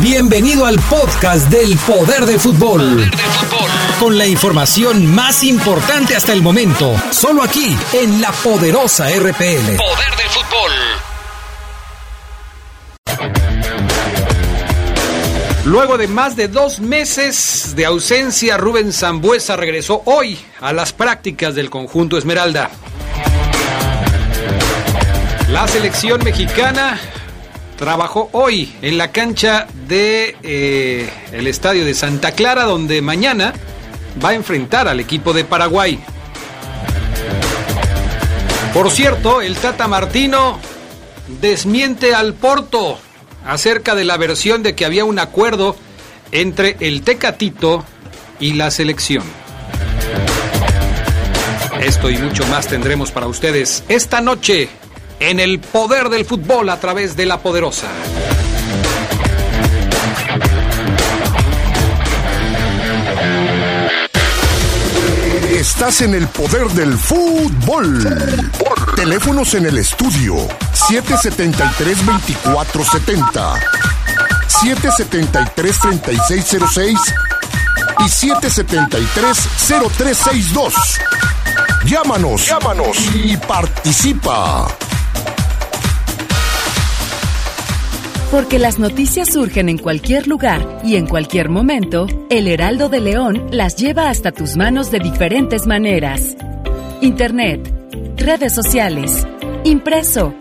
Bienvenido al podcast del Poder del Fútbol. Con la información más importante hasta el momento, solo aquí en la poderosa RPL. Poder del fútbol. Luego de más de dos meses de ausencia, Rubén Zambuesa regresó hoy a las prácticas del conjunto Esmeralda. La selección mexicana trabajó hoy en la cancha de eh, el estadio de Santa Clara, donde mañana va a enfrentar al equipo de Paraguay. Por cierto, el Tata Martino desmiente al Porto acerca de la versión de que había un acuerdo entre el Tecatito y la selección. Esto y mucho más tendremos para ustedes esta noche en el poder del fútbol a través de la poderosa. Estás en el poder del fútbol. Teléfonos en el estudio 773-2470, 773-3606 y 773-0362. Llámanos, llámanos y participa. Porque las noticias surgen en cualquier lugar y en cualquier momento, el Heraldo de León las lleva hasta tus manos de diferentes maneras. Internet, redes sociales, impreso.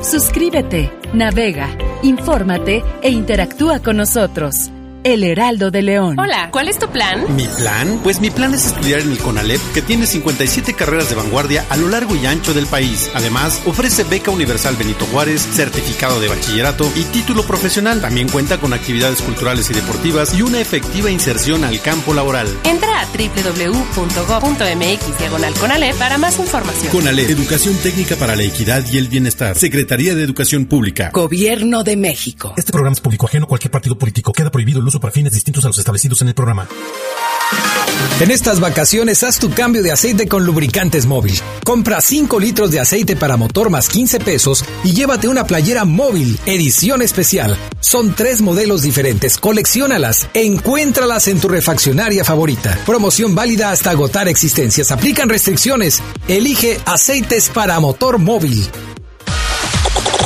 Suscríbete, navega, infórmate e interactúa con nosotros. El Heraldo de León. Hola, ¿cuál es tu plan? ¿Mi plan? Pues mi plan es estudiar en el CONALEP, que tiene 57 carreras de vanguardia a lo largo y ancho del país. Además, ofrece beca universal Benito Juárez, certificado de bachillerato y título profesional. También cuenta con actividades culturales y deportivas y una efectiva inserción al campo laboral. Entra a www.go.mx diagonal CONALEP para más información. CONALEP, Educación Técnica para la Equidad y el Bienestar. Secretaría de Educación Pública. Gobierno de México. Este programa es público ajeno a cualquier partido político. Queda prohibido el uso para fines distintos a los establecidos en el programa. En estas vacaciones haz tu cambio de aceite con lubricantes móvil. Compra 5 litros de aceite para motor más 15 pesos y llévate una playera móvil, edición especial. Son tres modelos diferentes, colecciónalas, encuéntralas en tu refaccionaria favorita. Promoción válida hasta agotar existencias. Aplican restricciones. Elige aceites para motor móvil.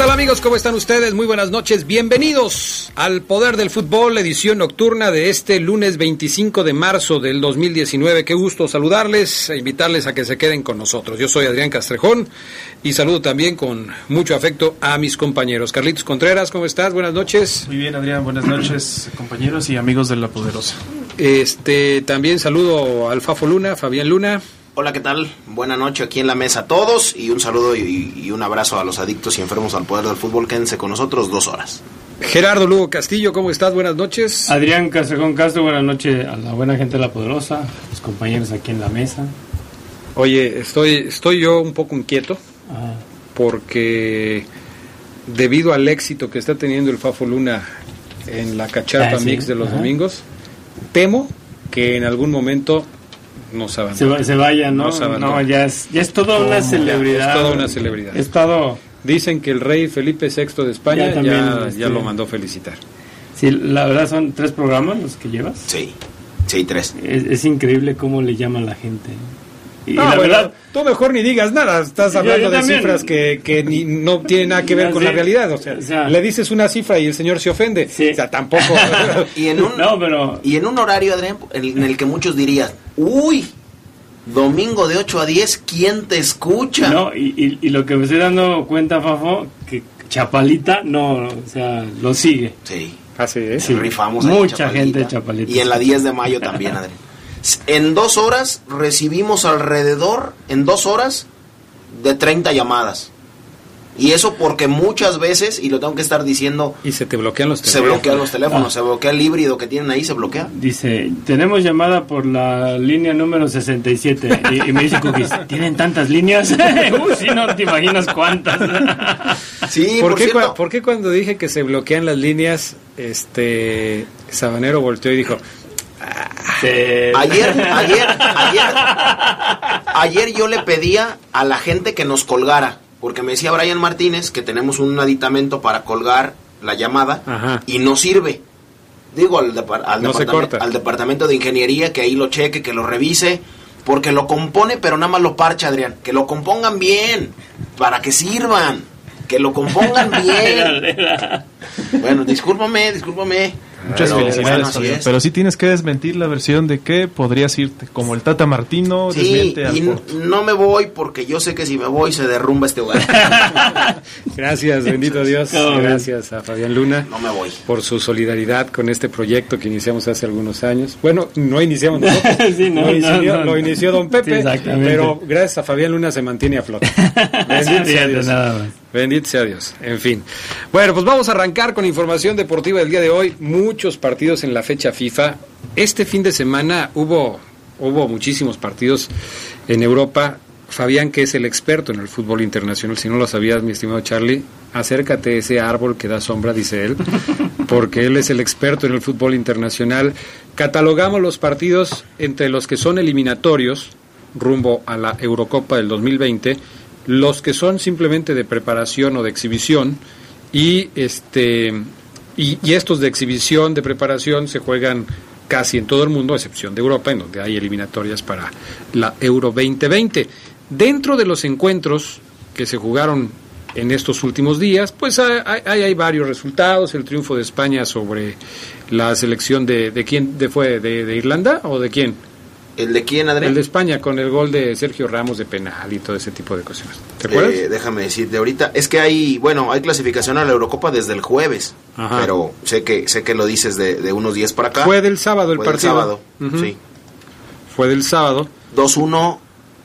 Tal amigos? ¿Cómo están ustedes? Muy buenas noches. Bienvenidos al Poder del Fútbol, edición nocturna de este lunes 25 de marzo del 2019. Qué gusto saludarles e invitarles a que se queden con nosotros. Yo soy Adrián Castrejón y saludo también con mucho afecto a mis compañeros. Carlitos Contreras, ¿cómo estás? Buenas noches. Muy bien, Adrián. Buenas noches, compañeros y amigos de La Poderosa. Este, también saludo al Fafo Luna, Fabián Luna. Hola, ¿qué tal? Buena noche aquí en la mesa a todos y un saludo y, y, un abrazo a los adictos y enfermos al poder del fútbol. Quédense con nosotros dos horas. Gerardo Lugo Castillo, ¿cómo estás? Buenas noches. Adrián Castrejón Castro, buenas noches a la buena gente de La Poderosa, los compañeros aquí en la mesa. Oye, estoy, estoy yo un poco inquieto Ah, porque debido al éxito que está teniendo el Fafo Luna en la cacharpa Ah, sí, mix de los ajá. domingos, temo que en algún momento nos se, abandone. va- se vaya, ¿no? Nos abandone. No, ya es, ya es toda una celebridad. es toda una celebridad. Es todo. Dicen que el rey Felipe VI de España Ya ya, también, ya, este- lo mandó felicitar. Sí, la verdad son tres programas los que llevas. Sí, sí, tres. Es, es increíble cómo le llama la gente. Y No, la bueno, verdad, tú mejor ni digas nada, estás hablando yo de también. cifras que, que ni- no tienen nada que ver con Sí. la realidad. O sea, O sea- le dices una cifra y el señor se ofende. O sea, tampoco. Y en un, no, pero y en un horario, Adrián, en, el que muchos dirían, uy, domingo de 8 a 10, ¿quién te escucha? No, y, y- y lo que me estoy dando cuenta, Fafo, que Chapalita no, o sea, lo sigue. Sí. Así es. Sí. Rifamos ahí Mucha Chapalita. gente de Chapalita. Y en la 10 de mayo también, Adrián. En dos horas recibimos alrededor, en dos horas, de 30 llamadas. Y eso porque muchas veces, y lo tengo que estar diciendo, Y se te bloquean los se teléfonos. bloquean los teléfonos, Ah. se bloquea el híbrido que tienen ahí, se bloquea. Dice, tenemos llamada por la línea número 67. Y, y me dice Cookies, ¿tienen tantas líneas? Uy, sí, no te imaginas cuántas. Sí, ¿Por, por, qué, cierto, cua- por qué cuando dije que se bloquean las líneas, este Sabanero volteó y dijo, Ayer, ayer, ayer, ayer yo le pedía a la gente que nos colgara, porque me decía Brian Martínez que tenemos un aditamento para colgar la llamada Ajá. y no sirve. Digo al, depar- al No departamento, al departamento de ingeniería que ahí lo cheque, que lo revise, porque lo compone, pero nada más lo parcha, Adrián. Que lo compongan bien, para que sirvan. Que lo compongan bien. bueno, discúlpame, discúlpame. Muchas Pero, felicidades, bueno. Pero sí tienes que desmentir la versión de que podrías irte, como el Tata Martino Sí, desmiente al y Porto. no me voy porque yo sé que si me voy se derrumba este hogar. gracias, bendito Dios, gracias a Fabián Luna No me voy. por su solidaridad con este proyecto que iniciamos hace algunos años. Bueno, no iniciamos nosotros, Sí, no, inició, no. lo inició don Sí, Pepe, exactamente. pero gracias a Fabián Luna se mantiene a flote. Bendito Dios. nada más. Bendito sea Dios. En fin. Bueno, pues vamos a arrancar con información deportiva del día de hoy. Muchos partidos en la fecha FIFA. Este fin de semana hubo, hubo muchísimos partidos en Europa. Fabián, que es el experto en el fútbol internacional, si no lo sabías, mi estimado Charlie, acércate a ese árbol que da sombra, dice él, porque él es el experto en el fútbol internacional. Catalogamos los partidos entre los que son eliminatorios rumbo a la Eurocopa del 2020 los que son simplemente de preparación o de exhibición y este y, estos de exhibición de preparación se juegan casi en todo el mundo a excepción de Europa en donde hay eliminatorias para la Euro 2020 dentro de los encuentros que se jugaron en estos últimos días pues hay, hay, hay varios resultados. El triunfo de España sobre la selección de, de quién de fue de Irlanda o de quién ¿El de quién, Adrián? el de España con el gol de Sergio Ramos de penal y todo ese tipo de cosas. ¿Te acuerdas? Eh, déjame decir de ahorita. Es que hay, bueno, hay clasificación a la Eurocopa desde el jueves. Ajá. Pero sé que sé que lo dices de, de unos días para acá. Fue del sábado el Fue del partido. sábado, Ujú. sí. Fue del sábado. 2-1,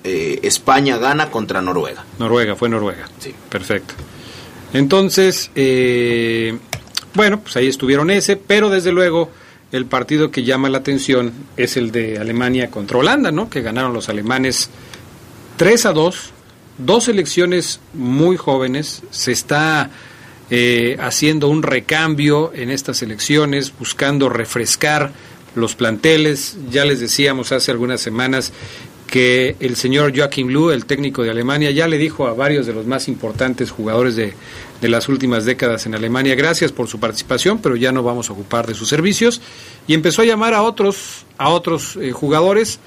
eh, España gana contra Noruega. Noruega, fue Noruega. Sí. Perfecto. Entonces, eh, bueno, pues ahí estuvieron ese, pero desde luego el partido que llama la atención es el de Alemania contra Holanda, ¿no? Que ganaron los alemanes 3 a 2, dos selecciones muy jóvenes, se está eh, haciendo un recambio en estas elecciones, buscando refrescar los planteles. Ya les decíamos hace algunas semanas que el señor Joachim Löw, el técnico de Alemania, ya le dijo a varios de los más importantes jugadores de, de las últimas décadas en Alemania, gracias por su participación, pero ya no vamos a ocupar de sus servicios. Y empezó a llamar a otros, a otros eh, jugadores.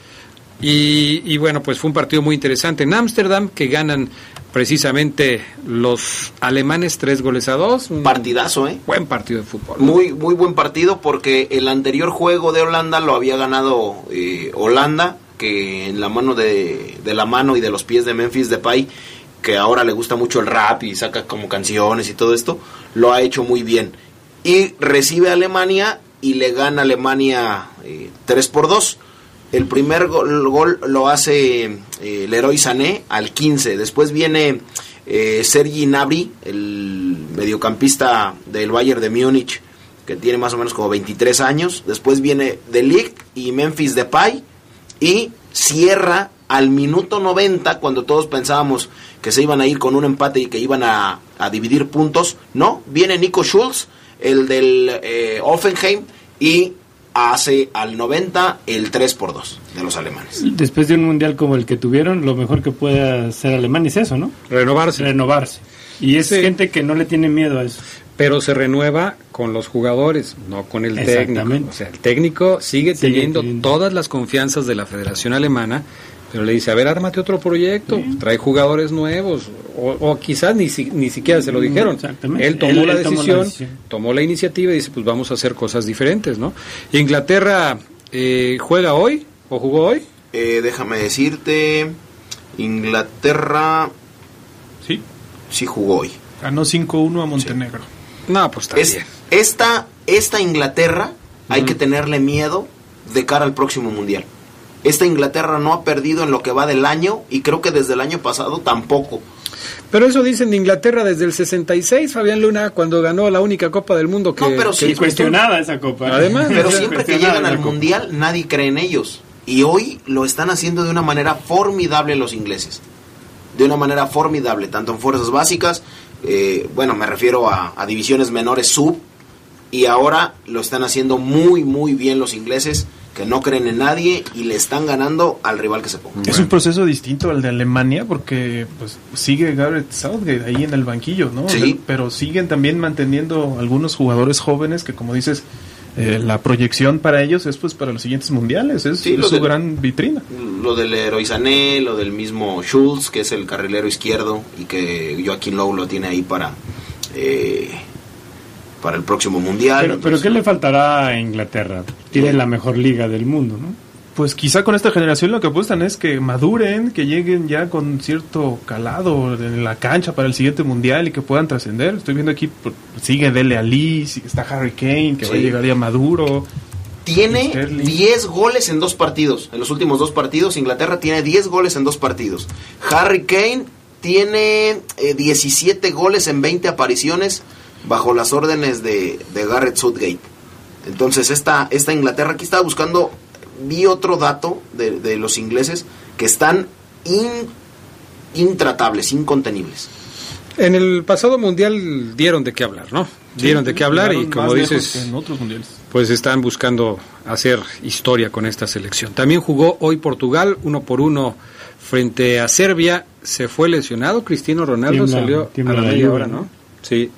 Y, y bueno, pues fue un partido muy interesante en Ámsterdam, que ganan precisamente los alemanes tres goles a dos. Un Partidazo, ¿eh? buen partido de fútbol. Muy, muy buen partido porque el anterior juego de Holanda lo había ganado eh, Holanda, que en la mano de, de la mano y de los pies de Memphis Depay, que ahora le gusta mucho el rap y saca como canciones y todo esto, lo ha hecho muy bien. Y recibe a Alemania y le gana a Alemania eh, 3 por 2. El primer gol, gol lo hace eh, Leroy Sané al 15. Después viene eh, Sergi Gnabry, el mediocampista del Bayern de Múnich, que tiene más o menos como 23 años. Después viene De Ligt y Memphis Depay y cierra al minuto 90 cuando todos pensábamos que se iban a ir con un empate y que iban a, a dividir puntos. No, viene Nico Schulz, el del eh, Offenheim y hace al 90 el 3 por 2 de los alemanes. Después de un mundial como el que tuvieron, lo mejor que puede hacer Alemania es eso, ¿no? Renovarse. Renovarse. Y es Sí. gente que no le tiene miedo a eso. pero se renueva con los jugadores, no con el técnico. Exactamente. O sea, el técnico sigue Sigue teniendo teniendo. todas las confianzas de la Federación Alemana Pero le dice, a ver, ármate otro proyecto, trae jugadores nuevos, o, o quizás ni, si- ni siquiera se lo dijeron. Exactamente. Él tomó, Él- la, él tomó la decisión, tomó la iniciativa y dice, pues vamos a hacer cosas diferentes, ¿no? Inglaterra eh, juega hoy, o jugó hoy. Eh, déjame decirte, Inglaterra Sí, sí jugó hoy. ganó 5-1 a Montenegro. No, pues está Es- bien. esta, esta Inglaterra hay que tenerle miedo de cara al próximo mundial. Esta Inglaterra no ha perdido en lo que va del año y creo que desde el año pasado tampoco. Pero eso dicen de Inglaterra desde el 66, Fabián Luna, cuando ganó la única Copa del Mundo que... No, pero que sí, disputó. Cuestionada esa copa. Además, Pero siempre que llegan al Copa. mundial nadie cree en ellos. Y hoy lo están haciendo de una manera formidable los ingleses. De una manera formidable, tanto en fuerzas básicas, eh, bueno, me refiero a, a divisiones menores sub, y ahora lo están haciendo muy, muy bien los ingleses, que no creen en nadie y le están ganando al rival que se ponga. Es un proceso distinto al de Alemania porque pues sigue Garrett Southgate ahí en el banquillo, ¿no? Sí. Pero siguen también manteniendo algunos jugadores jóvenes que como dices, eh, la proyección para ellos es pues para los siguientes mundiales, es, Sí, es lo su gran vitrina. Lo del Leroy Sané, lo del mismo Schultz, que es el carrilero izquierdo, y que Joaquín Lowe lo tiene ahí para, eh, para el próximo mundial. Pero, pero ¿qué le faltará a Inglaterra? Tiene la mejor liga del mundo, ¿no? Pues quizá con esta generación lo que apuestan es que maduren, que lleguen ya con cierto calado en la cancha para el siguiente mundial y que puedan trascender. Estoy viendo aquí, pues, sigue Dele Ali, está Harry Kane, que va a llegar ya maduro. Tiene Sterling. 10 goles en dos partidos. En los últimos dos partidos, Inglaterra tiene 10 goles en dos partidos. Harry Kane tiene eh, 17 goles en 20 apariciones bajo las órdenes de, de Garrett Southgate. Entonces, esta, esta Inglaterra, aquí estaba buscando, vi otro dato de, de los ingleses que están in- intratables, incontenibles. En el pasado mundial dieron de qué hablar, ¿no? dieron de qué hablar y como dices, en otros mundiales. pues están buscando hacer historia con esta selección. También jugó hoy Portugal, uno por uno frente a Serbia. Se fue lesionado, Cristiano Ronaldo Tiembla- salió a tiembla la la media hora. ¿no? Sí,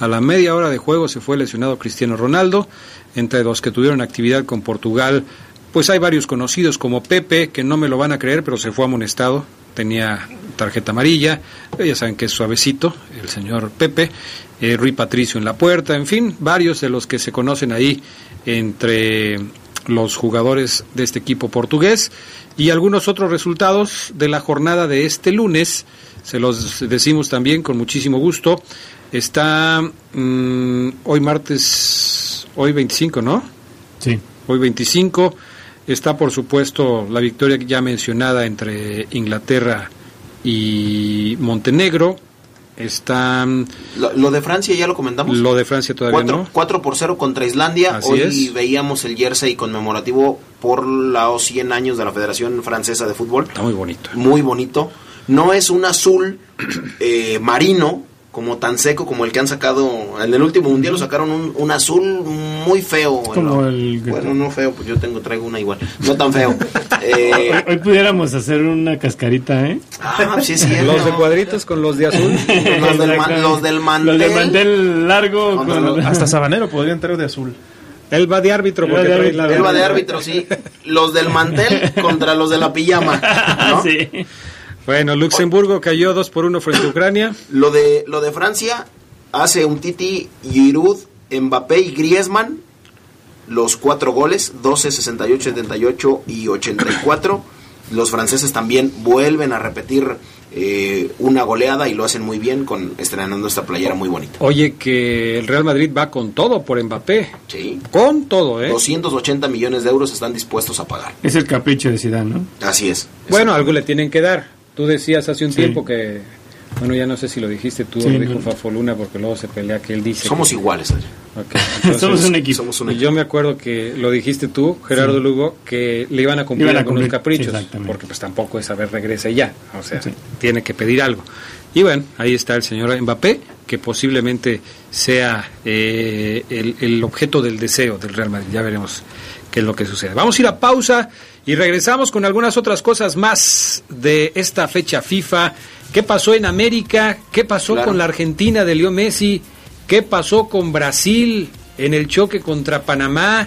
a la media hora de juego se fue lesionado Cristiano Ronaldo. Entre los que tuvieron actividad con Portugal, pues hay varios conocidos como Pepe, que no me lo van a creer, pero se fue amonestado. Tenía tarjeta amarilla, ya saben que es suavecito, el señor Pepe, eh, Rui Patricio en la puerta, en fin, varios de los que se conocen ahí entre los jugadores de este equipo portugués y algunos otros resultados de la jornada de este lunes, se los decimos también con muchísimo gusto. Está mm, hoy martes, hoy 25, ¿no? Sí. Hoy 25 está por supuesto la victoria ya mencionada entre Inglaterra y Montenegro. Está mm, Lo, lo de Francia ya lo comentamos. lo de Francia todavía 4, no. 4 por 0 contra Islandia. Así Hoy es. veíamos el jersey conmemorativo por los 100 años de la Federación Francesa de Fútbol. Está muy bonito. Muy bonito. No es un azul eh, marino como tan seco como el que han sacado en el último mundial lo sacaron un, un azul muy feo Como ¿no? el- bueno no feo pues yo tengo traigo una igual no tan feo Hoy, Eh, hoy pudiéramos hacer una cascarita, ¿eh? ah, sí, sí, Los de cuadritos con los de azul. los del, ma- los del mantel Los mantel largo. Con- los- Hasta Sabanero podría entrar de azul. Él va de árbitro Él va porque de trae árbitro. Él va de árbitro, sí. Los del mantel contra los de la pijama. ¿no? sí. Bueno, Luxemburgo cayó 2 por 1 frente a Ucrania. Lo de lo de Francia hace un Titi, Giroud, Mbappé y Griezmann los cuatro goles, 12, 68, 78 y 84. Los franceses también vuelven a repetir eh, una goleada y lo hacen muy bien con estrenando esta playera muy bonita. Oye, que el Real Madrid va con todo por Mbappé. Sí. Con todo, ¿eh? 280 millones de euros están dispuestos a pagar. Es el capricho de Zidane, ¿no? Así es. Bueno, algo le tienen que dar. Tú decías hace un Sí. tiempo que, bueno, ya no sé si lo dijiste tú Sí, o lo dijo no. Fafoluna porque luego se pelea que él dice. Somos que- iguales. Adrián. Ok, entonces, Somos un equipo. Somos un y equipo. yo me acuerdo que lo dijiste tú, Gerardo Lugo, que le iban a cumplir Iban a algunos cumplir, caprichos, porque pues tampoco es a ver regresa y ya, o sea, Sí. tiene que pedir algo. Y bueno, ahí está el señor Mbappé, que posiblemente sea eh, el, el objeto del deseo del Real Madrid. Ya veremos qué es lo que sucede. Vamos a ir a pausa y regresamos con algunas otras cosas más de esta fecha FIFA. ¿Qué pasó en América? ¿Qué pasó Claro. con la Argentina de Leo Messi? ¿Qué pasó con Brasil en el choque contra Panamá?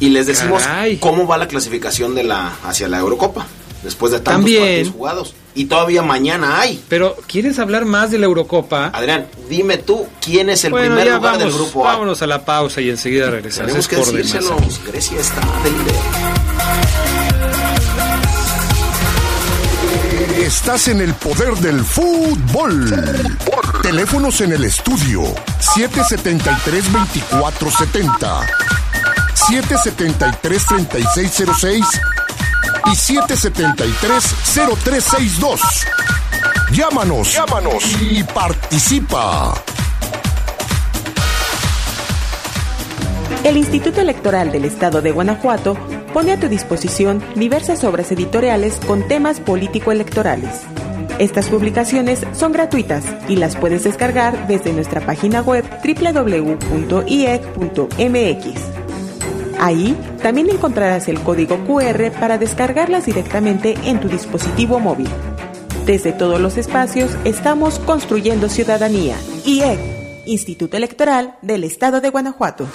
Y les decimos Caray. cómo va la clasificación de la hacia la Eurocopa. después de tantos También. partidos jugados. Y todavía mañana hay. Pero, ¿quieres hablar más de la Eurocopa? Adrián, dime tú, ¿quién es el bueno, primer lugar vamos, del grupo A? vámonos a la pausa y enseguida regresamos. Tenemos Es que decírselos, Grecia está de líder. Estás en el poder del fútbol. Teléfonos en el estudio 773-2470, 773-3606 y 773-0362. Llámanos, llámanos y participa. El Instituto Electoral del Estado de Guanajuato pone a tu disposición diversas obras editoriales con temas político-electorales. Estas publicaciones son gratuitas y las puedes descargar desde nuestra página web www.iec.mx. Ahí también encontrarás el código QR para descargarlas directamente en tu dispositivo móvil. Desde todos los espacios estamos construyendo ciudadanía. IEC, Instituto Electoral del Estado de Guanajuato.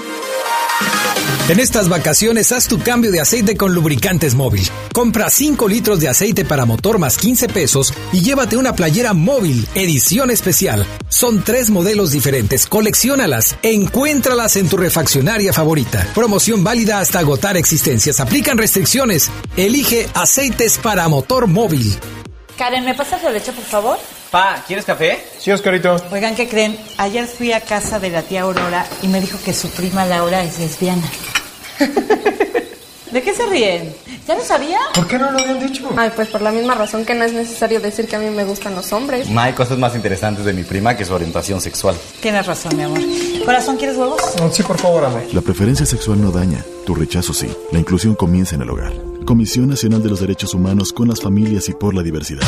En estas vacaciones haz tu cambio de aceite con lubricantes móvil. Compra 5 litros de aceite para motor más 15 pesos y llévate una playera móvil, edición especial. Son tres modelos diferentes, colecciónalas, encuéntralas en tu refaccionaria favorita. Promoción válida hasta agotar existencias. Aplican restricciones. Elige aceites para motor móvil. Karen, ¿me pasas la leche, por favor? Pa, ¿quieres café? Sí, Oscarito. Oigan, ¿qué creen? Ayer fui a casa de la tía Aurora y me dijo que su prima Laura es lesbiana. ¿De qué se ríen? ¿Ya lo sabía? ¿Por qué no lo habían dicho? Ay, pues por la misma razón que no es necesario decir que a mí me gustan los hombres. No hay cosas más interesantes de mi prima que su orientación sexual. Tienes razón, mi amor. Corazón, ¿quieres huevos? sí, por favor, amor. La preferencia sexual no daña, tu rechazo sí. La inclusión comienza en el hogar. Comisión Nacional de los Derechos Humanos con las familias y por la diversidad.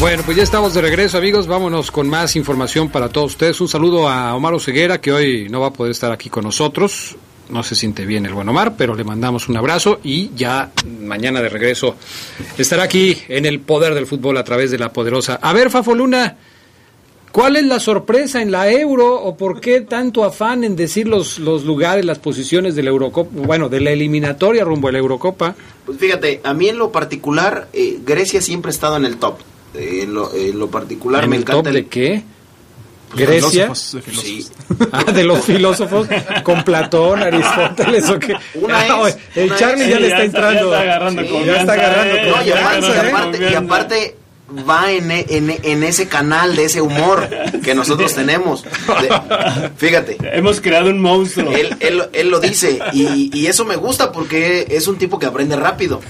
Bueno, pues ya estamos de regreso, amigos. Vámonos con más información para todos ustedes. Un saludo a Omar Oseguera, que hoy no va a poder estar aquí con nosotros. No se siente bien el buen Omar, pero le mandamos un abrazo y ya mañana de regreso estará aquí en el poder del fútbol a través de la poderosa. A ver, Fafo Luna, ¿cuál es la sorpresa en la Euro o por qué tanto afán en decir los, los lugares, las posiciones de la Eurocopa, bueno, de la eliminatoria rumbo a la Eurocopa? Pues fíjate, a mí en lo particular, eh, Grecia siempre ha estado en el top. Eh, en, lo, en lo particular ¿En me el encanta top de qué? Pues, ¿Grecia? de filósofos. Sí. Ah, de los filósofos con Platón, Aristóteles o qué. Una Ah, es- el una Charlie es- ya sí, le ya está está- entrando. ya está agarrando Sí, Ya está agarrando eh. No, y aparte, ¿eh? aparte- y aparte va en, en, en ese canal de ese humor que nosotros tenemos. De- fíjate. Hemos creado un monstruo. Él, él, él lo dice y, y eso me gusta porque es un tipo que aprende rápido.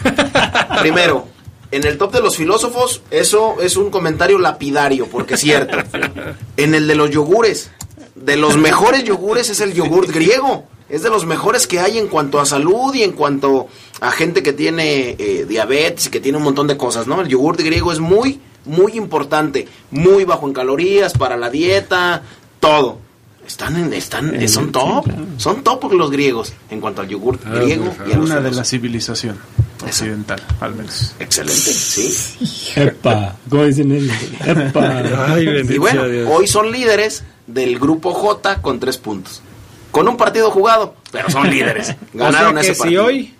Primero, en el top de los filósofos, eso es un comentario lapidario, porque es cierto. En el de los yogures, de los mejores yogures es el yogurt griego. Es de los mejores que hay en cuanto a salud y en cuanto a gente que tiene eh, diabetes y que tiene un montón de cosas, ¿no? El yogurt griego es muy, muy importante. Muy bajo en calorías, para la dieta, todo. Están en, están, Eh, son sí, top. claro. Son top los griegos en cuanto al yogurt Ah, griego y a los Una de la civilización occidental, al menos. Excelente, sí. Epa, ¿cómo dicen ellos? Epa. y bueno, hoy son líderes del grupo J con tres puntos. Con un partido jugado, pero son líderes. Ganaron O sea que ese si partido. hoy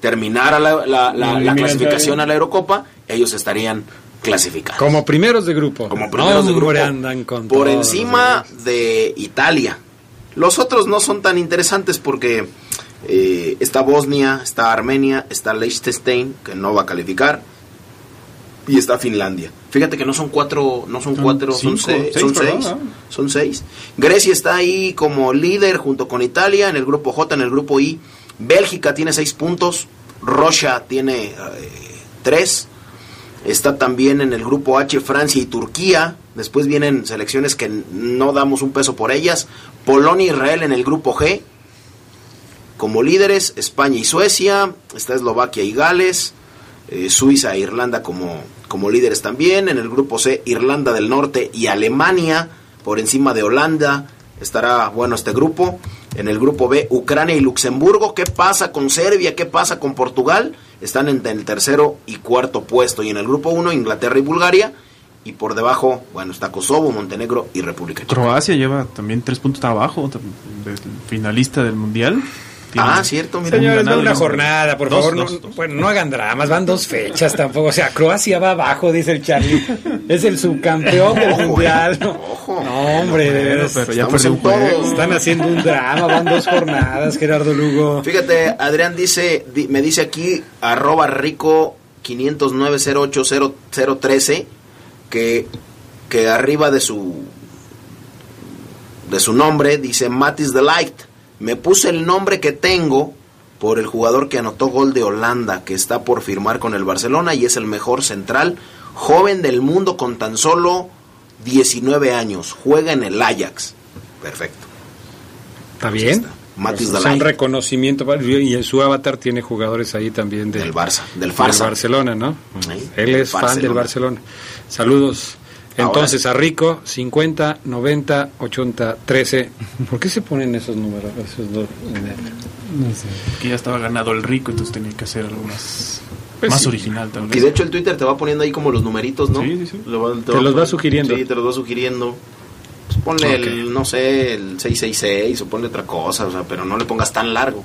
terminara la, la- la- la Eliminatoria. clasificación a la Eurocopa, ellos estarían clasificados. Como primeros de grupo. Como primeros de grupo. andan con por encima de Italia. Los otros no son tan interesantes porque eh, está Bosnia, está Armenia, está Liechtenstein, que no va a calificar. y está Finlandia. Fíjate que no son cuatro, no son Son cuatro, son seis, seis, son perdón, seis, ¿no? son seis. Grecia está ahí como líder junto con Italia en el grupo J, en el grupo I. Bélgica tiene seis puntos, Russia tiene eh, tres. Está también en el grupo H Francia y Turquía. Después vienen selecciones que no damos un peso por ellas. Polonia e Israel en el grupo G como líderes, España y Suecia, está Eslovaquia y Gales, eh, Suiza e Irlanda como, como líderes también, en el grupo C Irlanda del Norte y Alemania, por encima de Holanda, estará bueno este grupo, en el grupo B Ucrania y Luxemburgo, ¿qué pasa con Serbia? ¿Qué pasa con Portugal? Están en el tercero y cuarto puesto, y en el grupo 1 Inglaterra y Bulgaria, y por debajo, bueno, está Kosovo, Montenegro y República Checa. Croacia lleva también tres puntos abajo, finalista del mundial. Ah, cierto, mira. Señores, y una un- jornada, por Dos, favor. dos, no, dos. Bueno, no hagan dramas, van dos fechas tampoco. O sea, Croacia va abajo, dice el Charlie. Es el subcampeón del mundial. No, No, hombre, de veras. pero ya un juego. Están haciendo un drama, van dos jornadas, Gerardo Lugo. Fíjate, Adrián dice, di- me dice aquí, arroba rico 509080013, que, que arriba de su de su nombre dice Matis Delight. Me puse el nombre que tengo por el jugador que anotó gol de Holanda, que está por firmar con el Barcelona y es el mejor central, joven del mundo con tan solo 19 años, juega en el Ajax. Perfecto. ¿Está bien? Matis Pues, un reconocimiento y en su avatar tiene jugadores ahí también de- Del Barça, del del. Barcelona, ¿no? Sí, Él es fan del Barcelona. Barcelona. Ahora Entonces, a Rico, 50, 90, 80, 13. ¿Por qué se ponen esos números? Esos dos? Que ya estaba ganado el rico, entonces tenía que hacer algo más, Pues más sí. original tal Y de hecho el Twitter te va poniendo ahí como los numeritos, ¿no? Sí, sí, sí. Lo va- Te los va sugiriendo. Sí, te los va sugiriendo. Pues ponle el, no sé, el 666 o ponle otra cosa, o sea, pero no le pongas tan largo.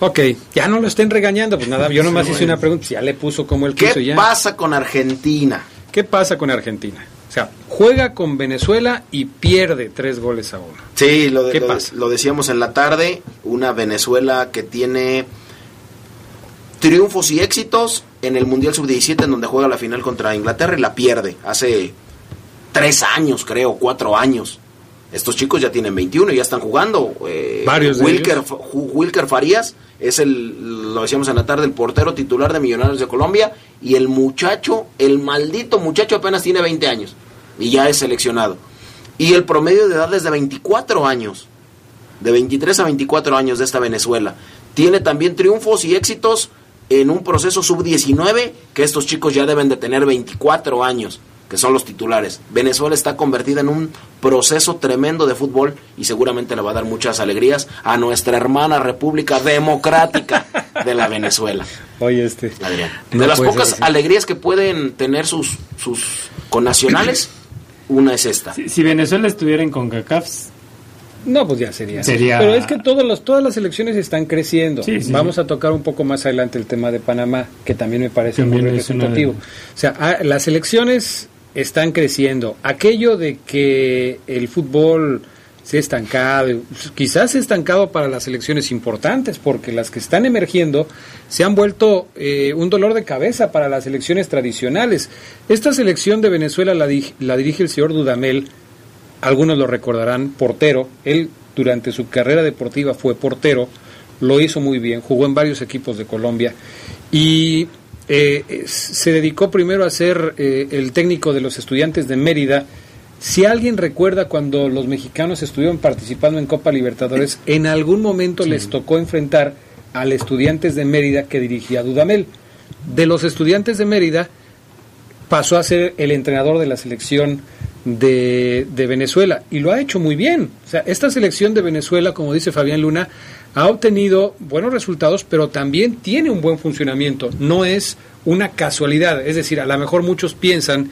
Ok, ya no lo estén regañando, pues nada, yo nomás Sí, hice bueno. una pregunta, pues ya le puso como el ¿Qué quiso ya. pasa con Argentina? ¿Qué pasa con Argentina? O sea, juega con Venezuela y pierde tres goles a uno. Sí, lo, de- ¿Qué lo, pasa? lo decíamos en la tarde, una Venezuela que tiene triunfos y éxitos en el Mundial Sub-17 en donde juega la final contra Inglaterra y la pierde hace tres años, creo, cuatro años. Estos chicos ya tienen 21 y ya están jugando. eh, Varios de Wilker, ellos. Wilker Farías es el, lo decíamos en la tarde, el portero titular de Millonarios de Colombia y el muchacho, el maldito muchacho apenas tiene 20 años y ya es seleccionado. Y el promedio de edad es de 24 años, de 23 a 24 años de esta Venezuela. Tiene también triunfos y éxitos en un proceso sub-19 que estos chicos ya deben de tener 24 años, que son los titulares. Venezuela está convertida en un proceso tremendo de fútbol y seguramente le va a dar muchas alegrías a nuestra hermana República Democrática de la Venezuela. Oye, este. Adrián. De No las pocas ser alegrías que pueden tener sus, sus connacionales, una es esta. Si, si Venezuela estuviera en CONCACAF, No, pues ya sería. Sería- Pero es que todos los, todas las elecciones están creciendo. Sí, sí, Vamos sí. a tocar un poco más adelante el tema de Panamá, que también me parece También muy una representativo. de- O sea, ah, las elecciones están creciendo. Aquello de que el fútbol se ha estancado, quizás se ha estancado para las elecciones importantes, porque las que están emergiendo se han vuelto eh, un dolor de cabeza para las elecciones tradicionales. Esta selección de Venezuela la, di- la dirige el señor Dudamel, algunos lo recordarán, portero. Él durante su carrera deportiva fue portero, lo hizo muy bien, jugó en varios equipos de Colombia y eh, se dedicó primero a ser eh, el técnico de los estudiantes de Mérida. Si alguien recuerda cuando los mexicanos estuvieron participando en Copa Libertadores, en algún momento les tocó enfrentar al estudiantes de Mérida que dirigía Dudamel. De los estudiantes de Mérida, pasó a ser el entrenador de la selección de, de Venezuela y lo ha hecho muy bien. O sea, esta selección de Venezuela, como dice Fabián Luna, ha obtenido buenos resultados, pero también tiene un buen funcionamiento. No es una casualidad. Es decir, a lo mejor muchos piensan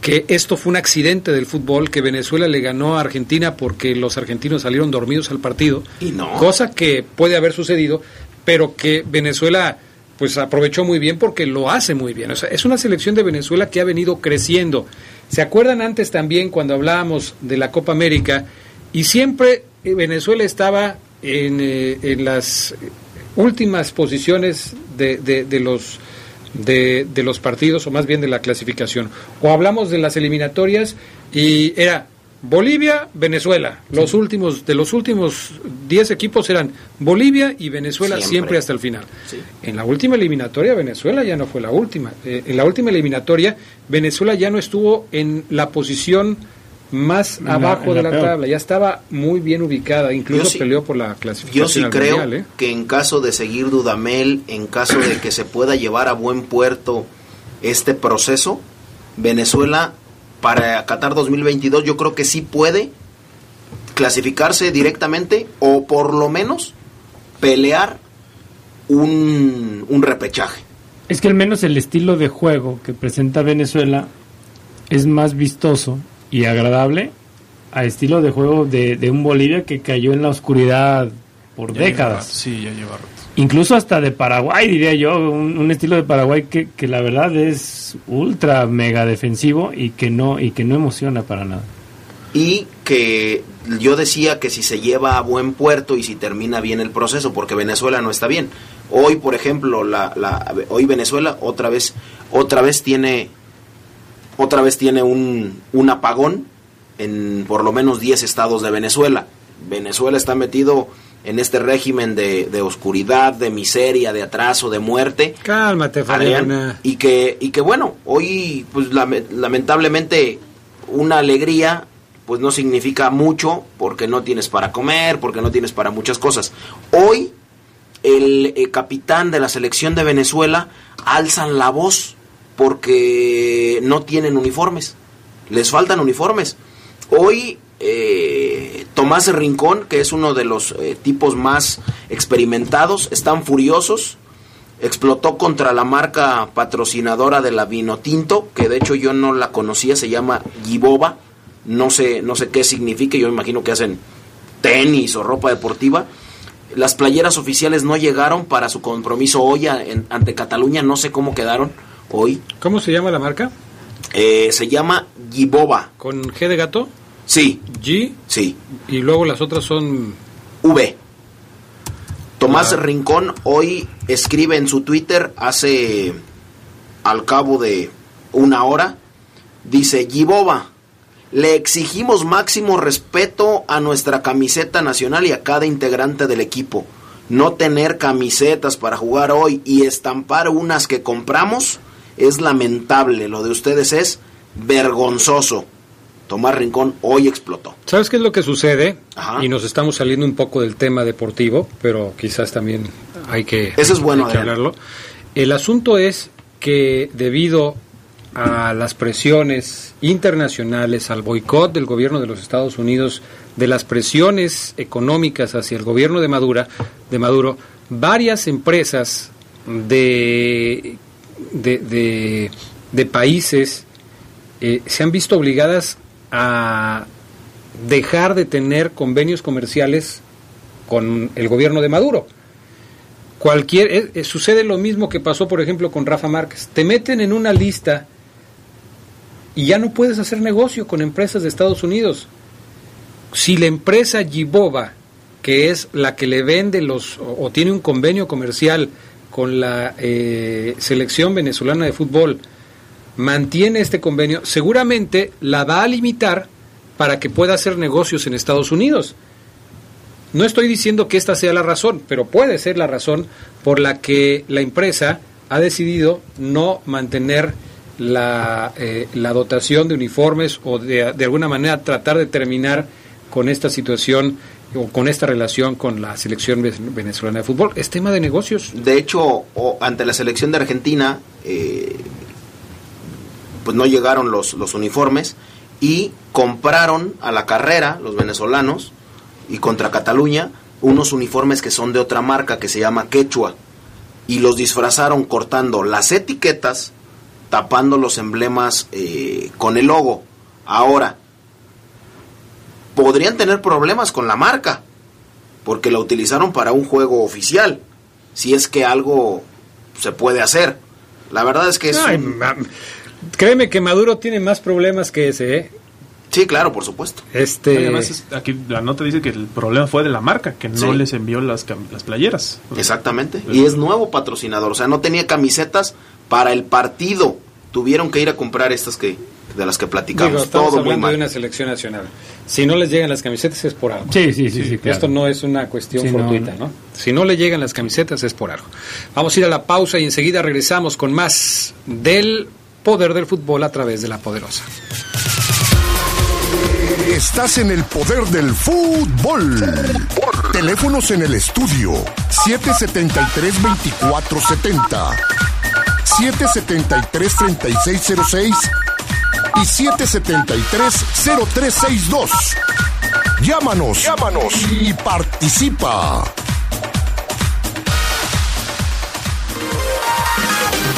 que esto fue un accidente del fútbol, que Venezuela le ganó a Argentina porque los argentinos salieron dormidos al partido. Y no. Cosa que puede haber sucedido, pero que Venezuela pues aprovechó muy bien porque lo hace muy bien. O sea, es una selección de Venezuela que ha venido creciendo. ¿Se acuerdan antes también cuando hablábamos de la Copa América? Y siempre eh, Venezuela estaba en, eh, en las últimas posiciones de, de- de los de, de los partidos, o más bien de la clasificación. O hablamos de las eliminatorias y era Bolivia, Venezuela. Los últimos, de los últimos 10 equipos eran Bolivia y Venezuela siempre, Siempre. hasta el final. En la última eliminatoria, Venezuela ya no fue la última. Eh, en la última eliminatoria, Venezuela ya no estuvo en la posición más la- abajo de la tabla. Ya estaba muy bien ubicada. Incluso sí- peleó por la clasificación Yo sí al creo Mundial, ¿eh? que en caso de seguir Dudamel, en caso de que se pueda llevar a buen puerto este proceso, Venezuela para Qatar 2022 yo creo que sí puede clasificarse directamente o por lo menos pelear un, un repechaje. Es que al menos el estilo de juego que presenta Venezuela es más vistoso y agradable a estilo de juego de, de un Bolivia que cayó en la oscuridad por Ya décadas. Sí, ya lleva rato. Incluso hasta de Paraguay, diría yo, un, un estilo de Paraguay que, que la verdad es ultra mega defensivo y que no y que no emociona para nada. y que yo decía que si se lleva a buen puerto y si termina bien el proceso, porque Venezuela no está bien. Hoy, por ejemplo, la, la- hoy Venezuela otra vez, otra vez tiene, otra vez tiene un, un apagón en por lo menos 10 estados de Venezuela. Venezuela está metido en este régimen de, de oscuridad, de miseria, de atraso, de muerte. Cálmate, Fabián. y que y que bueno hoy pues lame- lamentablemente una alegría pues no significa mucho porque no tienes para comer porque no tienes para muchas cosas hoy el, eh, capitán de la selección de Venezuela alzan la voz porque no tienen uniformes. Les faltan uniformes. Hoy eh, Tomás Rincón que es uno de los eh, tipos más experimentados están furiosos. Explotó contra la marca patrocinadora de la vino tinto, que de hecho yo no la conocía, se llama Giboba, no sé, no sé qué significa, yo me imagino que hacen tenis o ropa deportiva. Las playeras oficiales no llegaron para su compromiso hoy en- ante Cataluña, no sé cómo quedaron hoy. ¿Cómo se llama la marca? Eh, se llama Giboba. ¿Con G de gato? Sí. G. Sí. Y luego las otras son... V. Tomás Ah. Rincón hoy escribe en su Twitter hace al cabo de una hora, dice, Giboba, le exigimos máximo respeto a nuestra camiseta nacional y a cada integrante del equipo. No tener camisetas para jugar hoy y estampar unas que compramos es lamentable. Lo de ustedes es vergonzoso. Tomás Rincón hoy explotó. ¿Sabes qué es lo que sucede? Ajá. Y nos estamos saliendo un poco del tema deportivo, pero quizás también hay que, Eso es bueno, hay que hablarlo. El asunto es que debido a las presiones internacionales, al boicot del gobierno de los Estados Unidos, de las presiones económicas hacia el gobierno de Maduro, de Maduro, varias empresas de, de, de- países eh, se han visto obligadas a dejar de tener convenios comerciales con el gobierno de Maduro. Cualquier eh, eh, sucede lo mismo que pasó, por ejemplo, con Rafa Márquez. Te meten en una lista y ya no puedes hacer negocio con empresas de Estados Unidos. Si la empresa Giboba, que es la que le vende los o tiene un convenio comercial con la eh, selección venezolana de fútbol, mantiene este convenio, seguramente la va a limitar para que pueda hacer negocios en Estados Unidos. No estoy diciendo que esta sea la razón, pero puede ser la razón por la que la empresa ha decidido no mantener la, eh, la dotación de uniformes o de, de alguna manera tratar de terminar con esta situación o con esta relación con la selección ve- venezolana de fútbol. Es tema de negocios. De hecho, ante la selección de Argentina, eh, pues no llegaron los, los uniformes y compraron a la carrera, los venezolanos, y contra Cataluña, unos uniformes que son de otra marca que se llama Quechua. Y los disfrazaron cortando las etiquetas, tapando los emblemas eh, con el logo. Ahora, podrían tener problemas con la marca, porque la utilizaron para un juego oficial, si es que algo se puede hacer. La verdad es que es... Ay, un- ma- Créeme que Maduro tiene más problemas que ese, ¿eh? Sí, claro, por supuesto. Este... Además, es- aquí la nota dice que el problema fue de la marca, que no Sí. les envió las, playeras. Exactamente. Y es nuevo patrocinador, o sea, no tenía camisetas para el partido tuvieron que ir a comprar estas que de las que platicamos. Digo, estamos Todo muy hablando mal. de una selección nacional. Si no les llegan las camisetas es por algo. Sí, sí, sí, sí, claro. Esto no es una cuestión Sí, fortuita, no. no, Si no le llegan las camisetas es por algo. Vamos a ir a la pausa y enseguida regresamos con más del poder del fútbol a través de la poderosa. Estás en el poder del fútbol. Teléfonos en el estudio 773-2470, 773-3606 y 773-0362. Llámanos, llámanos y participa.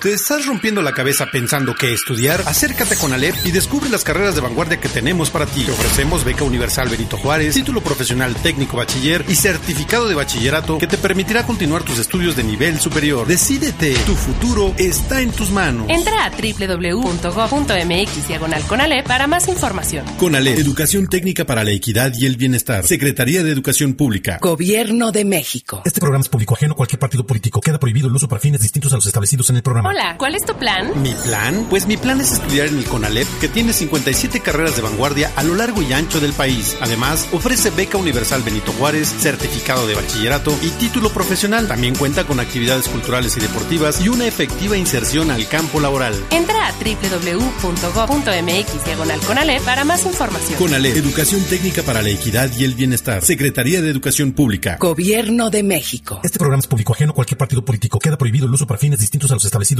¿Te estás rompiendo la cabeza pensando qué estudiar? Acércate con Alep y descubre las carreras de vanguardia que tenemos para ti. Te ofrecemos beca universal Benito Juárez, título profesional técnico bachiller y certificado de bachillerato que te permitirá continuar tus estudios de nivel superior. Decídete, tu futuro está en tus manos. Entra a www.gov.mx diagonal Conalep para más información. Con Alep, Educación Técnica para la Equidad y el Bienestar. Secretaría de Educación Pública. Gobierno de México. Este programa es público ajeno a cualquier partido político. Queda prohibido el uso para fines distintos a los establecidos en el programa. Hola, ¿cuál es tu plan? ¿Mi plan? Pues mi plan es estudiar en el CONALEP, que tiene 57 carreras de vanguardia a lo largo y ancho del país. Además, ofrece beca universal Benito Juárez, certificado de bachillerato y título profesional. También cuenta con actividades culturales y deportivas y una efectiva inserción al campo laboral. Entra a www.gov.mx diagonal Conalep para más información. CONALEP, Educación Técnica para la Equidad y el Bienestar. Secretaría de Educación Pública. Gobierno de México. Este programa es público ajeno a cualquier partido político. Queda prohibido el uso para fines distintos a los establecidos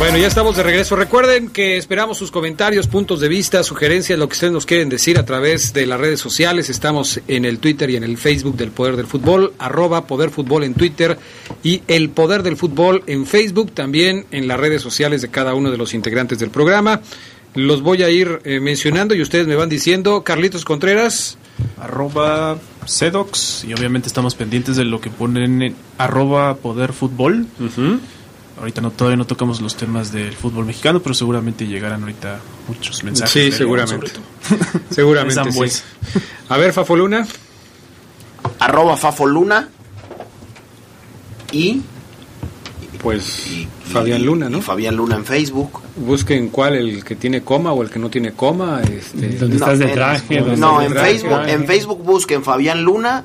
Bueno, ya estamos de regreso. Recuerden que esperamos sus comentarios, puntos de vista, sugerencias, lo que ustedes nos quieren decir a través de las redes sociales. Estamos en el Twitter y en el Facebook del Poder del Fútbol, arroba Poder Fútbol en Twitter y el Poder del Fútbol en Facebook, también en las redes sociales de cada uno de los integrantes del programa. Los voy a ir eh, mencionando y ustedes me van diciendo. Carlitos Contreras. Arroba Sedox y obviamente estamos pendientes de lo que ponen en arroba Poder Fútbol. Ahorita no, todavía no tocamos los temas del fútbol mexicano, pero seguramente llegarán ahorita muchos mensajes. Sí, seguramente. Seguramente. Sí. A ver, Fafoluna. Arroba Fafoluna y Pues Fabián Luna, ¿no? y Fabián Luna en Facebook. Busquen cuál, el que tiene coma o el que no tiene coma. Este, ¿Dónde estás de traje? ¿Dónde No, en? Facebook, en Facebook busquen Fabián Luna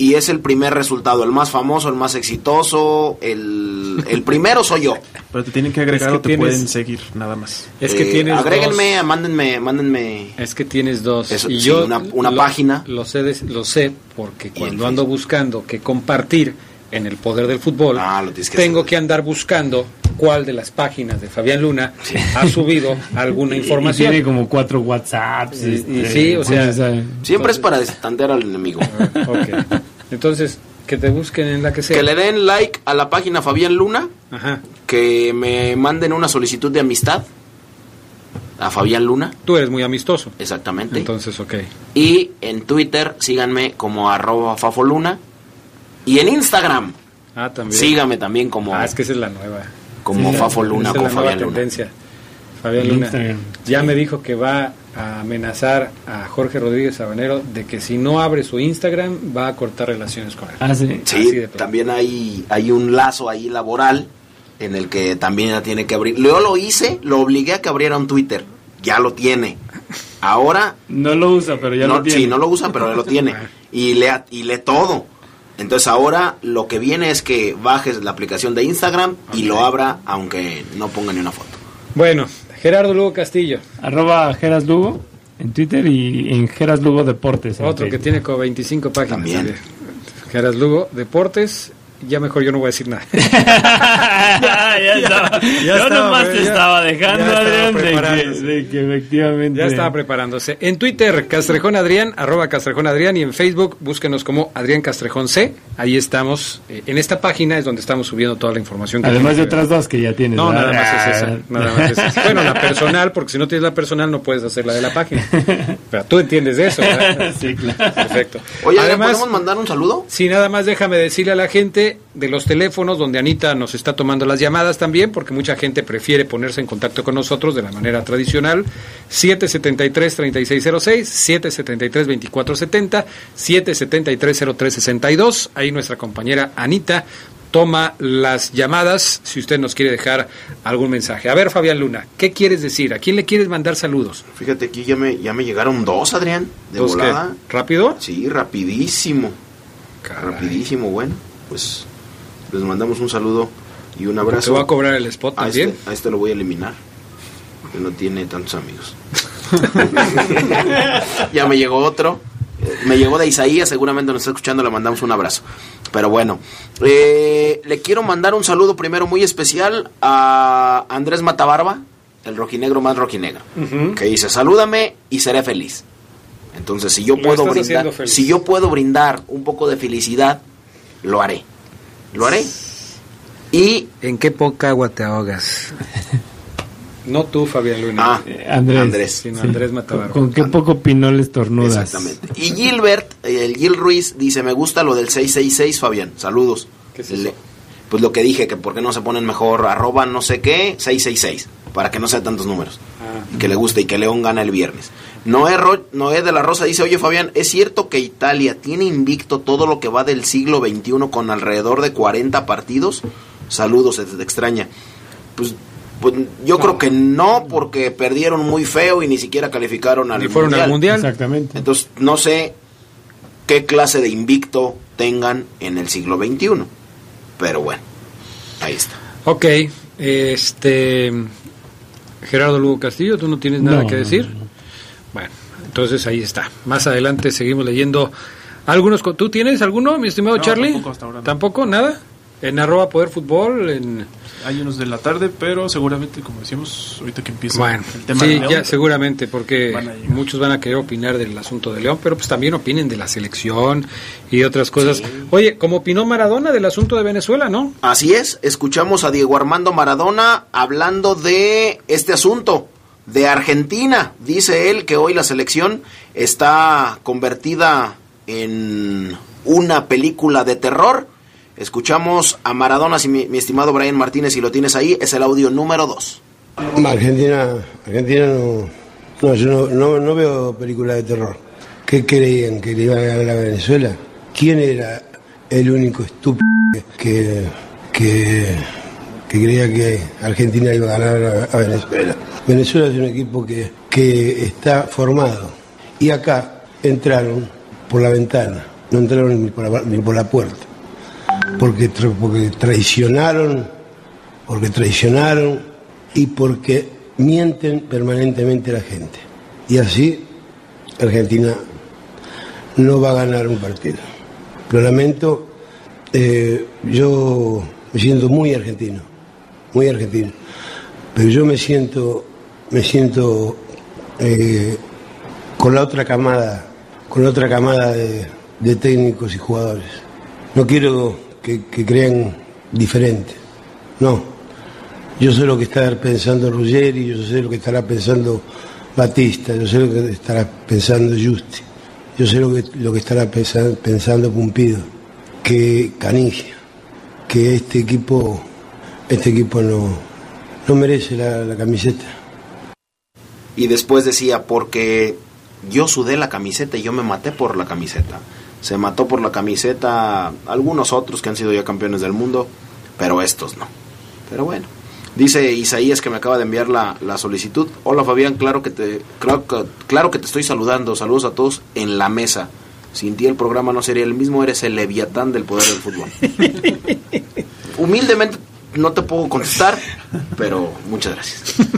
y es el primer resultado, el más famoso, el más exitoso, el, el primero soy yo. Pero te tienen que agregar Es que o te tienes- pueden seguir, nada más. Es que Eh, tienes agréguenme, dos. mándenme, mándenme. Es que tienes dos. Eso, y sí, yo una- una lo- página. Lo sé, des- lo sé porque cuando ando buscando que compartir en el poder del fútbol, Ah, lo tienes que tengo hacer. que andar buscando cuál de las páginas de Fabián Luna ha subido alguna Y información. tiene como cuatro WhatsApps. Y- y este, sí, o sea, entonces, Siempre es para destantear al enemigo. Ok. Entonces, que te busquen en la que sea. Que le den like a la página Fabián Luna, Ajá. que me manden una solicitud de amistad a Fabián Luna, Tú eres muy amistoso. exactamente. Entonces, ok. Y en Twitter síganme como arroba fafoluna. Y en Instagram Ah, también. sígame también como, Ah, es que esa es la nueva. Como Sí, esa es con Fabián Luna. tendencia. Fabián Luna ya me dijo que va a amenazar a Jorge Rodríguez Sabanero de que si no abre su Instagram va a cortar relaciones con él. Ah, sí. Sí, también hay, hay un lazo ahí laboral en el que también ya tiene que abrir. Yo lo hice, lo obligué a que abriera un Twitter. Ya lo tiene. Ahora No lo usa, pero ya no, lo tiene. Sí, no lo usa, pero lo tiene. Y lee, y lee todo. Entonces ahora lo que viene es que bajes la aplicación de Instagram y lo abra aunque no ponga ni una foto. Bueno, Gerardo Lugo Castillo. Arroba Geras Lugo en Twitter y en Geras Lugo Deportes. en Otro que tiene como 25 páginas. También. Geras Lugo, Deportes. Ya mejor yo no voy a decir nada. ya, ya estaba. Ya Yo estaba, nomás te ya- estaba dejando, ya estaba Adrián, de que, preparándose. de que efectivamente. Ya estaba preparándose. En Twitter, Castrejón Adrián, arroba Castrejón Adrián, y en Facebook, búsquenos como Adrián Castrejón C. Ahí estamos. Eh, en esta página es donde estamos subiendo toda la información. que Además de otras dos que ya tienes. No, ¿verdad? nada más es esa. Nada más es esa. Bueno, la personal, porque si no tienes la personal no puedes hacer la de la página. Pero tú entiendes de eso, ¿verdad? sí, claro. Perfecto. Oye, ¿le Además, podemos mandar un saludo? Sí, nada más déjame decirle a la gente de los teléfonos donde Anita nos está tomando las llamadas también, porque mucha gente prefiere ponerse en contacto con nosotros de la manera tradicional. 773-3606, 773-2470, 773-0362. Ahí nuestra compañera Anita toma las llamadas si usted nos quiere dejar algún mensaje. A ver, Fabián Luna, ¿qué quieres decir? ¿A quién le quieres mandar saludos? Fíjate, aquí ya me, ya me llegaron dos, Adrián, de ¿Dos volada. ¿Rápido? Sí, rapidísimo. Rapidísimo, bueno. Pues les mandamos un saludo y un abrazo. Te voy a cobrar el spot a también. este, a este lo voy a eliminar, porque no tiene tantos amigos. ya me llegó otro. Eh, Me llegó de Isaías, seguramente nos está escuchando, le mandamos un abrazo. Pero bueno, eh, le quiero mandar un saludo primero muy especial a Andrés Matabarba, el rojinegro más rojinegro, que dice, salúdame y seré feliz. Entonces, si yo puedo brindar, si yo puedo brindar un poco de felicidad, lo haré. Lo haré. Y ¿En qué poca agua te ahogas? No tú, Fabián Luna. Ah, Andrés. Andrés. Sino Sí. Andrés Matabarba. ¿Con qué poco pinol estornudas? Exactamente. Y Gilbert, eh, el Gil Ruiz, dice, me gusta lo del 666, Fabián. Saludos. ¿Qué es Le- pues lo que dije, que por qué no se ponen mejor arroba no sé qué, 666, para que no sean tantos números. Ah. Y que le guste y que León gana el viernes. Noé, Ro- Noé de la Rosa dice, oye Fabián, ¿es cierto que Italia tiene invicto todo lo que va del siglo XXI con alrededor de 40 partidos? Saludos, se te extraña. Pues, pues yo creo que no, porque perdieron muy feo y ni siquiera calificaron al Ni fueron al Mundial. Exactamente. entonces, no sé qué clase de invicto tengan en el siglo XXI. Pero bueno, ahí está. Ok, este. Gerardo Lugo Castillo, ¿tú no tienes nada No, que no, decir? Bueno, entonces ahí está. Más adelante seguimos leyendo algunos. ¿Tú tienes alguno, mi estimado No, Charlie? tampoco hasta ahora no. ¿Tampoco? ¿Nada? En arroba poder fútbol, en... Hay unos de la tarde, pero seguramente, como decíamos, ahorita que empieza Bueno, el tema sí, de León, ya seguramente, porque Van muchos van a querer opinar del asunto de León, pero pues también opinen de la selección y otras cosas. Oye, como opinó Maradona del asunto de Venezuela, ¿no? Así es, escuchamos a Diego Armando Maradona hablando de este asunto, de Argentina. Dice él que hoy la selección está convertida en una película de terror. Escuchamos a Maradona, si mi, estimado Brian Martínez, si lo tienes ahí, es el audio número 2. Argentina, Argentina no, no, yo no, no, no veo películas de terror. ¿Qué creían que le iban a ganar a Venezuela? ¿Quién era el único estúpido que, que, creía que Argentina iba a ganar a, Venezuela? Venezuela es un equipo que, que está formado y acá entraron por la ventana, no entraron ni por la puerta, porque, porque traicionaron porque traicionaron y porque mienten permanentemente la gente. Y así Argentina no va a ganar un partido. Lo lamento, eh, yo me siento muy argentino, muy argentino, pero yo me siento, me siento eh, con la otra camada, con la otra camada de, de técnicos y jugadores. No quiero que, crean diferente, no. Yo sé lo que está pensando Ruggeri, yo sé lo que estará pensando Batista, yo sé lo que estará pensando Justi, yo sé lo que, lo que estará pensa- pensando Pumpido, que Canigia, que este equipo, este equipo no, no merece la, la camiseta. Y después decía, porque yo sudé la camiseta y yo me maté por la camiseta. Se mató por la camiseta algunos otros que han sido ya campeones del mundo, pero estos no. Pero bueno. Dice Isaías que me acaba de enviar la, la solicitud. Hola Fabián, claro que te claro, que- claro que te estoy saludando. Saludos a todos en la mesa. Sin ti el programa no sería el mismo, eres el leviatán del poder del fútbol. Humildemente no te puedo contestar, pero muchas gracias.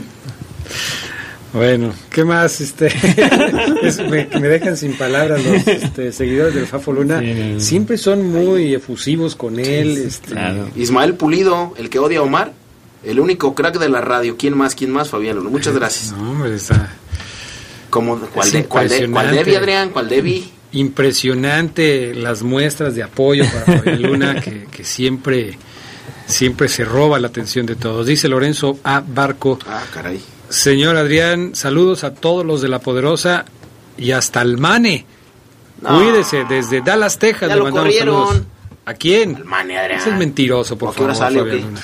Bueno, ¿qué más? Este, es- me, dejan sin palabras los este, seguidores del Fafo Luna. Siempre son muy efusivos con él. este, Ismael Pulido, el que odia a Omar, el único crack de la radio. ¿Quién más? ¿Quién más, Fabián? Muchas gracias. No, hombre, está... Como, ¿Cuál, Es de, cuál, de, cuál. Debbie, Adrián? ¿Cuál Debbie? Impresionante las muestras de apoyo para Fabián Luna, que, que siempre, siempre se roba la atención de todos. Dice Lorenzo A. Barco. Ah, caray. Señor Adrián, saludos a todos los de La Poderosa y hasta el Mane. No. Cuídese, desde Dallas, Texas. Ya le mandamos corrieron. saludos. ¿A quién? Mane, Adrián. Ese es mentiroso, por ¿A qué hora favor. sale o Fabián qué? Luna.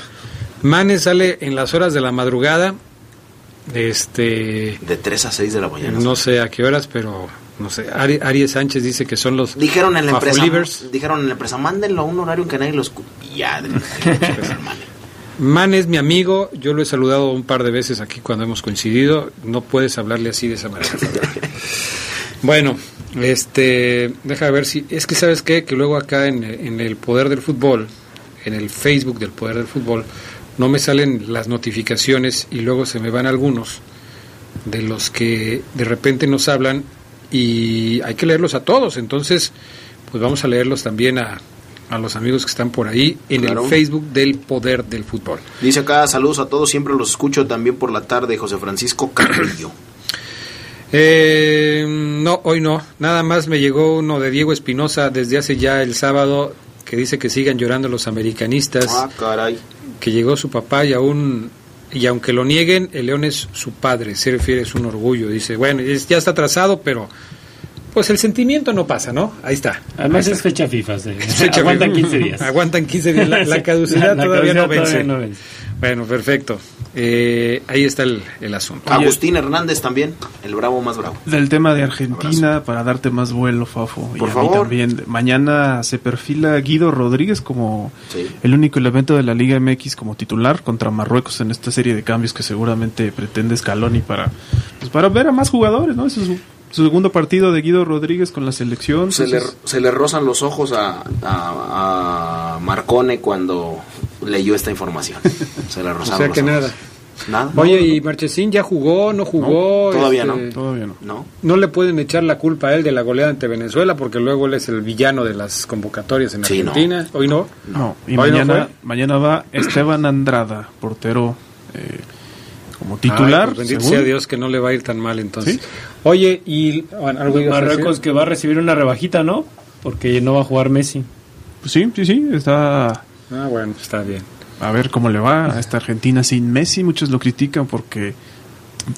Mane sale en las horas de la madrugada. Este. De 3 a 6 de la mañana. No sé a qué horas, pero no sé. Ari, Aries Sánchez dice que son los. Dijeron en la empresa, dijeron en la empresa, mándenlo a un horario en que nadie lo escuche. Y ya. Man es mi amigo, yo lo he saludado un par de veces aquí cuando hemos coincidido, no puedes hablarle así de esa manera. bueno, este, deja ver si, es que sabes qué, que luego acá en, en el Poder del Fútbol, en el Facebook del Poder del Fútbol, no me salen las notificaciones y luego se me van algunos de los que de repente nos hablan y hay que leerlos a todos, entonces pues vamos a leerlos también a, a los amigos que están por ahí en Claro. el Facebook del Poder del Fútbol. Dice acá, saludos a todos, siempre los escucho también por la tarde, José Francisco Carrillo. Eh, no, hoy no. Nada más me llegó uno de Diego Espinosa desde hace ya el sábado que dice que sigan llorando los americanistas, ah, caray. que llegó su papá y aún y aunque lo nieguen, el León es su padre, se refiere es un orgullo. Dice, bueno, es- ya está atrasado, pero pues el sentimiento no pasa, ¿no? Ahí está. Además Ahí es está. fecha FIFA. sí. Fecha Aguantan FIFA. 15 días. Aguantan 15 días. La, caducidad la- la todavía, no, caducidad todavía no vence. Bueno, perfecto. Eh, ahí está el, el asunto. Agustín Hernández también, el bravo más bravo. Del tema de Argentina, para darte más vuelo, Fafo. y Por a favor. mí también. Mañana se perfila Guido Rodríguez como Sí. el único elemento de la Liga MX como titular contra Marruecos en esta serie de cambios que seguramente pretende Scaloni para, pues para ver a más jugadores, ¿no? Ese es su, segundo partido de Guido Rodríguez con la selección. Se le, se le rozan los ojos a, a, a Marcone cuando leyó esta información. Se le O rozaron sea los que ojos. nada. Nada. Oye, ¿y Marchesín ya jugó? ¿No jugó? No, todavía Este, no. Todavía no. No. No le pueden echar la culpa a él de la goleada ante Venezuela porque luego él es el villano de las convocatorias en Sí, no. Argentina. Hoy no. No, y Hoy mañana, va Esteban Andrada, portero eh, como titular. Ay, pues bendito según. sea Dios que no le va a ir tan mal entonces. Sí. Oye, y bueno, algo Marruecos decir? que va a recibir una rebajita, ¿no? Porque no va a jugar Messi. Pues sí, sí, sí, está Ah, bueno, está bien. a ver cómo le va a esta Argentina sin Messi. Muchos lo critican porque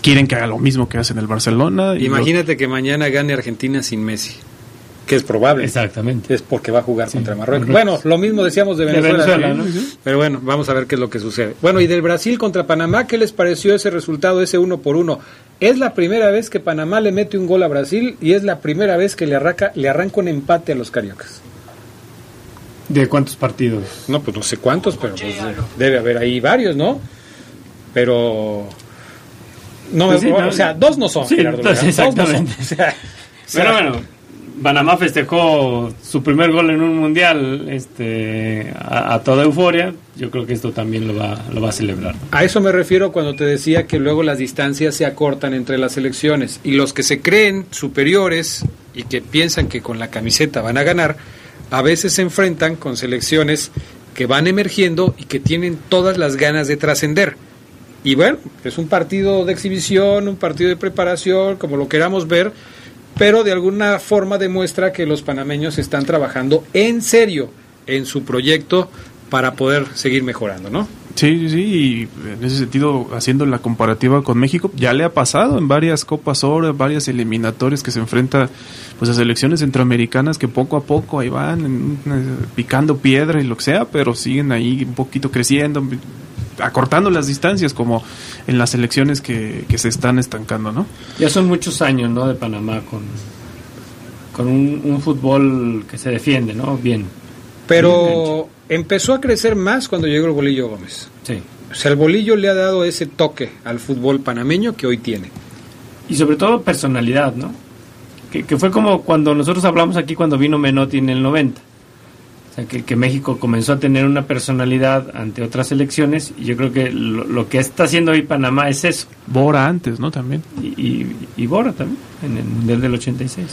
quieren que haga lo mismo que hace en el Barcelona. y Imagínate que mañana gane Argentina sin Messi. Que es probable. Exactamente. Es porque va a jugar contra Marruecos. Bueno, lo mismo decíamos de De Venezuela. ¿no? Pero bueno, vamos a ver qué es lo que sucede. Bueno, y del Brasil contra Panamá, ¿qué les pareció ese resultado, ese uno por uno? Es la primera vez que Panamá le mete un gol a Brasil y es la primera vez que le arranca, le arranca un empate a los cariocas. ¿De cuántos partidos? No, pues no sé cuántos, pero pues, debe haber ahí varios, ¿no? Pero... No, Pues sí, o no, sea, dos no son, Sí, Gerardo, dos. Dos no son. exactamente. O sea, Pero bueno, Panamá festejó su primer gol en un mundial este, a, a toda euforia. Yo creo que esto también lo va, lo va a celebrar. A eso me refiero cuando te decía que luego las distancias se acortan entre las elecciones y los que se creen superiores y que piensan que con la camiseta van a ganar, a veces se enfrentan con selecciones que van emergiendo y que tienen todas las ganas de trascender. Y bueno, es un partido de exhibición, un partido de preparación, como lo queramos ver, pero de alguna forma demuestra que los panameños están trabajando en serio en su proyecto para poder seguir mejorando, ¿no? Sí, sí, sí, y en ese sentido, haciendo la comparativa con México, ya le ha pasado en varias Copas Oro, varias eliminatorias que se enfrenta pues a selecciones centroamericanas que poco a poco ahí van en- eh, picando piedra y lo que sea, pero siguen ahí un poquito creciendo, acortando las distancias como en las selecciones que, que se están estancando, ¿no? Ya son muchos años, ¿no? De Panamá con, con un, un fútbol que se defiende, ¿no? Bien. Pero empezó a crecer más cuando llegó el Bolillo Gómez. Sí. O sea, el bolillo le ha dado ese toque al fútbol panameño que hoy tiene. Y sobre todo personalidad, ¿no? Que, que fue como cuando nosotros hablamos aquí cuando vino Menotti en el 90. Sea, que, que México comenzó a tener una personalidad ante otras elecciones y yo creo que lo, lo que está haciendo hoy Panamá es eso. Bora antes, ¿no? También. Y, y, y Bora también, en el Mundial del 86.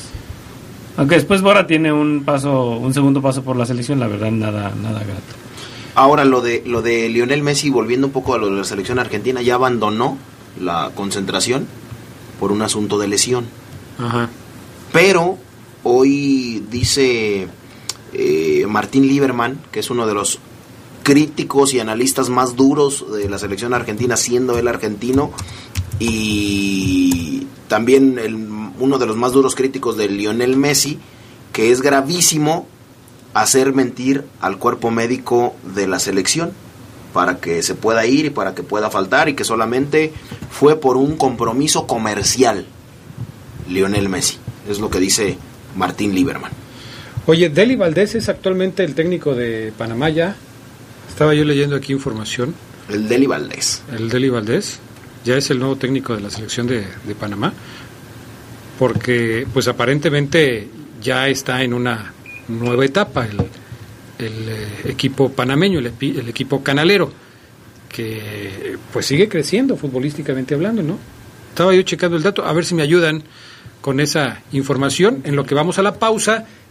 Aunque después Bora tiene un paso, un segundo paso por la selección, la verdad nada, nada grato. Ahora lo de lo de Lionel Messi volviendo un poco a lo de la selección argentina ya abandonó la concentración por un asunto de lesión. Ajá. Pero hoy dice eh, Martín Lieberman, que es uno de los críticos y analistas más duros de la selección argentina, siendo él argentino, y también uno de los más duros críticos de Lionel Messi, que es gravísimo hacer mentir al cuerpo médico de la selección para que se pueda ir y para que pueda faltar y que solamente fue por un compromiso comercial Lionel Messi. Es lo que dice Martín Lieberman. Oye, Deli Valdés es actualmente el técnico de Panamá ya. Estaba yo leyendo aquí información. El Deli Valdés. El Deli Valdés ya es el nuevo técnico de la selección de, de Panamá. Porque, pues aparentemente ya está en una nueva etapa el, el eh, equipo panameño, el, el equipo canalero, que pues sigue creciendo futbolísticamente hablando, ¿no? Estaba yo checando el dato, a ver si me ayudan con esa información en lo que vamos a la pausa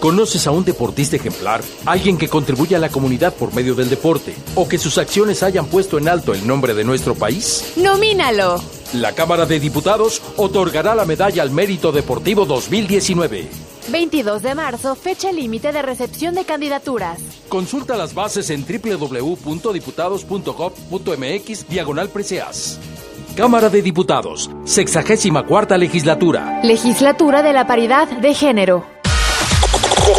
¿Conoces a un deportista ejemplar? ¿Alguien que contribuye a la comunidad por medio del deporte? ¿O que sus acciones hayan puesto en alto el nombre de nuestro país? Nomínalo. La Cámara de Diputados otorgará la Medalla al Mérito Deportivo 2019. 22 de marzo, fecha límite de recepción de candidaturas. Consulta las bases en www.diputados.gov.mx diagonal preseas. Cámara de Diputados, 64 legislatura. Legislatura de la Paridad de Género.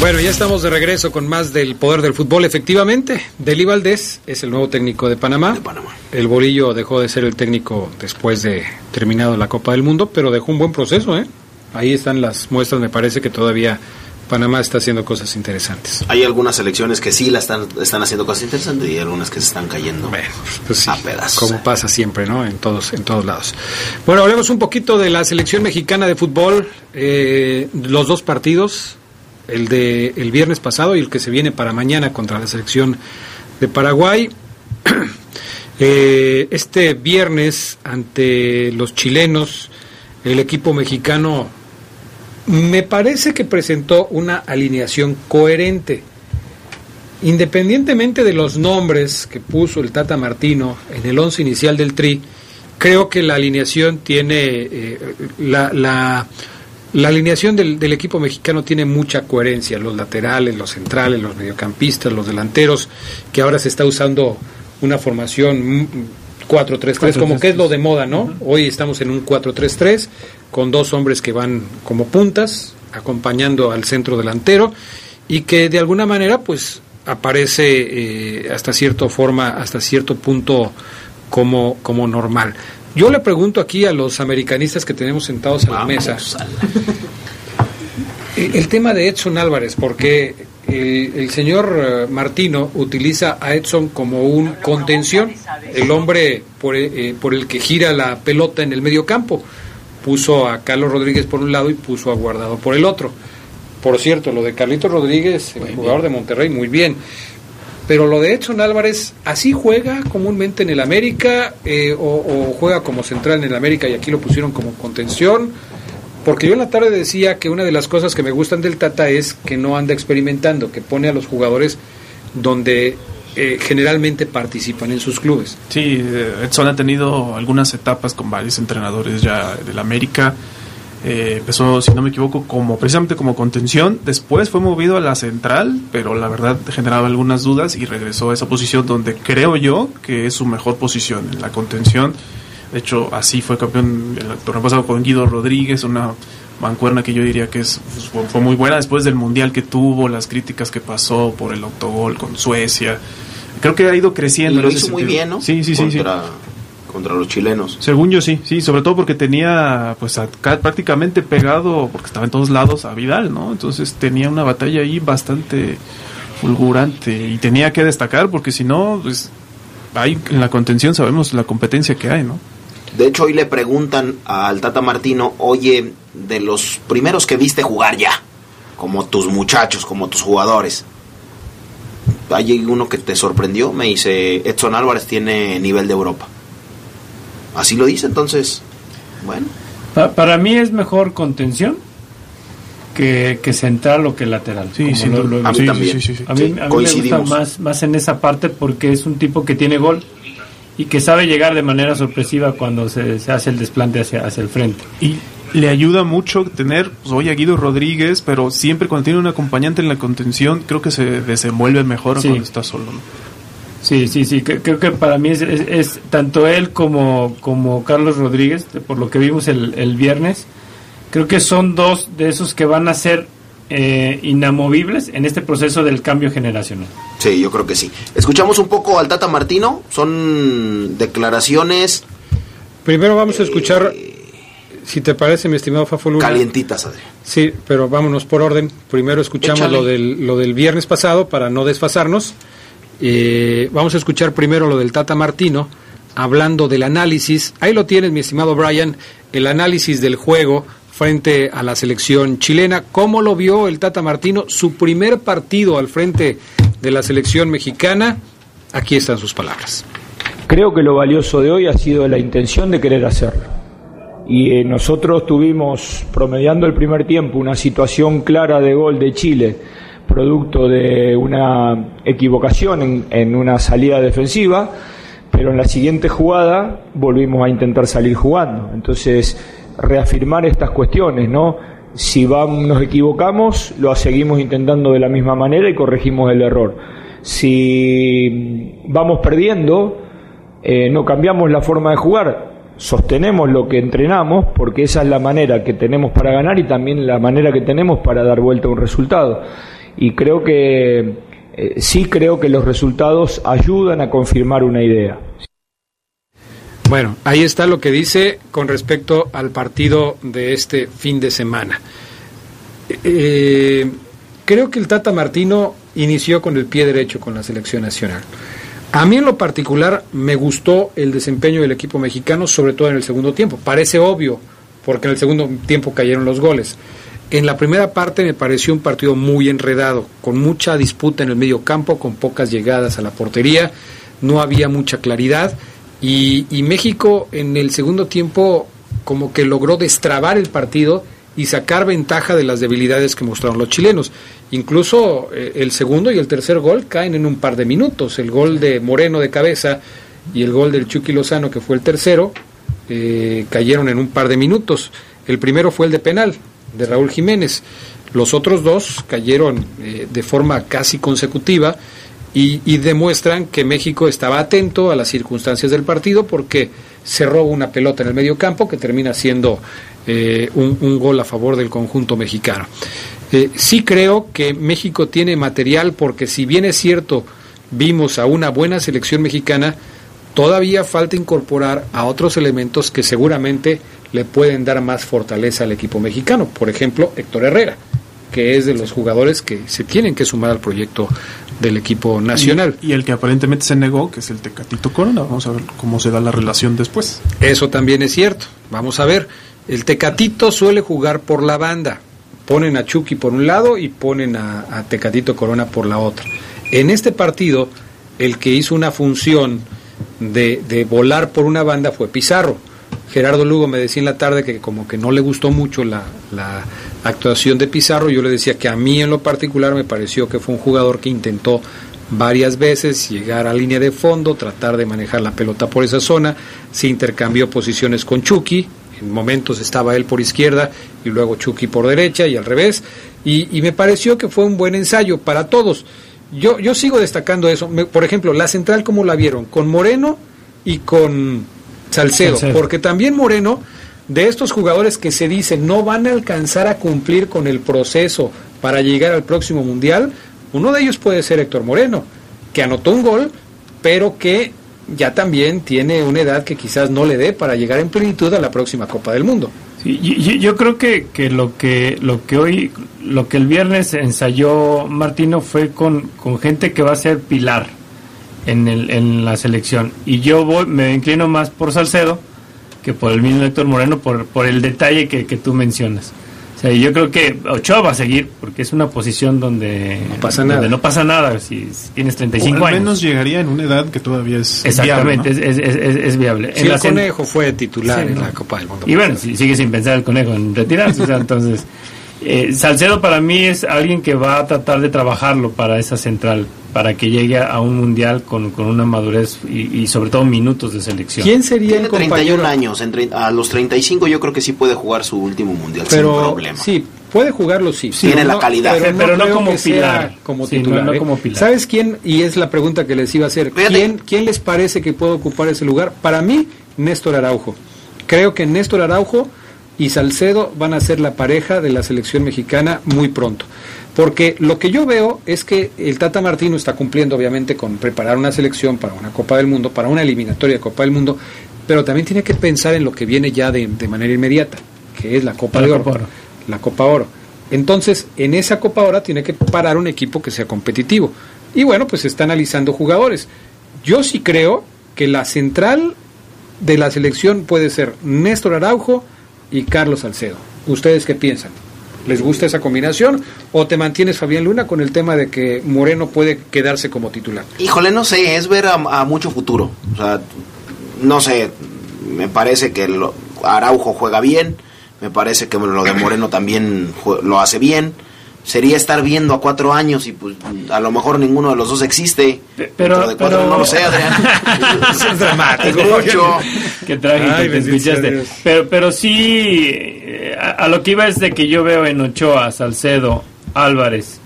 Bueno, ya estamos de regreso con más del poder del fútbol. Efectivamente, Deli Valdés es el nuevo técnico de Panamá. El Bolillo dejó de ser el técnico después de terminado la Copa del Mundo, pero dejó un buen proceso, ¿eh? Ahí están las muestras, me parece que todavía Panamá está haciendo cosas interesantes. Hay algunas selecciones que sí la están, están haciendo cosas interesantes y algunas que se están cayendo Pues sí, a pedazos. como pasa siempre, ¿no? En todos, en todos lados. Bueno, hablemos un poquito de la selección mexicana de fútbol. Eh, los dos partidos, el de el viernes pasado y el que se viene para mañana contra la selección de Paraguay. Eh, este viernes ante los chilenos, el equipo mexicano me parece que presentó una alineación coherente. Independientemente de los nombres que puso el Tata Martino en el once inicial del Tri, creo que la alineación tiene eh, la, la, la alineación del, del equipo mexicano tiene mucha coherencia, los laterales, los centrales, los mediocampistas, los delanteros, que ahora se está usando una formación mm, 4-3-3, como que es lo de moda, ¿no? Hoy estamos en un 4-3-3 con dos hombres que van como puntas, acompañando al centro delantero y que de alguna manera pues aparece eh, hasta cierta forma, hasta cierto punto como, como normal. Yo le pregunto aquí a los americanistas que tenemos sentados en la mesa eh, el tema de Edson Álvarez, porque el, el señor eh, Martino utiliza a Edson como un contención, el hombre por, eh, por el que gira la pelota en el medio campo. Puso a Carlos Rodríguez por un lado y puso a Guardado por el otro. Por cierto, lo de Carlitos Rodríguez, el jugador de Monterrey, muy bien. Pero lo de Edson Álvarez, ¿así juega comúnmente en el América eh, o, juega como central en el América y aquí lo pusieron como contención? Porque yo en la tarde decía que una de las cosas que me gustan del Tata es que no anda experimentando, que pone a los jugadores donde eh, generalmente participan en sus clubes. Sí, eh, Edson ha tenido algunas etapas con varios entrenadores ya del América. Eh, empezó, si no me equivoco, como precisamente como contención. Después fue movido a la central, pero la verdad generaba algunas dudas y regresó a esa posición donde creo yo que es su mejor posición, en la contención. De hecho, así fue campeón el torneo pasado con Guido Rodríguez, una mancuerna que yo diría que es, fue, fue muy buena después del mundial que tuvo, las críticas que pasó por el autogol con Suecia. Creo que ha ido creciendo. Y lo hizo muy bien, ¿no? Sí, sí, sí. sí. Contra, los chilenos. Según yo sí, sí, sobre todo porque tenía pues acá prácticamente pegado, porque estaba en todos lados a Vidal, ¿no? Entonces tenía una batalla ahí bastante fulgurante y tenía que destacar porque si no, pues hay en la contención sabemos la competencia que hay, ¿no? De hecho, hoy le preguntan al Tata Martino, oye, de los primeros que viste jugar ya, como tus muchachos, como tus jugadores, ¿hay uno que te sorprendió? Me dice, Edson Álvarez tiene nivel de Europa. Así lo dice, entonces, bueno. Pa- para mí es mejor contención que, que central o que lateral. Sí, lo- lo he A mí visto. también. Sí, sí, sí. A mí, Sí, a mí me gusta más, más en esa parte porque es un tipo que tiene gol y que sabe llegar de manera sorpresiva cuando se, se hace el desplante hacia, hacia el frente. Y le ayuda mucho tener pues, hoy a Guido Rodríguez, pero siempre cuando tiene un acompañante en la contención, creo que se desenvuelve mejor Sí. cuando está solo. ¿no? Sí, sí, sí. que- Creo que para mí es, es- es tanto él como, como Carlos Rodríguez, por lo que vimos el, el viernes, creo que son dos de esos que van a ser eh, inamovibles en este proceso del cambio generacional. Sí, yo creo que sí. Escuchamos un poco al Tata Martino, son declaraciones Primero vamos a escuchar, si te parece, mi estimado Fafo Luna. calientitas, Adrián. Sí, pero vámonos por orden. Primero escuchamos Échale. lo del, lo del viernes pasado para no desfasarnos. Eh, vamos a escuchar primero lo del Tata Martino, hablando del análisis. Ahí lo tienes, mi estimado Brian, el análisis del juego frente a la selección chilena. ¿Cómo lo vio el Tata Martino? Su primer partido al frente de la selección mexicana. Aquí están sus palabras. Creo que lo valioso de hoy ha sido la intención de querer hacerlo. Y eh, nosotros tuvimos, promediando el primer tiempo, una situación clara de gol de Chile, producto de una equivocación en, en una salida defensiva, pero en la siguiente jugada volvimos a intentar salir jugando. Entonces, reafirmar estas cuestiones, ¿no? Si vamos, nos equivocamos, lo seguimos intentando de la misma manera y corregimos el error. Si vamos perdiendo, eh, no cambiamos la forma de jugar, sostenemos lo que entrenamos, porque esa es la manera que tenemos para ganar y también la manera que tenemos para dar vuelta a un resultado. Y creo que, eh, sí creo que los resultados ayudan a confirmar una idea. Bueno, ahí está lo que dice con respecto al partido de este fin de semana. Eh, creo que el Tata Martino inició con el pie derecho con la selección nacional. A mí en lo particular me gustó el desempeño del equipo mexicano, sobre todo en el segundo tiempo. Parece obvio, porque en el segundo tiempo cayeron los goles. En la primera parte me pareció un partido muy enredado, con mucha disputa en el medio campo, con pocas llegadas a la portería, no había mucha claridad y, México en el segundo tiempo como que logró destrabar el partido y sacar ventaja de las debilidades que mostraron los chilenos. Incluso eh, el segundo y el tercer gol caen en un par de minutos. El gol de Moreno de cabeza y el gol del Chucky Lozano, que fue el tercero, eh, cayeron en un par de minutos. El primero fue el de penal, de Raúl Jiménez. Los otros dos cayeron eh, de forma casi consecutiva y, y demuestran que México estaba atento a las circunstancias del partido porque cerró una pelota en el medio campo que termina siendo eh, un, gol a favor del conjunto mexicano. Eh, sí creo que México tiene material porque si bien es cierto vimos a una buena selección mexicana, todavía falta incorporar a otros elementos que seguramente le pueden dar más fortaleza al equipo mexicano. Por ejemplo, Héctor Herrera, que es de los jugadores que se tienen que sumar al proyecto del equipo nacional. Y, y el que aparentemente se negó, que es el Tecatito Corona. Vamos a ver cómo se da la relación después. Eso también es cierto. Vamos a ver. El Tecatito suele jugar por la banda. Ponen a Chucky por un lado y ponen a, a Tecatito Corona por la otra. En este partido, el que hizo una función de, de volar por una banda fue Pizarro. Gerardo Lugo me decía en la tarde que como que no le gustó mucho la, actuación de Pizarro. Yo le decía que a mí en lo particular me pareció que fue un jugador que intentó varias veces llegar a línea de fondo, tratar de manejar la pelota por esa zona. Se intercambió posiciones con Chucky. En momentos estaba él por izquierda y luego Chucky por derecha y al revés. Y, me pareció que fue un buen ensayo para todos. Yo, yo sigo destacando eso. Por ejemplo, la central, ¿cómo la vieron? Con Moreno y con Salcedo, Salcedo, porque también Moreno, de estos jugadores que se dice no van a alcanzar a cumplir con el proceso para llegar al próximo Mundial, uno de ellos puede ser Héctor Moreno, que anotó un gol, pero que ya también tiene una edad que quizás no le dé para llegar en plenitud a la próxima Copa del Mundo. Sí, yo, yo, creo que, que, lo que lo que hoy, lo que el viernes ensayó Martino fue con, con gente que va a ser pilar en, el, en la selección. Y yo voy, me inclino más por Salcedo que por el mismo Héctor Moreno, por, por el detalle que, que tú mencionas. O sea, yo creo que Ochoa va a seguir porque es una posición donde no pasa donde nada. No pasa nada si, si tienes 35 o al años. menos llegaría en una edad que todavía es Exactamente, viable, ¿no? es, es, es, es, viable. Si en el conejo fue titular sí, en ¿no? la Copa del Mundo. Y bueno, si, sigue sin pensar el conejo en retirarse, o sea, entonces... Eh, Salcedo para mí es alguien que va a tratar de trabajarlo para esa central, para que llegue a un mundial con, con una madurez y, y, sobre todo minutos de selección. ¿Quién sería Tiene el compañero? 31 años, en, a los 35 yo creo que sí puede jugar su último mundial pero, sin problema. Sí, puede jugarlo, sí. sí Tiene no, la calidad. Pero, pero no, no, como pilar. Como sí, titular. no, ¿eh? como pilar. ¿Sabes quién? Y es la pregunta que les iba a hacer. ¿Quién, ¿Quién les parece que puede ocupar ese lugar? Para mí, Néstor Araujo. Creo que Néstor Araujo y Salcedo van a ser la pareja de la selección mexicana muy pronto. Porque lo que yo veo es que el Tata Martino está cumpliendo obviamente con preparar una selección para una Copa del Mundo, para una eliminatoria de Copa del Mundo, pero también tiene que pensar en lo que viene ya de, de manera inmediata, que es la Copa la de Copa Oro. La Copa Oro. Entonces, en esa Copa Oro tiene que parar un equipo que sea competitivo. Y bueno, pues se está analizando jugadores. Yo sí creo que la central de la selección puede ser Néstor Araujo, y Carlos Salcedo. ¿Ustedes qué piensan? ¿Les gusta esa combinación o te mantienes Fabián Luna con el tema de que Moreno puede quedarse como titular? Híjole, no sé, es ver a, mucho futuro. O sea, no sé, me parece que lo, Araujo juega bien, me parece que lo de Moreno también lo hace bien. Sería estar viendo a cuatro años y pues a lo mejor ninguno de los dos existe. Pero, de cuatro pero... no lo sé, Adrián. es dramático. mucho. Qué trágico Ay, te escuchaste. Pero, pero sí, a, a, lo que iba es de que yo veo en Ochoa, Salcedo, Álvarez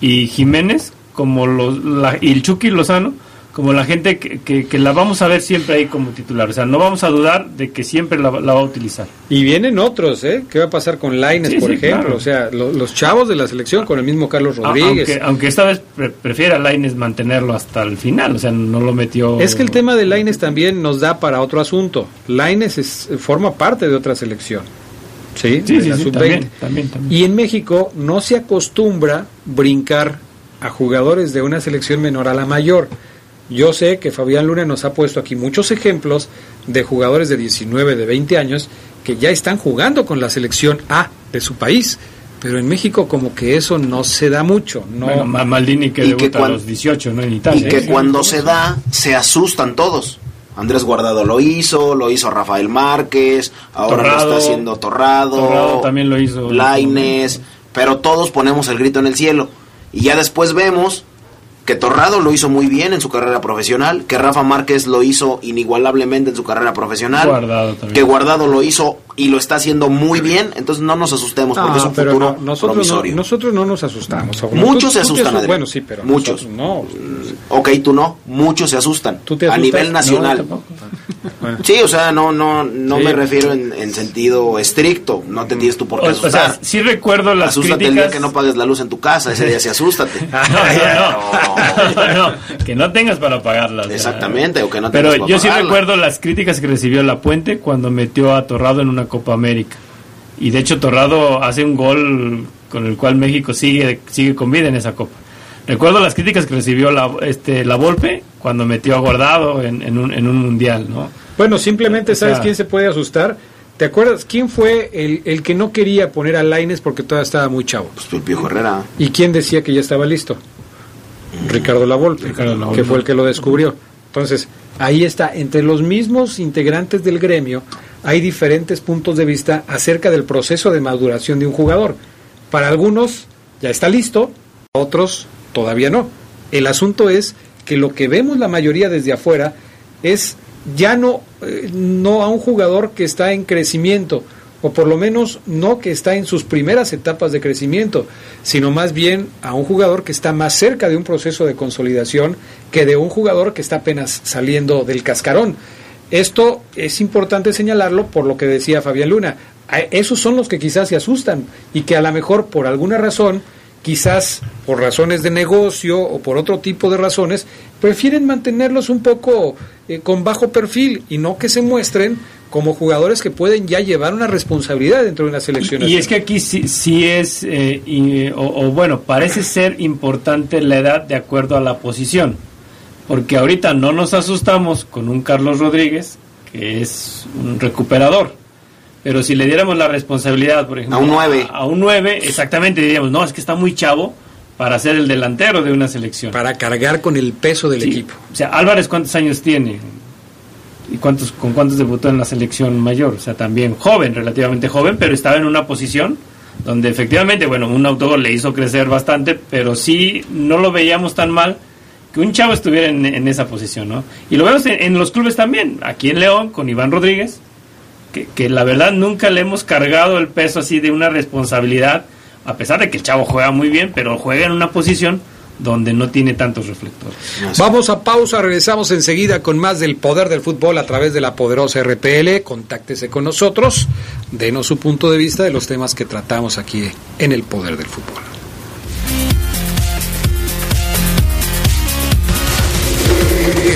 y Jiménez, como los, la, y el Chucky Lozano, como la gente que, que, que, la vamos a ver siempre ahí como titular. O sea, no vamos a dudar de que siempre la, la va a utilizar. Y vienen otros, ¿eh? ¿Qué va a pasar con Laines, sí, por sí, ejemplo? Claro. O sea, lo, los chavos de la selección con el mismo Carlos Rodríguez. Aunque, aunque esta vez pre prefiere a Laines mantenerlo hasta el final, o sea, no lo metió. Es que el tema de Laines también nos da para otro asunto. Laines es, forma parte de otra selección. Sí, sí, de sí, la sí sub-20. También, también, también. Y en México no se acostumbra brincar a jugadores de una selección menor a la mayor. Yo sé que Fabián Luna nos ha puesto aquí muchos ejemplos de jugadores de 19, de 20 años que ya están jugando con la selección A de su país. Pero en México como que eso no se da mucho. No. Bueno, Maldini que Y debuta que a los 18, ¿no? En Italia. Y que ¿eh? cuando se da, se asustan todos. Andrés Guardado lo hizo, lo hizo Rafael Márquez, ahora Torrado. lo está haciendo Torrado, Torrado también lo hizo. Laines, pero todos ponemos el grito en el cielo. Y ya después vemos que Torrado lo hizo muy bien en su carrera profesional, que Rafa Márquez lo hizo inigualablemente en su carrera profesional, Guardado que Guardado lo hizo y lo está haciendo muy bien, entonces no nos asustemos porque Ah, es un pero futuro no, nosotros, no, promisorio. nosotros no nos asustamos. Muchos se asustan. Bueno, sí, pero Muchos. no. Ok, tú no, muchos se asustan. ¿Tú te a nivel No, nacional. tampoco. Sí, o sea, no no no Sí. me refiero en, en sentido estricto. No te tienes tú por qué O- o sea, asustar. sí recuerdo las Asústate el críticas- día que no pagues la luz en tu casa. Ese día sí asústate. no, no, que no tengas para sea. Exactamente, o que no Pero para yo sí pagarla. recuerdo las críticas que recibió La Puente cuando metió a Torrado en una Copa América. Y de hecho Torrado hace un gol con el cual México sigue sigue con vida en esa Copa. Recuerdo las críticas que recibió la, este, la Volpe cuando metió a Guardado en, en un, en un mundial, ¿no? Bueno, simplemente, O sea- ¿sabes quién se puede asustar? ¿Te acuerdas quién fue el, el que no quería poner a Laines porque todavía estaba muy chavo? Pues el Piojo Herrera. ¿Y quién decía que ya estaba listo? Ricardo Lavolpe, Lavolpe. que fue el que lo descubrió. Entonces, ahí está, entre los mismos integrantes del gremio hay diferentes puntos de vista acerca del proceso de maduración de un jugador. Para algunos ya está listo, para otros todavía no. El asunto es que lo que vemos la mayoría desde afuera es ya no, eh, no a un jugador que está en crecimiento, o por lo menos no que está en sus primeras etapas de crecimiento, sino más bien a un jugador que está más cerca de un proceso de consolidación que de un jugador que está apenas saliendo del cascarón. Esto es importante señalarlo por lo que decía Fabián Luna. A- Esos son los que quizás se asustan y que a lo mejor por alguna razón, quizás por razones de negocio o por otro tipo de razones, prefieren mantenerlos un poco eh, con bajo perfil y no que se muestren como jugadores que pueden ya llevar una responsabilidad dentro de una selección. Y es que aquí sí, sí es, eh, y- o, o bueno, parece ser importante la edad de acuerdo a la posición. Porque ahorita no nos asustamos con un Carlos Rodríguez, que es un recuperador. Pero si le diéramos la responsabilidad, por ejemplo, A un nueve. A, un 9, exactamente diríamos, no, es que está muy chavo para ser el delantero de una selección. Para cargar con el peso del Sí. equipo. O sea, Álvarez, ¿cuántos años tiene? ¿Y cuántos, con cuántos debutó en la selección mayor? O sea, también joven, relativamente joven, pero estaba en una posición donde efectivamente, bueno, un autogol le hizo crecer bastante, pero sí no lo veíamos tan mal que un chavo estuviera en, en esa posición, ¿no? Y lo vemos en, en los clubes también, aquí en León, con Iván Rodríguez, que, que la verdad nunca le hemos cargado el peso así de una responsabilidad, a pesar de que el chavo juega muy bien, pero juega en una posición donde no tiene tantos reflectores. Vamos a pausa, regresamos enseguida con más del poder del fútbol a través de la poderosa RPL. Contáctese con nosotros, denos su punto de vista de los temas que tratamos aquí en el poder del fútbol.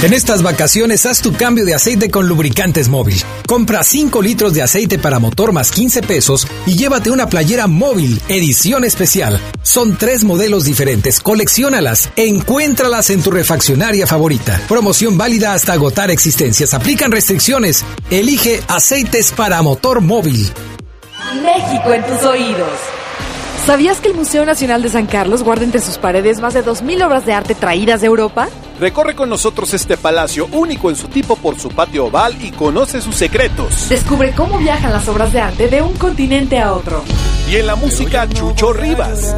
En estas vacaciones haz tu cambio de aceite con lubricantes móvil. Compra 5 litros de aceite para motor más 15 pesos y llévate una playera móvil, edición especial. Son tres modelos diferentes, colecciónalas, encuéntralas en tu refaccionaria favorita. Promoción válida hasta agotar existencias. Aplican restricciones. Elige aceites para motor móvil. México en tus oídos. ¿Sabías que el Museo Nacional de San Carlos guarda entre sus paredes más de 2.000 obras de arte traídas de Europa? Recorre con nosotros este palacio único en su tipo por su patio oval y conoce sus secretos. Descubre cómo viajan las obras de arte de un continente a otro. Y en la música, Chucho Rivas.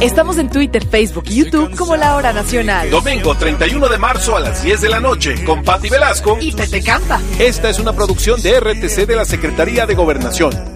Estamos en Twitter, Facebook y YouTube como La Hora Nacional. Domingo 31 de marzo a las 10 de la noche con Patti Velasco y Tete Campa. Esta es una producción de RTC de la Secretaría de Gobernación.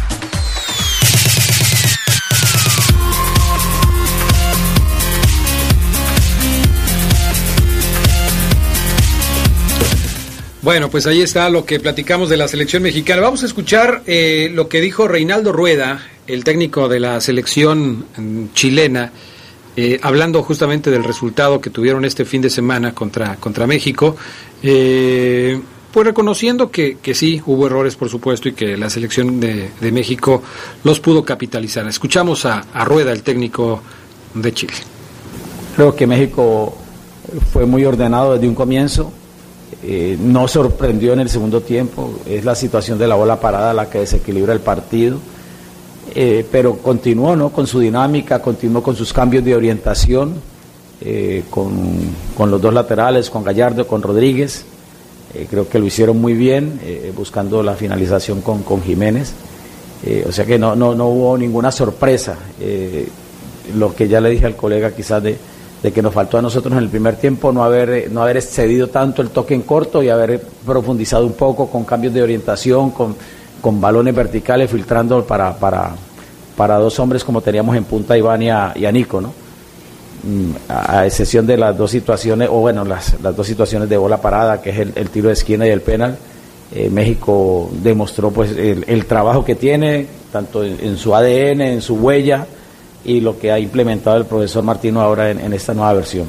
Bueno, pues ahí está lo que platicamos de la selección mexicana. Vamos a escuchar eh, lo que dijo Reinaldo Rueda, el técnico de la selección mm, chilena, eh, hablando justamente del resultado que tuvieron este fin de semana contra, contra México. Eh, pues reconociendo que, que sí, hubo errores, por supuesto, y que la selección de, de México los pudo capitalizar. Escuchamos a, a Rueda, el técnico de Chile. Creo que México fue muy ordenado desde un comienzo, eh, no sorprendió en el segundo tiempo, es la situación de la bola parada la que desequilibra el partido, eh, pero continuó ¿no? con su dinámica, continuó con sus cambios de orientación, eh, con, con, los dos laterales, con Gallardo, con Rodríguez, creo que lo hicieron muy bien, buscando la finalización con, con Jiménez, o sea que no, no, no hubo ninguna sorpresa, lo que ya le dije al colega quizás de de que nos faltó a nosotros en el primer tiempo no haber, no haber excedido tanto el toque en corto y haber profundizado un poco con cambios de orientación, con, con balones verticales filtrando para, para, para dos hombres como teníamos en punta Iván y a, Nico, ¿no? Mm, a, excepción de las dos situaciones, o bueno, las, las dos situaciones de bola parada, que es el, tiro de esquina y el penal, eh, México demostró pues el, trabajo que tiene, tanto en su ADN, en su huella, y lo que ha implementado el profesor Martino ahora en, esta nueva versión.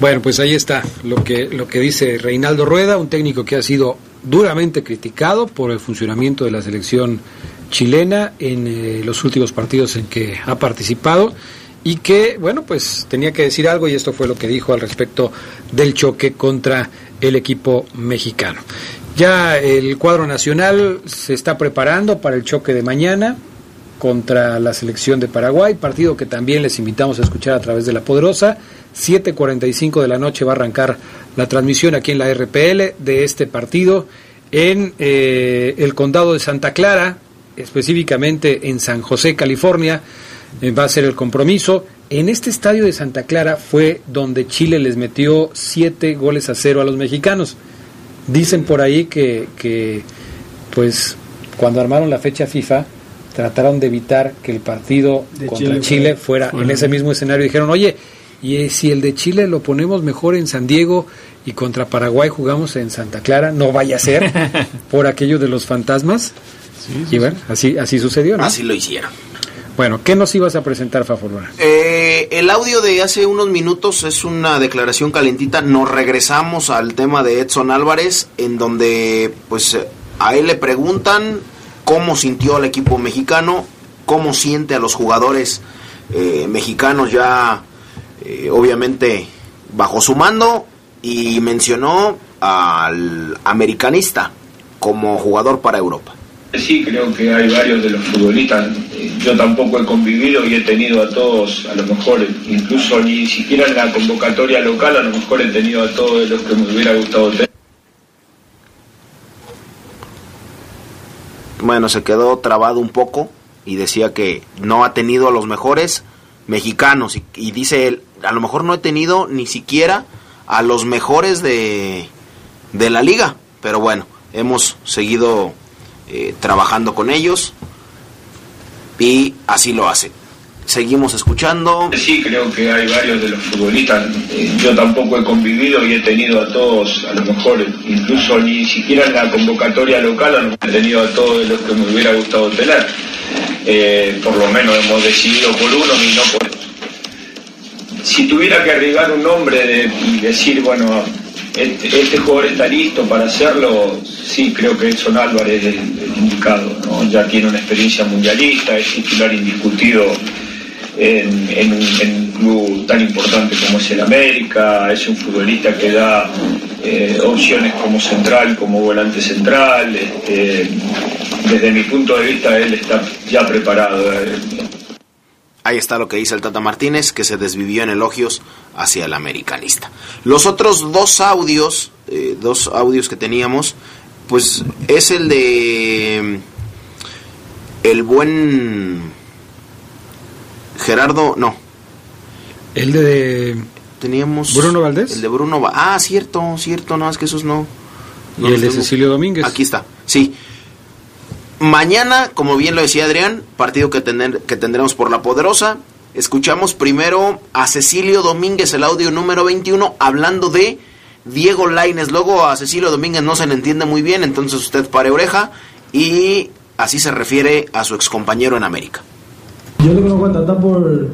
Bueno, pues ahí está lo que, lo que dice Reinaldo Rueda, un técnico que ha sido duramente criticado por el funcionamiento de la selección chilena en eh, los últimos partidos en que ha participado y que, bueno, pues tenía que decir algo y esto fue lo que dijo al respecto del choque contra el equipo mexicano. Ya el cuadro nacional se está preparando para el choque de mañana, contra la selección de Paraguay, partido que también les invitamos a escuchar a través de la Poderosa. 7.45 de la noche va a arrancar la transmisión aquí en la RPL de este partido en eh, el condado de Santa Clara, específicamente en San José, California. Eh, va a ser el compromiso. En este estadio de Santa Clara fue donde Chile les metió siete goles a cero a los mexicanos. Dicen por ahí que, que pues, cuando armaron la fecha FIFA, trataron de evitar que el partido contra Chile, fuera en ese mismo escenario. Dijeron, oye, y eh, si el de Chile lo ponemos mejor en San Diego y contra Paraguay jugamos en Santa Clara, no vaya a ser por aquello de los fantasmas. y bueno, así, así sucedió, ¿no? Así lo hicieron. Bueno, ¿qué nos ibas a presentar, Faforuna? Eh, el audio de hace unos minutos es una declaración calentita. Nos regresamos al tema de Edson Álvarez, en donde pues a él le preguntan cómo sintió al equipo mexicano, cómo siente a los jugadores eh, mexicanos ya eh, obviamente bajo su mando y mencionó al americanista como jugador para Europa. Sí, creo que hay varios de los futbolistas. Yo tampoco he convivido y he tenido a todos, a lo mejor, incluso ni siquiera en la convocatoria local, a lo mejor he tenido a todos los que me hubiera gustado tener. Bueno, se quedó trabado un poco y decía que no ha tenido a los mejores mexicanos. Y, dice él, a lo mejor no he tenido ni siquiera a los mejores de, de la liga, pero bueno, hemos seguido eh, trabajando con ellos y así lo hace seguimos escuchando. Sí, creo que hay varios de los futbolistas. Eh, yo tampoco he convivido y he tenido a todos, a lo mejor incluso ni siquiera en la convocatoria local, he tenido a todos los que me hubiera gustado tener. Eh, por lo menos hemos decidido por uno y no por otro. Si tuviera que arribar un nombre y decir, bueno, este, este, jugador está listo para hacerlo, sí, creo que Edson Álvarez es el, indicado. ¿no? Ya tiene una experiencia mundialista, es titular indiscutido en, un, club tan importante como es el América, es un futbolista que da eh, opciones como central, como volante central. Este, desde mi punto de vista, él está ya preparado. Eh. Ahí está lo que dice el Tata Martínez, que se desvivió en elogios hacia el americanista. Los otros dos audios, eh, dos audios que teníamos, pues es el de el buen Gerardo, no. El de... Teníamos... Bruno Valdés. El de Bruno... Ah, cierto, cierto, no, es que esos no... y el de Cecilio Domínguez. Aquí está, sí. Mañana, como bien lo decía Adrián, partido que, que tendremos por La Poderosa. Escuchamos primero a Cecilio Domínguez, el audio número 21, hablando de Diego Laines. Luego a Cecilio Domínguez no se le entiende muy bien, entonces usted pare oreja y así se refiere a su excompañero en América. Yo lo conozco a Tata por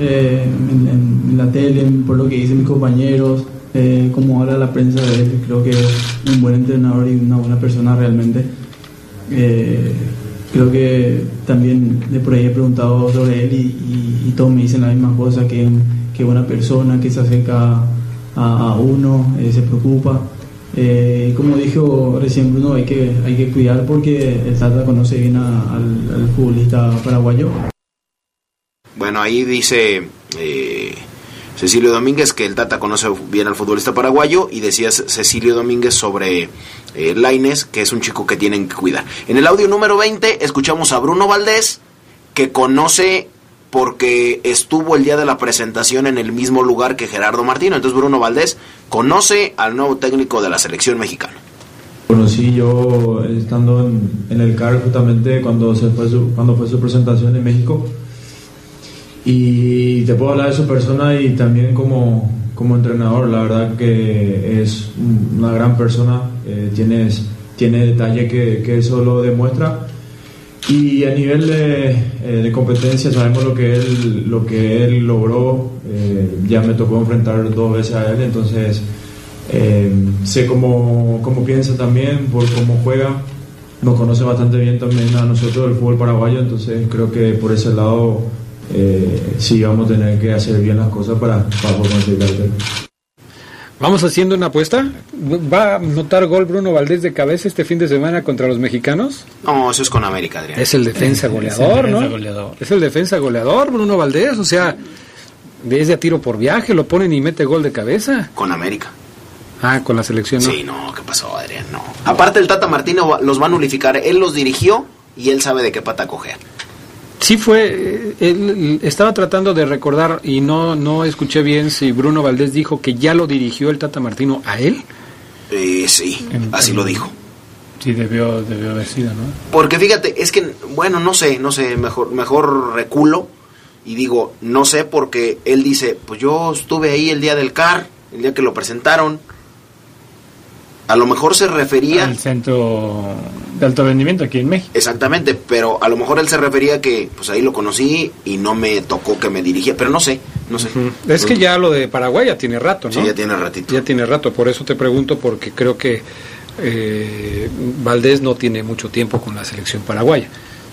eh, en, la tele, por lo que dicen mis compañeros, eh, cómo habla la prensa de él. Creo que es un buen entrenador y una buena persona realmente. Eh, creo que también de por ahí he preguntado sobre él y, todos me dicen la misma cosa, que, es buena persona, que se acerca a, uno, eh, se preocupa. Como dijo recién Bruno, hay que, hay que cuidar porque el Tata conoce bien al, al futbolista paraguayo. Bueno, ahí dice eh, Cecilio Domínguez que el Tata conoce bien al futbolista paraguayo y decía Cecilio Domínguez sobre eh, Laines, que es un chico que tienen que cuidar. En el audio número 20 escuchamos a Bruno Valdés, que conoce porque estuvo el día de la presentación en el mismo lugar que Gerardo Martino. Entonces Bruno Valdés conoce al nuevo técnico de la selección mexicana. Conocí yo estando en, el CAR justamente cuando, se fue cuando fue su presentación en México. Y te puedo hablar de su persona y también como, como entrenador. La verdad que es un- una gran persona, eh, tienes, tiene detalle que, que eso lo demuestra. Y a nivel de, eh, de competencia sabemos lo que él, lo que él logró. eh, ya me tocó enfrentar dos veces a él, entonces eh, sé cómo, cómo piensa también, por cómo juega. Nos conoce bastante bien también a nosotros del fútbol paraguayo, entonces creo que por ese lado eh, sí vamos a tener que hacer bien las cosas para, para poder conseguir el título. Vamos haciendo una apuesta. ¿Va a notar gol Bruno Valdés de cabeza este fin de semana contra los mexicanos? No, eso es con América, Adrián. Es el defensa Es el goleador, defensa ¿no? goleador. Es el defensa goleador, Bruno Valdés. O sea, desde a tiro por viaje, lo ponen y mete gol de cabeza. Con América. Ah, con la selección, ¿no? Sí, no, ¿qué pasó, Adrián? No. Aparte, el Tata Martino los va a nulificar. Él los dirigió y él sabe de qué pata coger. Sí fue, eh, él estaba tratando de recordar y no no escuché bien si Bruno Valdés dijo que ya lo dirigió el Tata Martino a él. Eh, sí, así lo dijo. Sí, debió, debió haber sido, ¿no? Porque fíjate, es que, bueno, no sé, no sé, mejor, mejor reculo y digo, no sé, porque él dice, pues yo estuve ahí el día del CAR, el día que lo presentaron. A lo mejor se refería... El centro de alto rendimiento aquí en México. Exactamente, pero a lo mejor él se refería que pues ahí lo conocí y no me tocó que me dirigiera, pero no sé, no sé. Es que ya lo de Paraguay ya tiene rato, ¿no? Sí, ya tiene ratito. Ya tiene rato, por eso te pregunto, porque creo que eh, Valdés no tiene mucho tiempo con la selección paraguaya.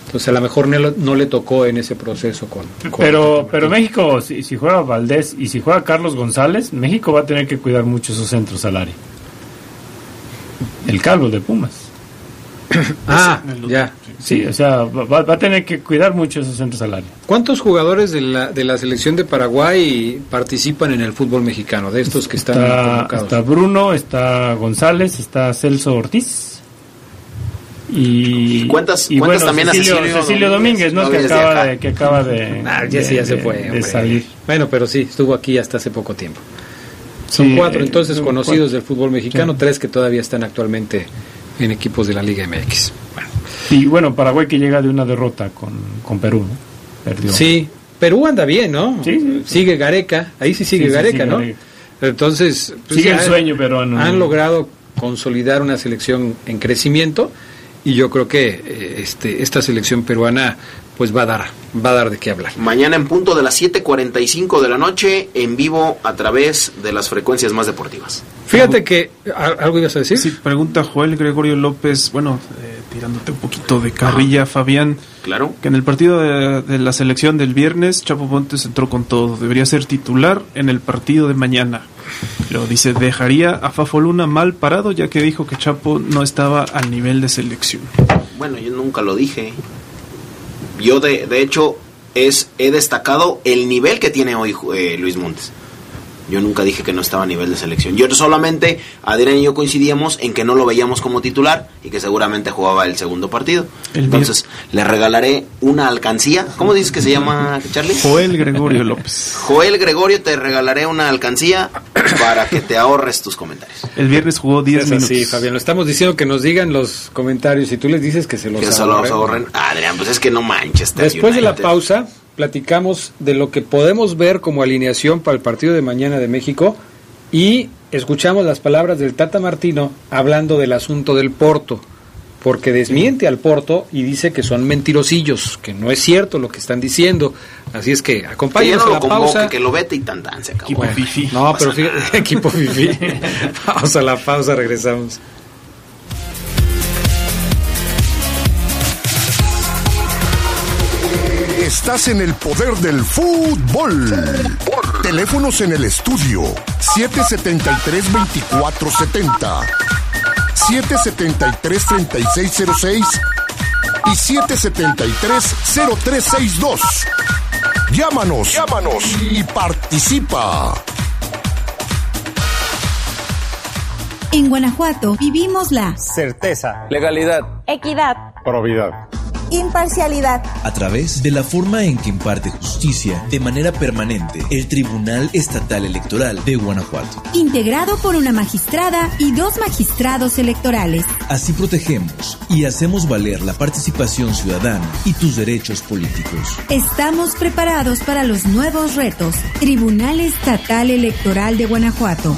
Entonces a lo mejor no, le- no le tocó en ese proceso con... con- Pero, pero México, si, si juega Valdés y si juega Carlos González, México va a tener que cuidar mucho esos centros al área. El Carlos de Pumas. Ah, ya. Sí, o sea, va, va a tener que cuidar mucho esos centros al área. ¿Cuántos jugadores de la, de la selección de Paraguay participan en el fútbol mexicano, de estos que están Está, convocados? está Bruno, está González, está Celso Ortiz. Y, Y cuentas bueno, también a Cecilio, Cecilio Cecilio Domínguez, ¿no? no que, acaba de, que acaba de, Ah, ya sí, de- ya se de- fue. de hombre. salir. Bueno, pero sí, estuvo aquí hasta hace poco tiempo. Son cuatro eh, entonces conocidos cuatro. del fútbol mexicano, Sí. tres que todavía están actualmente en equipos de la Liga MX. Bueno. Y bueno, Paraguay que llega de una derrota con, con Perú, ¿no? Perdió. Sí, Perú anda bien, ¿no? Sí, sí. Sigue Gareca, ahí sí sigue Gareca, ¿no? Gareca. Entonces, pues, Sigue el sueño peruano. Han logrado consolidar una selección en crecimiento y yo creo que eh, este, esta selección peruana pues va a dar, va a dar de qué hablar. Mañana en punto de las 7.45 de la noche, en vivo a través de las frecuencias más deportivas. Fíjate que ¿al- algo ibas a decir. Sí, pregunta Joel Gregorio López, bueno, eh, tirándote un poquito de carrilla, Fabián. Claro. Que en el partido de, de la selección del viernes, Chapo Montes entró con todo. Debería ser titular en el partido de mañana. Lo dice, dejaría a Fafo Luna mal parado, ya que dijo que Chapo no estaba al nivel de selección. Bueno, yo nunca lo dije. Yo de, de hecho es he destacado el nivel que tiene hoy eh, Luis Montes. Yo nunca dije que no estaba a nivel de selección. Yo solamente, Adrián y yo coincidíamos en que no lo veíamos como titular y que seguramente jugaba el segundo partido. El Entonces, le regalaré una alcancía. ¿Cómo dices que se llama, Charlie? Joel Gregorio López. Joel Gregorio, te regalaré una alcancía para que te ahorres tus comentarios. El viernes jugó 10 Es minutos. así, Fabián, lo estamos diciendo que nos digan los comentarios y tú les dices que se los Que se los ahorren. ahorren. Adrián, pues es que no manches. te Después de la pausa, platicamos de lo que podemos ver como alineación para el partido de mañana de México y escuchamos las palabras del Tata Martino hablando del asunto del Porto, porque desmiente al Porto y dice que son mentirosillos, que no es cierto lo que están diciendo. Así es que acompáñenos no a la convoque, pausa. que lo vete y tan tan se acabó. Bueno, no, pero fíjate, equipo fifi. Pausa, la pausa, regresamos. Estás en el poder del fútbol. Teléfonos en el estudio 773-2470, 773-3606 y 773-0362. Llámanos, llámanos y participa. En Guanajuato vivimos la certeza, legalidad, equidad, probidad imparcialidad. A través de la forma en que imparte justicia de manera permanente el Tribunal Estatal Electoral de Guanajuato. Integrado por una magistrada y dos magistrados electorales. Así protegemos y hacemos valer la participación ciudadana y tus derechos políticos. Estamos preparados para los nuevos retos. Tribunal Estatal Electoral de Guanajuato.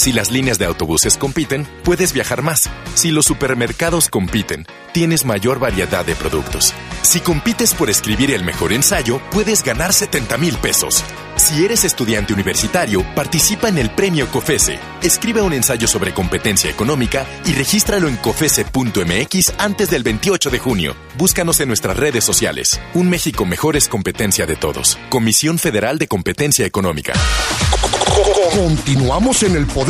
Si las líneas de autobuses compiten, puedes viajar más. Si los supermercados compiten, tienes mayor variedad de productos. Si compites por escribir el mejor ensayo, puedes ganar 70 mil pesos. Si eres estudiante universitario, participa en el premio COFESE. Escribe un ensayo sobre competencia económica y regístralo en cofese.mx antes del 28 de junio. Búscanos en nuestras redes sociales. Un México mejor es competencia de todos. Comisión Federal de Competencia Económica. Continuamos en el poder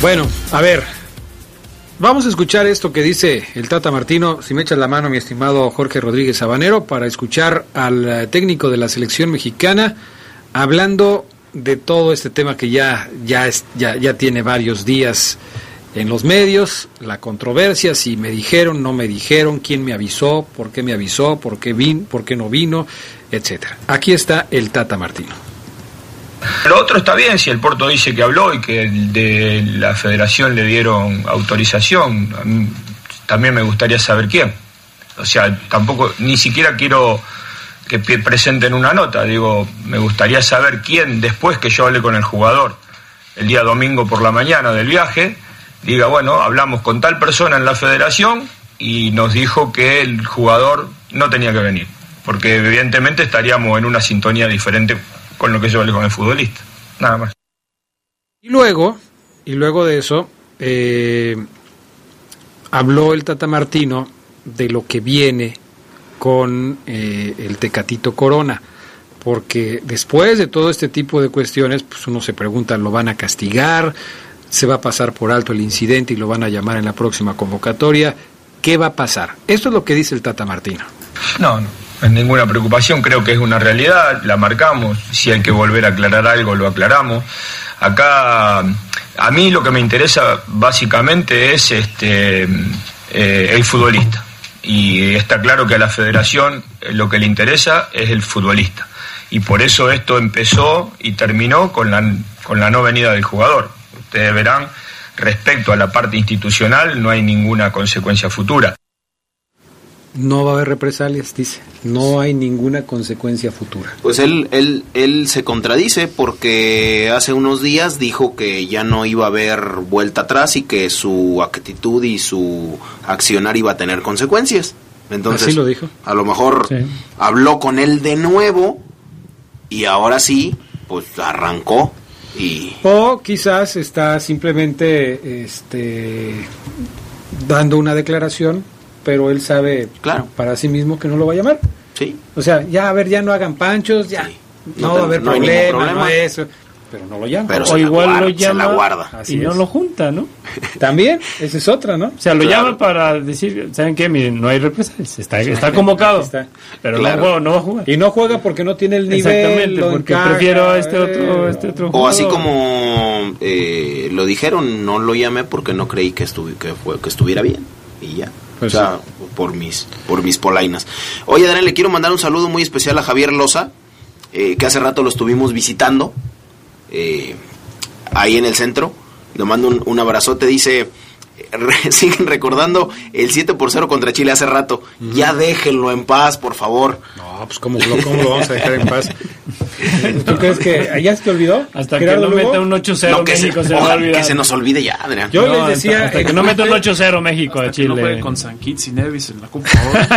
Bueno, a ver, vamos a escuchar esto que dice el Tata Martino, si me echas la mano mi estimado Jorge Rodríguez Sabanero, para escuchar al eh, técnico de la selección mexicana hablando de todo este tema que ya, ya, es, ya, ya tiene varios días en los medios, la controversia, si me dijeron, no me dijeron, quién me avisó, por qué me avisó, por qué, vin, por qué no vino, etcétera. Aquí está el Tata Martino. Lo otro está bien si el Porto dice que habló y que de la federación le dieron autorización. También me gustaría saber quién. O sea, tampoco, ni siquiera quiero que presenten una nota. Digo, me gustaría saber quién, después que yo hable con el jugador el día domingo por la mañana del viaje, diga, bueno, hablamos con tal persona en la federación y nos dijo que el jugador no tenía que venir. Porque evidentemente estaríamos en una sintonía diferente con lo que yo hablé con el futbolista, nada más. Y luego, y luego de eso, eh, habló el Tata Martino de lo que viene con eh, el Tecatito Corona, porque después de todo este tipo de cuestiones, pues uno se pregunta, ¿lo van a castigar? ¿Se va a pasar por alto el incidente y lo van a llamar en la próxima convocatoria? ¿Qué va a pasar? Esto es lo que dice el Tata Martino. No, no en ninguna preocupación, creo que es una realidad, la marcamos, si hay que volver a aclarar algo, lo aclaramos. Acá, a mí lo que me interesa básicamente es este, eh, el futbolista. Y está claro que a la federación eh, lo que le interesa es el futbolista. Y por eso esto empezó y terminó con la, con la no venida del jugador. Ustedes verán, respecto a la parte institucional, no hay ninguna consecuencia futura. No va a haber represalias, dice. No hay ninguna consecuencia futura. Pues él, él, él se contradice porque hace unos días dijo que ya no iba a haber vuelta atrás y que su actitud y su accionar iba a tener consecuencias. Entonces, lo dijo. A lo mejor habló con él de nuevo y ahora sí, pues arrancó y... O quizás está simplemente este, dando una declaración pero él sabe claro. para sí mismo que no lo va a llamar. Sí. O sea, ya a ver, ya no hagan panchos, ya no, va a haber problema, no, eso. pero no lo llama. Pero o se la igual guarda, lo se llama la guarda. Así y no es. lo junta, ¿no? También, esa es otra, ¿no? O sea, lo Claro. llama para decir, ¿saben qué? Miren, no hay represalias, está, está convocado, Está. pero Claro. no, juega- no va a jugar. Y no juega porque no tiene el nivel. Exactamente, porque prefiero a este otro, eh. este otro O así como eh, lo dijeron, no lo llamé porque no creí que, estuvi- que, fue- que estuviera bien. Y ya. Pues o sea, por mis, por mis polainas. Oye, Daniel, le quiero mandar un saludo muy especial a Javier Loza, eh, que hace rato lo estuvimos visitando eh, ahí en el centro. Le mando un, un abrazote. Dice, re- siguen recordando el 7 por 0 contra Chile hace rato. Ya déjenlo en paz, por favor. No, pues ¿cómo, lo- cómo lo vamos a dejar en paz? ¿Tú crees que ya se te olvidó? Hasta que no Lugo? meta un 8-0 No, que, se, México se, va a que se nos olvide ya, Adrián. Yo No, les hasta- decía... hasta, en que no meta un corte- 8-0 México a Hasta que no juegue Chile. con San Kitts y Nevis en la Copa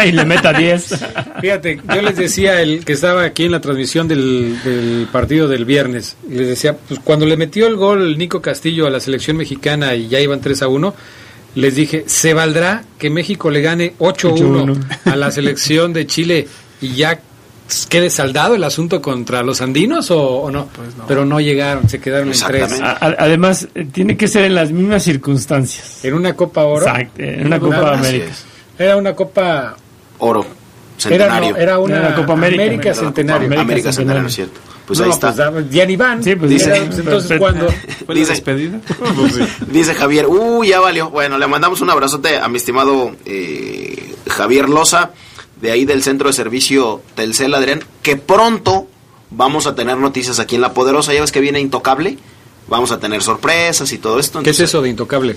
y le meta 10. Fíjate, yo les decía el que estaba aquí en la transmisión del, del partido del viernes, les decía, pues cuando le metió el gol Nico Castillo a la selección mexicana y ya iban 3 a 1, les dije, ¿se valdrá que México le gane 8 a 1 a la selección de Chile y ya quede saldado el asunto contra los andinos o, o no? Pero no llegaron, se quedaron en 3. A- a- Además, eh, tiene que ser en las mismas circunstancias. En una Copa Oro. Exacto, en una Copa. América. Era una Copa... Oro. Era, no, era una Era Copa América. América Centenario. América, América Centenario, Centenario. cierto. Pues No, ahí está. pues, ya ni van. Sí, pues Dice- Era, pues, entonces, ¿cuándo? ¿Fue la Dice- despedida? Dice Javier, uy, ya valió. Bueno, le mandamos un abrazote a mi estimado eh, Javier Loza, de ahí del Centro de Servicio Telcel Adrián, que pronto vamos a tener noticias aquí en La Poderosa. Ya ves que viene Intocable. Vamos a tener sorpresas y todo esto. ¿Qué es eso de Intocable?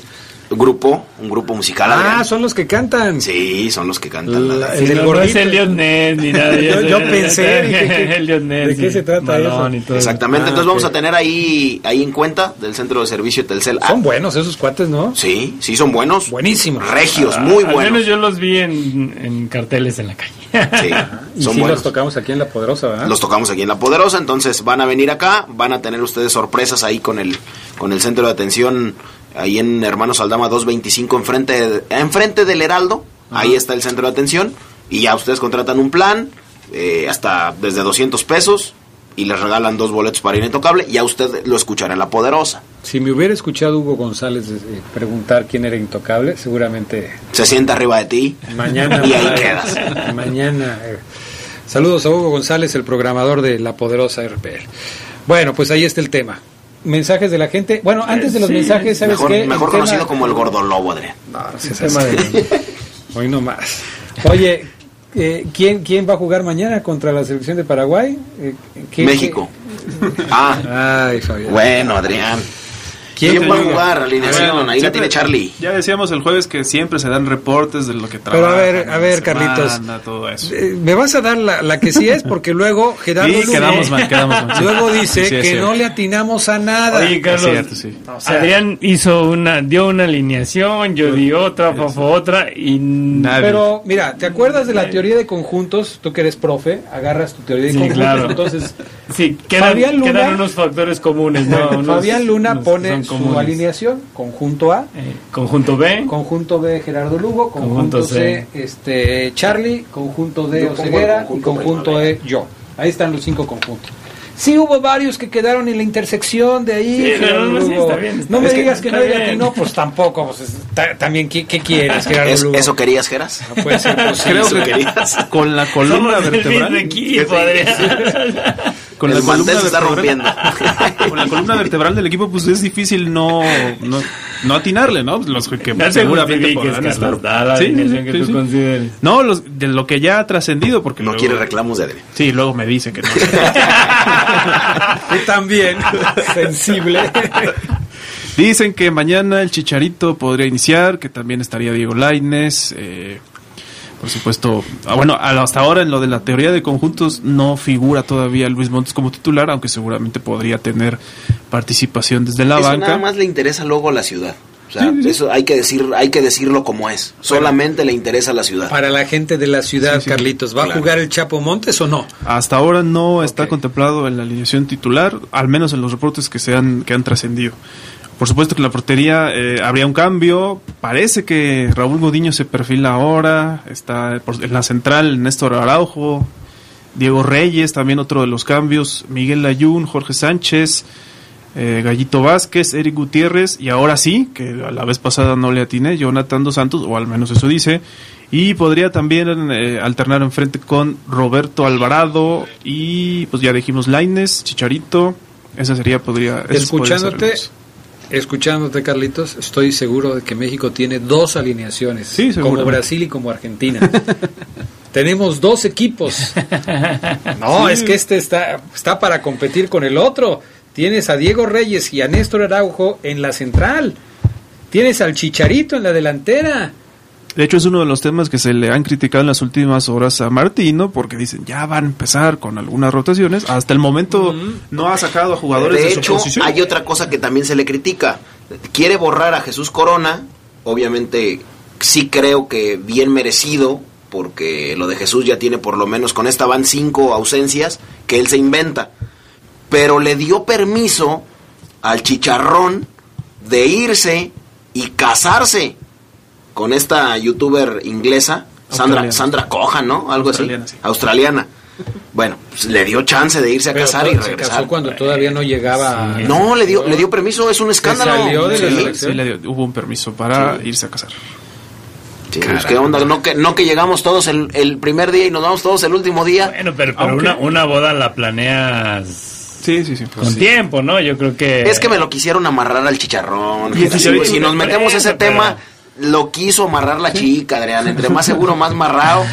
Un grupo, un grupo musical. Ah, Adrián. son los que cantan. Sí, son los que cantan. La- el del no, no es el Lionel ni nada. Yo- yo pensé, dije, ¿qué- el Lionel, de qué sí. se trata Malón eso? y todo. Exactamente, Ah, entonces vamos a tener ahí, ahí en cuenta del Centro de Servicio Telcel. Ah, Son buenos esos cuates, ¿no? sí, sí, son buenos. Buenísimos. Regios, Ah, muy Al buenos. menos yo los vi en, en carteles en la calle. Sí, Y son sí buenos. los tocamos aquí en La Poderosa, ¿verdad? Los tocamos aquí en La Poderosa, entonces van a venir acá, van a tener ustedes sorpresas ahí con el, con el centro de atención, ahí en Hermanos Aldama 225, enfrente, de- enfrente del Heraldo, ahí está el centro de atención, y ya ustedes contratan un plan, eh, hasta desde 200 pesos, y les regalan dos boletos para ir a Intocable, y ya usted lo escuchará en La Poderosa. Si me hubiera escuchado Hugo González eh, preguntar quién era Intocable, seguramente Se sienta arriba de ti, mañana... y ahí quedas. Mañana... eh. Saludos a Hugo González, el programador de La Poderosa RPL. Bueno, pues ahí está el tema. Mensajes de la gente. Bueno, antes de los Sí, mensajes, ¿sabes Mejor, qué? El mejor tema- conocido como el Gordo Lobo, Adrián. No, Hoy no más. Oye, eh, ¿quién, ¿quién va a jugar mañana contra la selección de Paraguay? Eh, ¿qué- México. Ah, qué- Ay, Fabián. bueno, Adrián. ¿Quién ¿Quién va a jugar? Alineación, Bueno, ahí la siempre- tiene Charlie. Ya decíamos el jueves que siempre se dan reportes de lo que Pero trabajan. a ver, a ver, la Carlitos. semana, todo eso. Eh, Me vas a dar la, la que sí es, porque luego Gerardo Sí, quedamos mal, quedamos mal. luego dice Sí, que cierto. no le atinamos a nada. Oye, Carlos, Es cierto, sí. O sea, Adrián hizo una, dio una alineación, yo di otra, Fafo otra y Nadie. Pero mira, ¿te acuerdas de la teoría de conjuntos? Tú que eres profe, agarras tu teoría de Sí, conjuntos. claro. Entonces, sí, quedan, Fabián Luna- quedan unos factores comunes, ¿no? Unos- Fabián Luna pone su alineación, conjunto A, Eh, conjunto B, conjunto B Gerardo Lugo, conjunto, Conjunto C, C. este Charlie, conjunto D Oseguera y conjunto E yo. Ahí están los cinco conjuntos. Sí hubo varios que quedaron en la intersección de ahí. Sí, Gerardo no, no, sí, Lugo. está bien, está no me digas que no le bien. atinó, pues tampoco. Pues, es- ta- también, ¿qué, qué quieres, Gerardo ¿Es- Lugo? ¿Eso querías, Geras? No puede ser posible. Creo Eso que querías. con la columna Somos el mismo vertebral. equipo, Adrián. Con El la columna se está vertebral- rompiendo. Con la columna vertebral del equipo, pues es difícil no, no, no atinarle, ¿no? Los que No seguramente podrán estar. da la Sí, sí, que sí, tú sí. consideres. No, los, de lo que ya ha trascendido, porque No luego- quiere reclamos de Adrián. Sí, luego me dice que no. Y también sensible. Dicen que mañana el Chicharito podría iniciar, que también estaría Diego Lainez. eh, por supuesto, ah, bueno, a- hasta ahora en lo de la teoría de conjuntos no figura todavía Luis Montes como titular, aunque seguramente podría tener participación desde la Eso banca. nada más le interesa luego a la ciudad. O sea, Sí, sí, sí. eso hay que decir, hay que decirlo como es. Solamente le interesa a la ciudad. Para la gente de la ciudad, Sí, sí, Carlitos, ¿va claro. a jugar el Chapo Montes o no? Hasta ahora no está contemplado en la alineación titular, al menos en los reportes que se han, que han trascendido. Por supuesto que en la portería eh, habría un cambio. Parece que Raúl Godiño se perfila ahora. Está en la central Néstor Araujo. Diego Reyes, también otro de los cambios. Miguel Layún, Jorge Sánchez. eh, Gallito Vázquez, Eric Gutiérrez y ahora sí, que a la vez pasada no le atiné, Jonathan Dos Santos, o al menos eso dice. Y podría también eh, alternar enfrente con Roberto Alvarado y pues ya dijimos Laines, Chicharito. Esa sería, podría... Escuchándote, escuchándote, Carlitos, estoy seguro de que México tiene dos alineaciones, Sí, como. Brasil y como Argentina. Tenemos dos equipos. No, Sí. es que este está, está para competir con el otro. Tienes a Diego Reyes y a Néstor Araujo en la central. Tienes al Chicharito en la delantera. De hecho, es uno de los temas que se le han criticado en las últimas horas a Martino, porque dicen ya van a empezar con algunas rotaciones. Hasta el momento no ha sacado a jugadores de, de su hecho, posición. hay otra cosa que también se le critica. Quiere borrar a Jesús Corona. Obviamente, sí creo que bien merecido, porque lo de Jesús ya tiene por lo menos, con esta van cinco ausencias que él se inventa. Pero le dio permiso al chicharrón de irse y casarse con esta youtuber inglesa, Sandra. Sandra Cohan, ¿no? Algo Australiana, así. sí. Australiana. Bueno, pues le dio chance de irse a Pero casar y todo- se regresar. casó cuando todavía no llegaba. No, le dio, le dio permiso, es un escándalo. salió de la Sí. le dio- hubo un permiso para irse a casar. Sí, pues, ¿Qué onda? No que, no que llegamos todos el, el primer día y nos vamos todos el último día. Bueno, pero, pero Aunque- una, una boda la planeas Sí, sí, sí. con tiempo, ¿no? Yo creo que... Es que me lo quisieron amarrar al chicharrón. Y Si- chicharito si, nos me metemos ese pero- tema, lo quiso amarrar la chica, Adrián. Entre más seguro, más amarrado.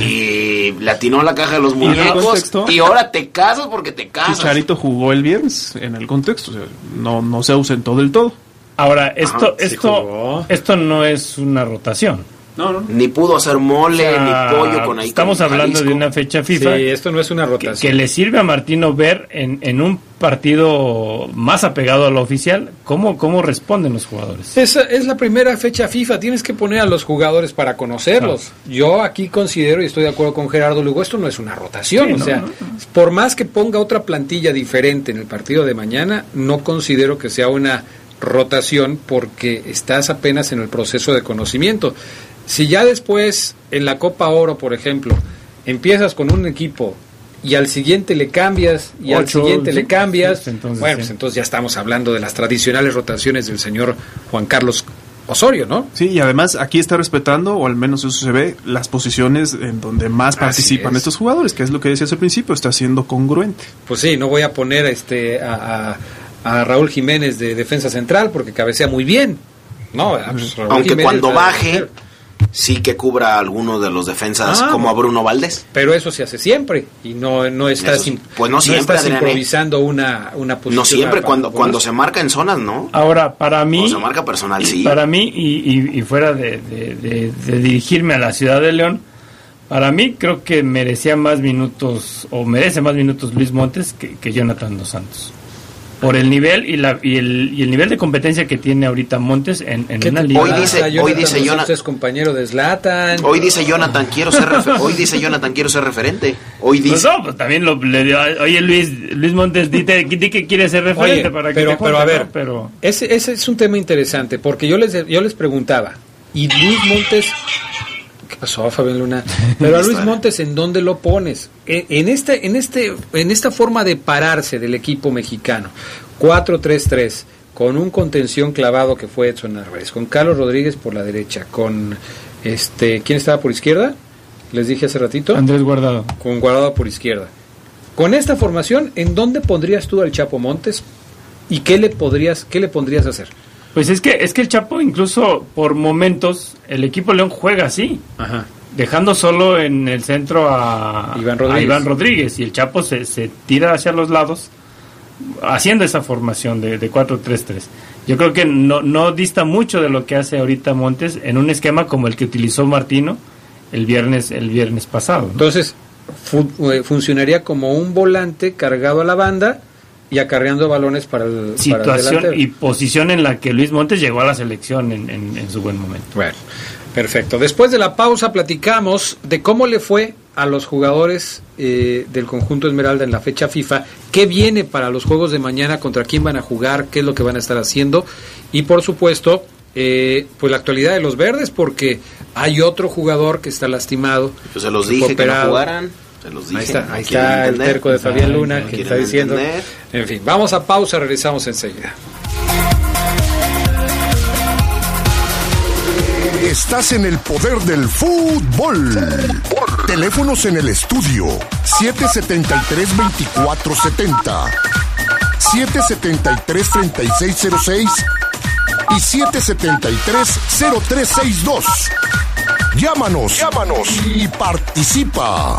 Y le atinó la caja de los ¿Y en el muñecos. Y ahora te casas porque te casas. Chicharito jugó el viernes en el contexto, o sea, no, no se ausentó del todo. Ahora, esto, Ajá, esto, esto no es una rotación. No, no. Ni pudo hacer mole, O sea, ni pollo con ahí. Estamos con hablando Jalisco. de una fecha FIFA. Sí, esto no es una rotación. que le sirve a Martino ver en, en un partido más apegado a lo oficial cómo, cómo responden los jugadores. Esa es la primera fecha FIFA, tienes que poner a los jugadores para conocerlos. Yo aquí considero y estoy de acuerdo con Gerardo Lugo, esto no es una rotación, Sí, o no, sea, no, por más que ponga otra plantilla diferente en el partido de mañana, no considero que sea una rotación porque estás apenas en el proceso de conocimiento. Si ya después en la Copa Oro, por ejemplo, empiezas con un equipo y al siguiente le cambias y al siguiente sí, le cambias, sí, entonces, bueno, sí. pues entonces ya estamos hablando de las tradicionales rotaciones del señor Juan Carlos Osorio, ¿no? Sí, y además aquí está respetando, o al menos eso se ve, las posiciones en donde más participan es. estos jugadores, que es lo que decías al principio, está siendo congruente. Pues sí, no voy a poner este a, a- a Raúl Jiménez de defensa central porque cabecea muy bien. No, pues Raúl Aunque Jiménez cuando baje, defender. Sí que cubra a alguno de los defensas, Ah, como a Bruno Valdés. Pero eso se hace siempre y no no estás Eso Pues no siempre, estás Adrián, improvisando una una posición. No siempre, cuando, cuando se marca en zonas, ¿no? Ahora, para mí... Cuando se marca personal, sí. Para mí, y, y- y fuera de, de- de- de dirigirme a la ciudad de León, para mí creo que merecía más minutos, o merece más minutos Luis Montes que, que Jonathan Dos Santos. Por el nivel y, la, y, el, y el nivel de competencia que tiene ahorita Montes en, en ¿Qué una liga. Hoy dice- hoy Jonathan dice Jonathan- es compañero de Zlatan. Hoy dice Jonathan, quiero ser refer- hoy dice Jonathan, quiero ser referente. Hoy Pues dice no, pues también lo, le dio, oye Luis, Luis Montes, dite, di que quiere ser referente Oye, para que pero, te pero a ver, ¿no? pero ese, ese es un tema interesante porque yo les yo les preguntaba y Luis Montes ¿qué pasó Fabián Luna? Pero a Luis Montes en dónde lo pones en, en este en este en esta forma de pararse del equipo mexicano 4-3-3 con un contención clavado que fue Edson Álvarez con Carlos Rodríguez por la derecha con este quién estaba por izquierda les dije hace ratito Andrés Guardado. con Guardado por izquierda. Con esta formación, ¿en dónde pondrías tú al Chapo Montes? ¿Y qué le podrías, qué le pondrías a hacer? Pues es que es que el Chapo incluso por momentos el equipo León juega así, Ajá. dejando solo en el centro a Iván a Rodríguez. Iván Rodríguez y el Chapo se, se tira hacia los lados haciendo esa formación de, de 4-3-3. Yo creo que no, no dista mucho de lo que hace ahorita Montes en un esquema como el que utilizó Martino el viernes el viernes pasado. ¿no? Entonces, eh, funcionaría como un volante cargado a la banda y acarreando balones para el, para el Situación y posición en la que Luis Montes llegó a la selección en, en- en su buen momento. Bueno, perfecto. Después de la pausa platicamos de cómo le fue a los jugadores eh, del conjunto Esmeralda en la fecha FIFA, qué viene para los juegos de mañana, contra quién van a jugar, qué es lo que van a estar haciendo y por supuesto eh, pues la actualidad de los verdes porque hay otro jugador que está lastimado. Yo se los dije que no jugaran. Se los Ahí dije. está, no ahí está el terco de Fabián Luna No que está diciendo. entender. En fin, vamos a pausa, regresamos enseguida. Estás en el poder del fútbol. Teléfonos en el estudio 773-2470, 773-3606 y 773-0362. Llámanos, llámanos y participa.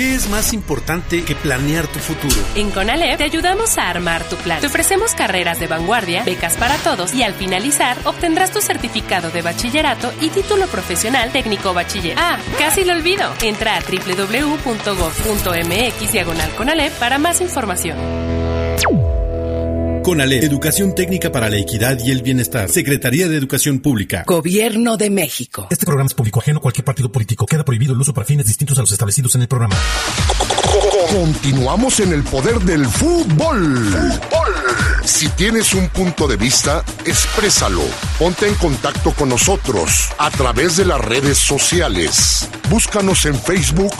¿Qué es más importante que planear tu futuro? En CONALEP te ayudamos a armar tu plan. Te ofrecemos carreras de vanguardia, becas para todos y al finalizar obtendrás tu certificado de bachillerato y título profesional técnico bachiller. Ah, casi lo olvido. Entra a www.gov.mx diagonal CONALEP para más información. CONALEP, Educación Técnica para la Equidad y el Bienestar. Secretaría de Educación Pública. Gobierno de México. Este programa es público ajeno a cualquier partido político. Queda prohibido el uso para fines distintos a los establecidos en el programa. Continuamos en el poder del fútbol. Si tienes un punto de vista, exprésalo. Ponte en contacto con nosotros a través de las redes sociales. Búscanos en Facebook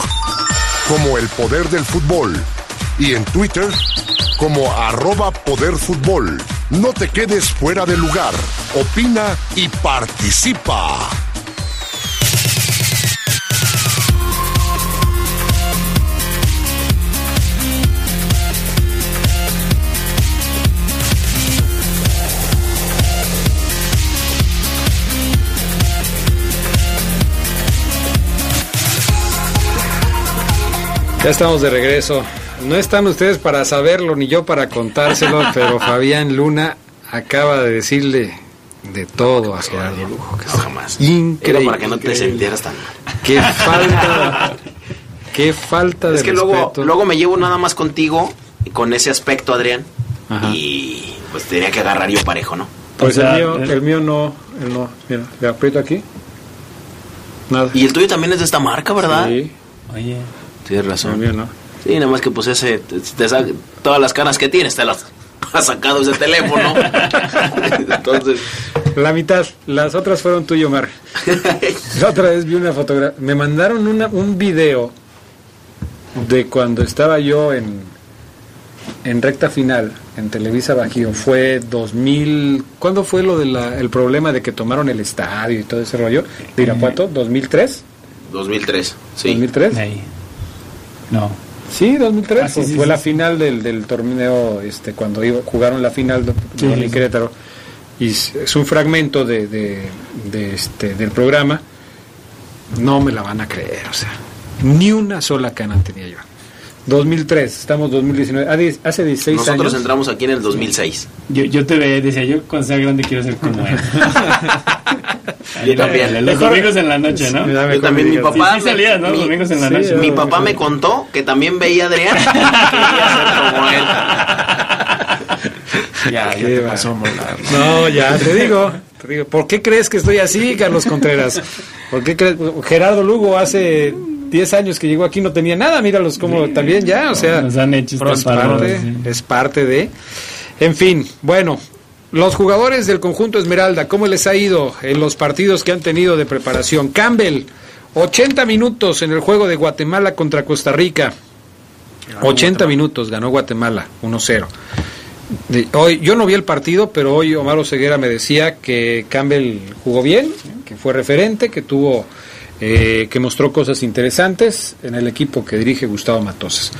como El Poder del Fútbol y en Twitter como arroba Poder Fútbol. No te quedes fuera de lugar. Opina y participa. Ya estamos de regreso. No están ustedes para saberlo ni yo para contárselo, pero Fabián Luna acaba de decirle de todo a Gerardo Lujo. que es jamás. Increíble. Era para que no te sintieras tan mal. Qué falta, qué falta de Es que luego, respeto. luego me llevo nada más contigo y con ese aspecto, Adrián. Y pues tenía que agarrar yo parejo, ¿no? Pues O sea, el mío, el- el mío no, el no. Mira, le aprieto aquí. Nada. Y el tuyo también es de esta marca, ¿verdad? Sí. Oye. Tienes razón. El mío no. Sí, nada más que pues ese, te, te sa- todas las canas que tienes te las ha sacado ese teléfono. Entonces, La mitad, las otras fueron tuyo, Mar. La otra vez vi una fotografía. Me mandaron una, un video de cuando estaba yo en, en recta final en Televisa Bajío. Fue 2000. ¿Cuándo fue lo del problema de que tomaron el estadio y todo ese rollo? ¿De Irapuato? ¿2003? 2003, sí. ¿2003? No. Sí, 2003. Ah, sí, pues sí, fue sí. la final del, del torneo, este, cuando iba- jugaron la final de. Querétaro. Y es es un fragmento de, de- de este, del programa. No me la van a creer, o sea, ni una sola cana tenía yo. 2003, estamos 2019, ah, hace 16 Nosotros años. entramos aquí en el 2006. Yo, yo te veía y decía, yo cuando sea grande quiero ser como él. Yo también. Los domingos en la noche, ¿no? Yo también, mi papá. Sí, sí salías, ¿no? Los mi- domingos en la sí, noche. Mi papá me contó que también veía a Adrián. y quería ser como él. Ya, ya te pasó, Molar. No, ya te digo, te digo. ¿Por qué crees que estoy así, Carlos Contreras? ¿Por qué crees? Gerardo Lugo hace 10 años que llegó aquí no tenía nada, míralos como también ya, o sea, Nos han hecho es estamparlos, parte, sí. es parte de. En fin, bueno, los jugadores del conjunto Esmeralda, ¿cómo les ha ido en los partidos que han tenido de preparación? Campbell, 80 minutos en el juego de Guatemala contra Costa Rica. 80 minutos ganó Guatemala, 1-0. De- hoy, yo no vi el partido, pero hoy Omar Oseguera me decía que Campbell jugó bien, que fue referente, que tuvo, eh, que mostró cosas interesantes en el equipo que dirige Gustavo Matosas.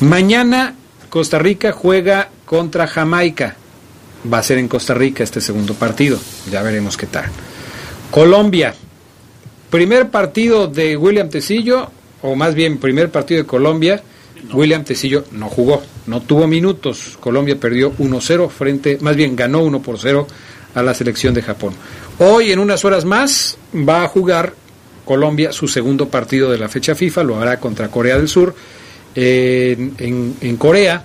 Mañana Costa Rica juega contra Jamaica. Va a ser en Costa Rica este segundo partido. Ya veremos qué tal. Colombia. Primer partido de William Tecillo, o más bien primer partido de Colombia. William Tecillo no jugó, no tuvo minutos. Colombia perdió 1-0 frente, más bien ganó 1 por 0 a la selección de Japón. Hoy, en unas horas más, va a jugar Colombia su segundo partido de la fecha FIFA, lo hará contra Corea del Sur. Eh, en, en Corea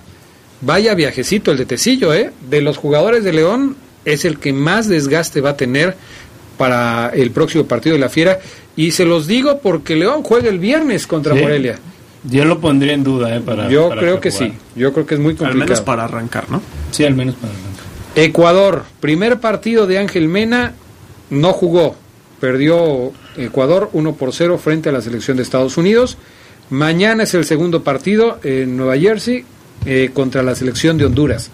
Vaya viajecito el de Tecillo, ¿eh? De los jugadores de León es el que más desgaste va a tener para el próximo partido de la Fiera. Y se los digo porque León juega el viernes contra Sí. Morelia. Yo lo pondría en duda, ¿eh? Para, Yo para creo que jugar. sí. Yo creo que es muy Al complicado. menos para arrancar, ¿no? Sí, al menos para arrancar. Ecuador, primer partido de Ángel Mena, no jugó. Perdió Ecuador 1 por 0 frente a la selección de Estados Unidos. Mañana es el segundo partido en Nueva Jersey eh, contra la selección de Honduras.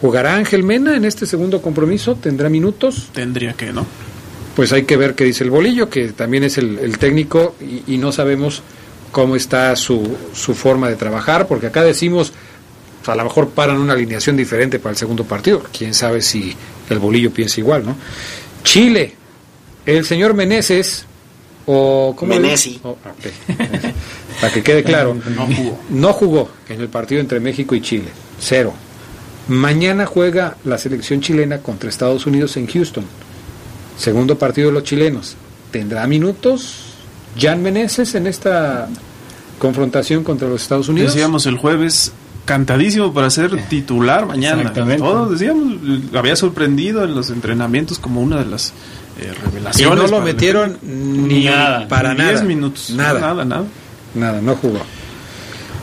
¿Jugará Ángel Mena en este segundo compromiso? ¿Tendrá minutos? Tendría que, ¿no? Pues hay que ver qué dice el bolillo, que también es el, el técnico y, y no sabemos cómo está su, su forma de trabajar, porque acá decimos, pues, a lo mejor paran una alineación diferente para el segundo partido. Quién sabe si el bolillo piensa igual, ¿no? Chile, el señor Meneses, o ¿cómo Menesi. Oh, para que quede claro, No jugó. no jugó en el partido entre México y Chile, cero. Mañana juega la selección chilena contra Estados Unidos en Houston. Segundo partido de los chilenos. ¿Tendrá minutos Jan Meneses en esta confrontación contra los Estados Unidos? Decíamos el jueves cantadísimo para ser titular mañana. Todos decíamos, había sorprendido en los entrenamientos como una de las eh, y revelaciones. no lo el metieron ni Nada. para Ni nada. 10 minutos. Nada. Nada, nada. Nada, no jugó.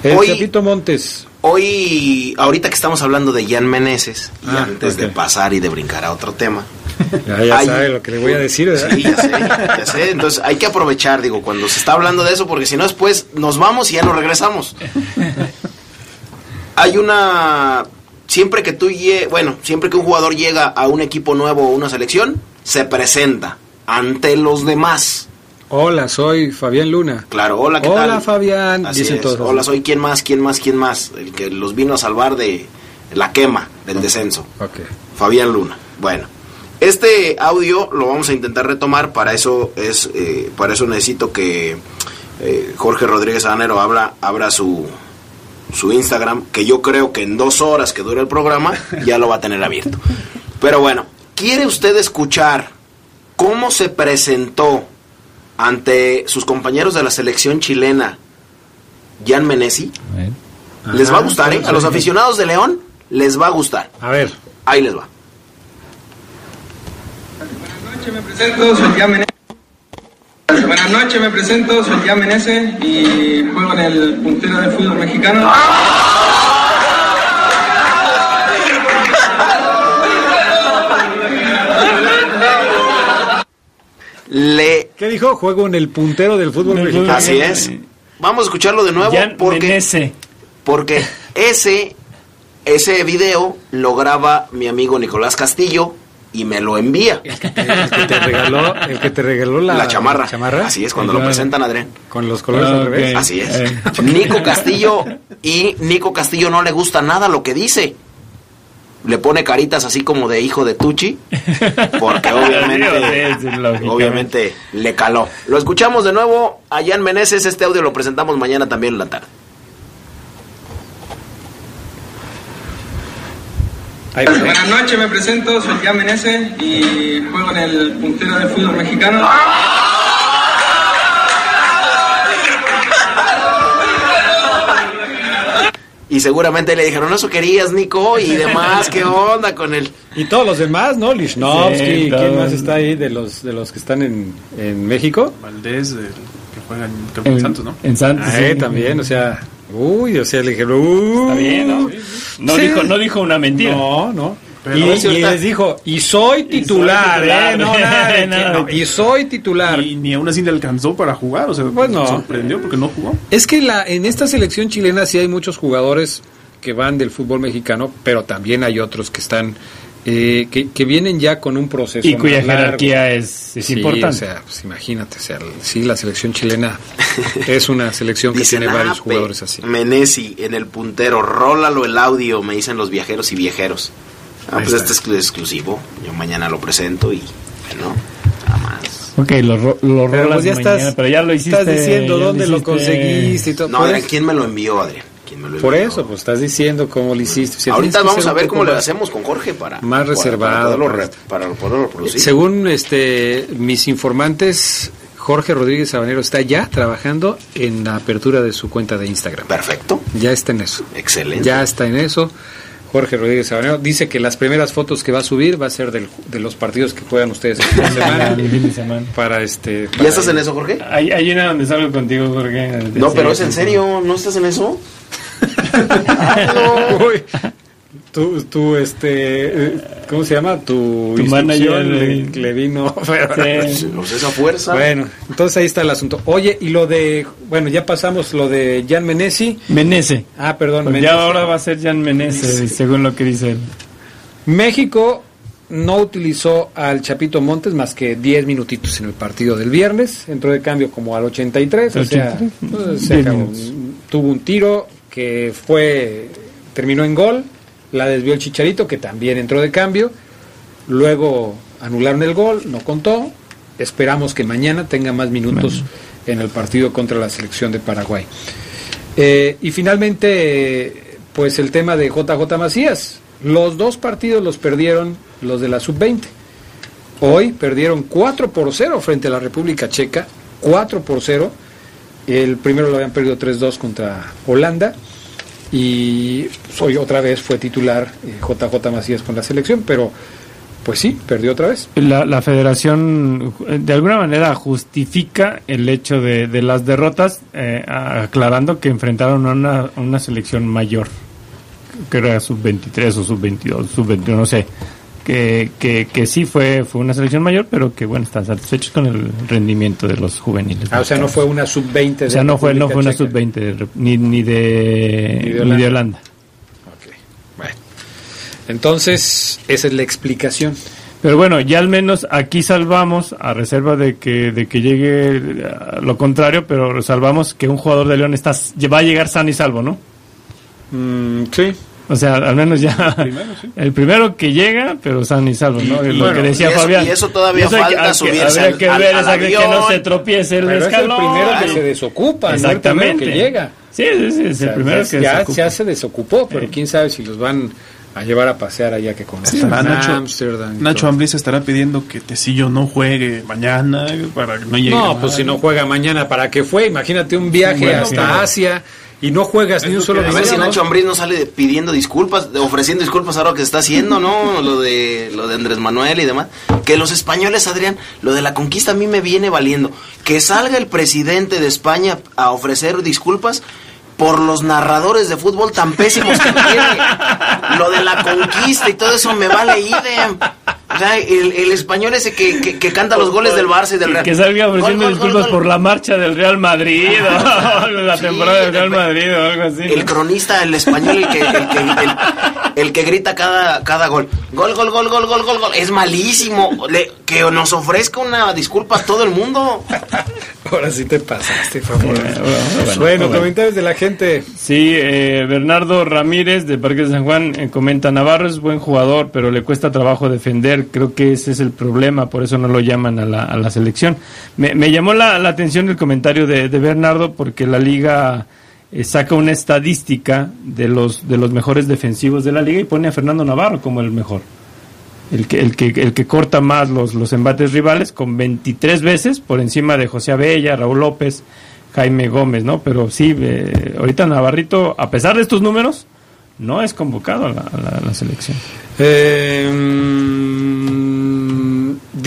El Hoy- Chapito Montes. Hoy, ahorita que estamos hablando de Jan Meneses, y Ah, antes de pasar y de brincar a otro tema. Ya, sabe lo que le voy a decir, ¿verdad? Sí, ya sé, ya sé. Entonces hay que aprovechar, digo, cuando se está hablando de eso, porque si no después nos vamos y ya no regresamos. Hay una... Siempre que tú bueno, siempre que un jugador llega a un equipo nuevo o una selección, se presenta ante los demás. Hola, soy Fabián Luna. Claro, hola, ¿qué Hola, tal? Fabián, Así dicen es. todos. Hola, soy quién más, quién más, quién más. El que los vino a salvar de la quema, del descenso. Ok. Fabián Luna. Bueno, este audio lo vamos a intentar retomar. Para eso es, eh, para eso necesito que eh, Jorge Rodríguez Anero abra, abra su, su Instagram, que yo creo que en dos horas que dure el programa ya lo va a tener abierto. Pero bueno, ¿quiere usted escuchar cómo se presentó ante sus compañeros de la selección chilena Jan Menesi? Les va a gustar, ¿eh? A los aficionados de León les va a gustar. A ver. Ahí les va. Me presento, soy Jan. Buenas noches, me presento, soy Jan Menezes y juego en el puntero del fútbol mexicano. Le... ¿Qué dijo? Juego en el puntero del fútbol mexicano. Así es. Vamos a escucharlo de nuevo Jan porque, Menese. porque ese, ese video lo graba mi amigo Nicolás Castillo y me lo envía. El que te regaló, el que te regaló la, La chamarra. chamarra. Así es, cuando lo presentan, Adrián. Con los colores al revés. Así es. Eh. Nico Castillo y Nico Castillo no le gusta nada lo que dice. Le pone caritas así como de hijo de Tucci, porque obviamente, obviamente le caló. Lo escuchamos de nuevo a Jan Meneses, este audio lo presentamos mañana también en la tarde. Ahí va. Buenas noches, me presento, soy Jan Menezes y juego en el puntero del fútbol mexicano. Y seguramente le dijeron, eso querías, Nico, y demás, ¿qué onda con él? Y todos los demás, ¿no? Lichnowsky, Sí, ¿quién más está ahí de los de los que están en, en México? Valdés, el que juega en En, Santos, ¿no? en Santos. Ah, sí. eh, también, o sea, uy, o sea, le dijeron, uy. Está bien, ¿no? No, Sí. dijo, no dijo una mentira. No, no. Pero y, y les dijo, y soy titular, titular, ¿eh? No, nada de que- nada no, y soy titular. Y ni aún así le alcanzó para jugar, o sea, Pues no. sorprendió porque no jugó. Es que la, en esta selección chilena sí hay muchos jugadores que van del fútbol mexicano, pero también hay otros que están, eh, que, que vienen ya con un proceso. Y cuya más largo. jerarquía es, es Sí, importante. O sea, pues imagínate, o sea, sí, la selección chilena es una selección que Dicen, tiene "Ah, varios jugadores así. Menesi en el puntero, rólalo el audio, me dicen los viajeros y viajeros. Ah, Ahí pues está. este es exclusivo, yo mañana lo presento y bueno, nada más. Ok, lo, lo Pero rolas pues ya mañana, estás, pero ya lo hiciste. estás diciendo dónde lo conseguiste y todo. No, por, Adrián, ¿quién me lo envió, Adrián? ¿Quién me lo por eso, pues estás diciendo cómo lo hiciste. Ahorita vamos a ver cómo le más- hacemos con Jorge para, más reservado, para poderlo, para- poderlo reproducir. Según este mis informantes, Jorge Rodríguez Sabanero está ya trabajando en la apertura de su cuenta de Instagram. Perfecto. Ya está en eso. Excelente. Ya está en eso. Jorge Rodríguez Sabanero dice que las primeras fotos que va a subir va a ser del- de los partidos que juegan ustedes el fin de semana. El fin de semana. Para este. ¿Ya estás en eso, Jorge? Hay, hay una donde salgo contigo, Jorge. No, pero es en serio, ¿no estás en eso? Uy, tú, tú, este, ¿cómo se llama? Tu, Tu manager, le, eh. le vino. Sí. Pues esa fuerza. Bueno, entonces ahí está el asunto. Oye, y lo de, bueno, ya pasamos lo de Jan Menesi. Menese. Ah, perdón, Pues Menese. ya ahora va a ser Jan Menese, según lo que dice él. México no utilizó al Chapito Montes más que 10 minutitos en el partido del viernes. Entró de cambio como al 83, o sea, 83. pues, se 10 acabó. minutos. tuvo un tiro que fue terminó en gol, la desvió el Chicharito que también entró de cambio. Luego anularon el gol, no contó. Esperamos que mañana tenga más minutos en el partido contra la selección de Paraguay. Eh, y finalmente, pues el tema de JJ Macías. Los dos partidos los perdieron los de la sub-20. Hoy perdieron 4 por 0 frente a la República Checa. 4 por 0. El primero lo habían perdido 3-2 contra Holanda. Y hoy otra vez fue titular eh, JJ Macías con la selección, pero pues sí, perdió otra vez. La, la federación eh, de alguna manera justifica el hecho de, de las derrotas, eh, aclarando que enfrentaron a una, a una selección mayor, que era sub-23 o sub-22, sub-21, no sé. Que, que, que sí fue, fue una selección mayor, pero que bueno, están satisfechos con el rendimiento de los juveniles. Ah, o sea, no fue una sub-20 de O sea, no fue, no fue una Checa. sub-20 de Rep- ni, ni, de, Ni de ni de Holanda. Holanda. Entonces, esa es la explicación. Pero bueno, ya al menos aquí salvamos, a reserva de que, de que llegue lo contrario, pero salvamos que un jugador de León está, va a llegar sano y salvo, ¿no? Mm, sí. O sea, al menos ya el primero que llega, pero sano y salvo, ¿no? lo Bueno, que decía y eso- Fabián. y eso todavía hay que- falta hay que- subirse habría al- que al- ver al esa- que no avión. se tropiece el Pero es el escalón. primero que se desocupa, no el Exactamente. primero que llega. Sí, sí, sí, es O sea, el primero ya, que ya, desocupa. ya se desocupó, pero quién sabe si los van a llevar a pasear allá que conocen. Ah, Nacho, y Nacho todo. Ambriz estará pidiendo que Tecillo no juegue mañana para que no llegue. No, pues si no juega mañana, ¿para qué fue? Imagínate un viaje Bueno, hasta claro. Y no juegas ni un solo A ver minuto, si. Nacho Ambriz no sale pidiendo disculpas, ofreciendo disculpas ahora lo que está haciendo, ¿no? Lo de lo de Andrés Manuel y demás. Que los españoles, Adrián, lo de la conquista a mí me viene valiendo. Que salga el presidente de España a ofrecer disculpas por los narradores de fútbol tan pésimos que tiene. Lo de la conquista y todo eso me vale idem. O sea, el, el español ese que, que, que canta los goles del Barça y del Real. Que salga ofreciendo Gol, gol, gol, disculpas gol. por la marcha del Real Madrid o la temporada del Real Madrid o algo así. El cronista, el español, el que, el que, el- el que grita cada, cada gol. Gol, gol, gol, gol, gol, gol, gol. Es malísimo. Le- que nos ofrezca una disculpa a todo el mundo. Ahora sí te pasaste, por favor. bueno, bueno, bueno. comentarios de la gente. Sí, eh, Bernardo Ramírez de Parque de San Juan eh, comenta, Navarro es buen jugador, pero le cuesta trabajo defender, creo que ese es el problema, por eso no lo llaman a la, a la selección. Me, llamó la, la atención el comentario de, de Bernardo porque la liga eh, saca una estadística de los, de los mejores defensivos de la liga y pone a Fernando Navarro como el mejor. El que, el que, el que corta más los, los embates rivales con 23 veces por encima de José Abella, Raúl López, Jaime Gómez, ¿no? Pero sí, eh, ahorita Navarrito, a pesar de estos números, no es convocado a la, a la- selección. Eh,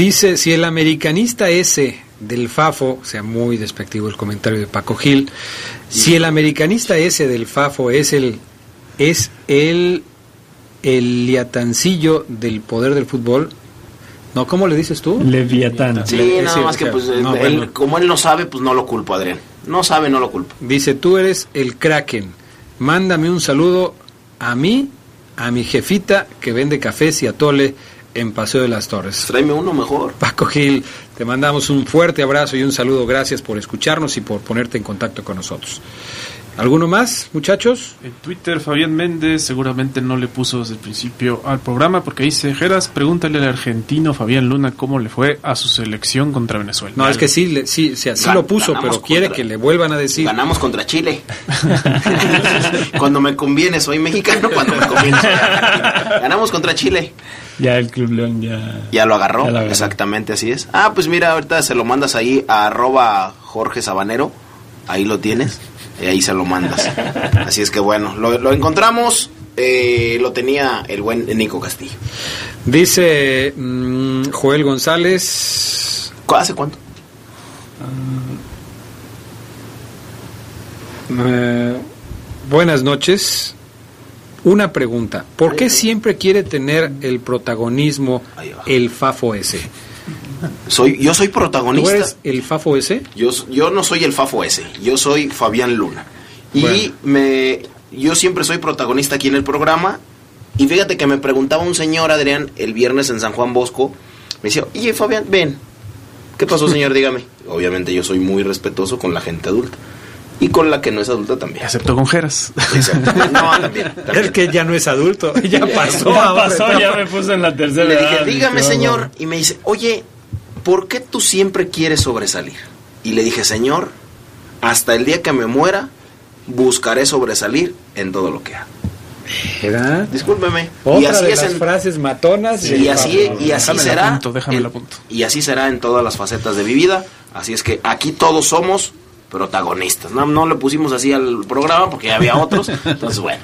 dice, si el americanista ese del Fafo, sea, muy despectivo el comentario de Paco Gil, si el americanista ese del Fafo es el es el el liatancillo del poder del fútbol, no, ¿cómo le dices tú? Leviatán. Sí, Le- nada sí, más o que sea, pues no, él- bueno. como él no sabe, pues no lo culpo, Adrián. No sabe, no lo culpo. Dice, tú eres el Kraken. Mándame un saludo a mí, a mi jefita que vende cafés y atole en Paseo de las Torres. Tráeme uno mejor. Paco Gil, te mandamos un fuerte abrazo y un saludo. Gracias por escucharnos y por ponerte en contacto con nosotros. ¿Alguno más, muchachos? En Twitter, Fabián Méndez seguramente no le puso desde el principio al programa porque dice, Geras, pregúntale al argentino Fabián Luna cómo le fue a su selección contra Venezuela. No, es que sí, le- sí, sí, sí lo puso, pero quiere que le vuelvan a decir. Ganamos contra Chile. cuando me conviene soy mexicano, cuando me conviene soy argentino. Ganamos contra Chile. Ya el Club León ya... Ya lo agarró, Ya lo agarró. exactamente así es. Ah, pues mira, ahorita se lo mandas ahí a arroba Jorge Sabanero, ahí lo tienes, y ahí se lo mandas. Así es que bueno, lo, lo encontramos, eh, lo tenía el buen Nico Castillo. Dice mm, Joel González. ¿Hace cuánto? Eh, buenas noches. Una pregunta. ¿Por qué siempre quiere tener el protagonismo el Fafo ese? Soy, yo soy protagonista. ¿Tú eres el Fafo ese? Yo, yo no soy el Fafo ese, yo soy Fabián Luna. Y Bueno. me, yo siempre soy protagonista aquí en el programa. Y fíjate que me preguntaba un señor, Adrián, el viernes en San Juan Bosco. Me decía, oye Fabián, ven. ¿Qué pasó, señor? Dígame. Obviamente yo soy muy respetuoso con la gente adulta. Y con la que no es adulta también. Excepto con Geras. No, también. El que ya no es adulto, ya pasó. Ya pasó, ya me puse en la tercera Le dije, edad, dígame señor. Y me dice, oye, ¿por qué tú siempre quieres sobresalir? Y le dije, señor, hasta el día que me muera, buscaré sobresalir en todo lo que haga. ¿Verdad? Discúlpeme. Otra y así de es las en- frases matonas. y así, y así Déjame la será. apunto, déjame en- la apunto. y así será en todas las facetas de mi vida. Así es que aquí todos somos protagonistas. No, no le pusimos así al programa porque ya había otros. Entonces, bueno.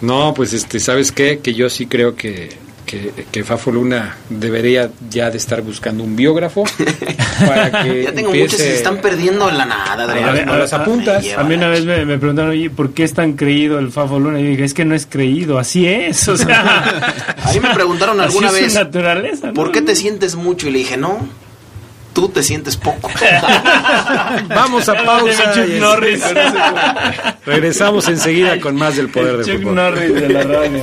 No, pues este, ¿sabes qué? Que yo sí creo que, que, que Fafo Luna debería ya de estar buscando un biógrafo para que Ya tengo empiece- muchos que se están perdiendo en la nada, A ver, ¿no las apuntas? A mí una vez me, me preguntaron, oye, ¿por qué es tan creído el Fafo Luna? Y yo dije, es que no es creído, así es. O sea, A mí me preguntaron así alguna es su vez, naturaleza. ¿no? ¿por qué te sientes mucho? Y le dije, no, tú te sientes poco. Vamos a pausa. Chuck Norris. Regresamos enseguida con más del poder del Chuck fútbol. Norris de la radio.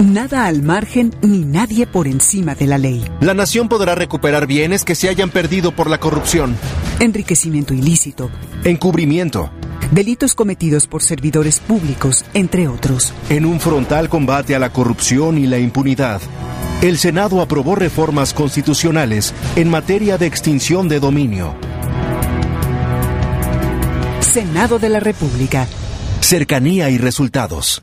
nada al margen ni nadie por encima de la ley. La nación podrá recuperar bienes que se hayan perdido por la corrupción, Enriquecimiento ilícito, encubrimiento, delitos cometidos por servidores públicos, entre otros. en un frontal combate a la corrupción y la impunidad. El Senado aprobó reformas constitucionales en materia de extinción de dominio, Senado de la República. cercanía y resultados.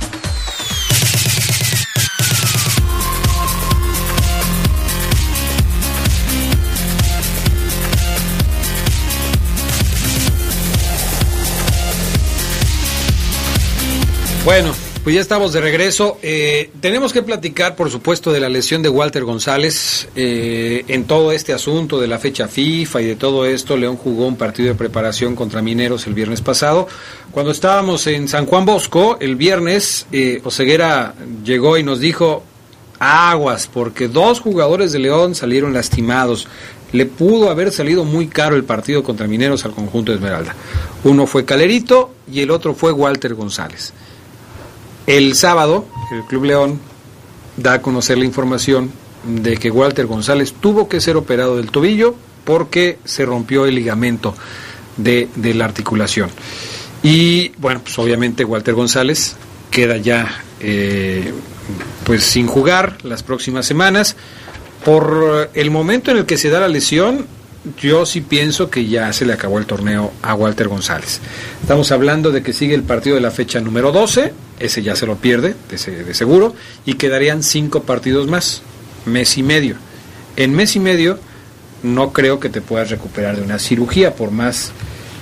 Bueno, pues ya estamos de regreso. Eh, tenemos que platicar, por supuesto, de la lesión de Walter González. Eh, en todo este asunto de la fecha FIFA y de todo esto, León jugó un partido de preparación contra Mineros el viernes pasado. Cuando estábamos en San Juan Bosco, el viernes, eh, Oseguera llegó y nos dijo, aguas, porque dos jugadores de León salieron lastimados. Le pudo haber salido muy caro el partido contra Mineros al conjunto de Esmeralda. Uno fue Calerito y el otro fue Walter González. El sábado, el Club León da a conocer la información de que Walter González tuvo que ser operado del tobillo porque se rompió el ligamento de, de la articulación. Y bueno, pues obviamente Walter González queda ya eh, pues sin jugar las próximas semanas. Por el momento en el que se da la lesión, yo sí pienso que ya se le acabó el torneo a Walter González. Estamos hablando de que sigue el partido de la fecha número 12, ese ya se lo pierde, de, seguro, y quedarían cinco partidos más, mes y medio. En mes y medio no creo que te puedas recuperar de una cirugía, por más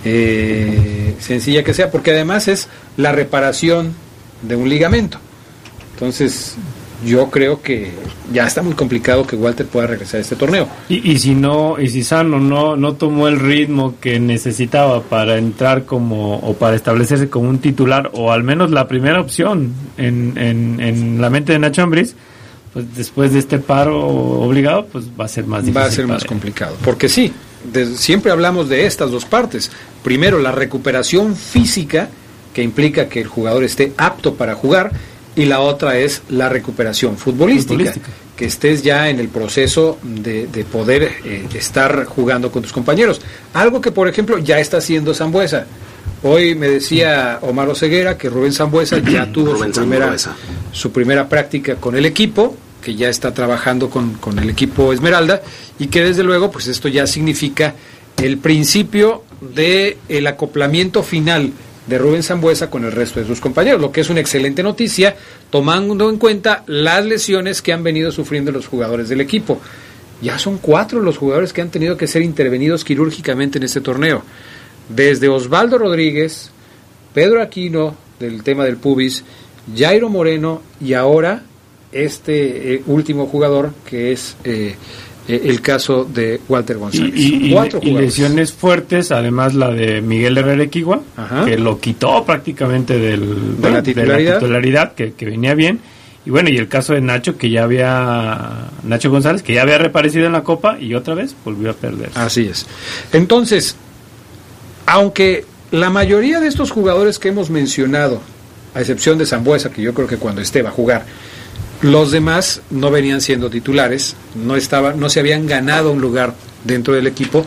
eh, sencilla que sea, porque además es la reparación de un ligamento. Entonces, yo creo que ya está muy complicado que Walter pueda regresar a este torneo. Y, y si no, y si Sano no, no tomó el ritmo que necesitaba para entrar como, o para establecerse como un titular, o al menos la primera opción en, en, en la mente de Nacho Ambriz, pues después de este paro obligado, pues va a ser más difícil. Va a ser más complicado. Porque sí, de, siempre hablamos de estas dos partes. Primero, la recuperación física, que implica que el jugador esté apto para jugar, y la otra es la recuperación futbolística, futbolística. que estés ya en el proceso de, de poder eh, estar jugando con tus compañeros. Algo que, por ejemplo, ya está haciendo Zambuesa. Hoy me decía Omar Oseguera que Rubén Zambuesa ya tuvo su primera, su primera práctica con el equipo, que ya está trabajando con, con, el equipo Esmeralda y que desde luego pues esto ya significa el principio de el acoplamiento final de Rubén Zambuesa con el resto de sus compañeros, lo que es una excelente noticia, tomando en cuenta las lesiones que han venido sufriendo los jugadores del equipo. Ya son cuatro los jugadores que han tenido que ser intervenidos quirúrgicamente en este torneo. Desde Osvaldo Rodríguez, Pedro Aquino, del tema del pubis, Jairo Moreno y ahora este eh, último jugador que es eh, el caso de Walter González. Y, y, y, lesiones fuertes, además la de Miguel Herrera Equigua, que lo quitó prácticamente del, de, la titularidad, de la titularidad que, que, venía bien. Y bueno, y el caso de Nacho, que ya había, Nacho González, que ya había reparecido en la Copa y otra vez volvió a perder. Así es. Entonces, aunque la mayoría de estos jugadores que hemos mencionado, a excepción de Zambuesa, que yo creo que cuando esté va a jugar, los demás no venían siendo titulares, no, estaban, no se habían ganado un lugar dentro del equipo,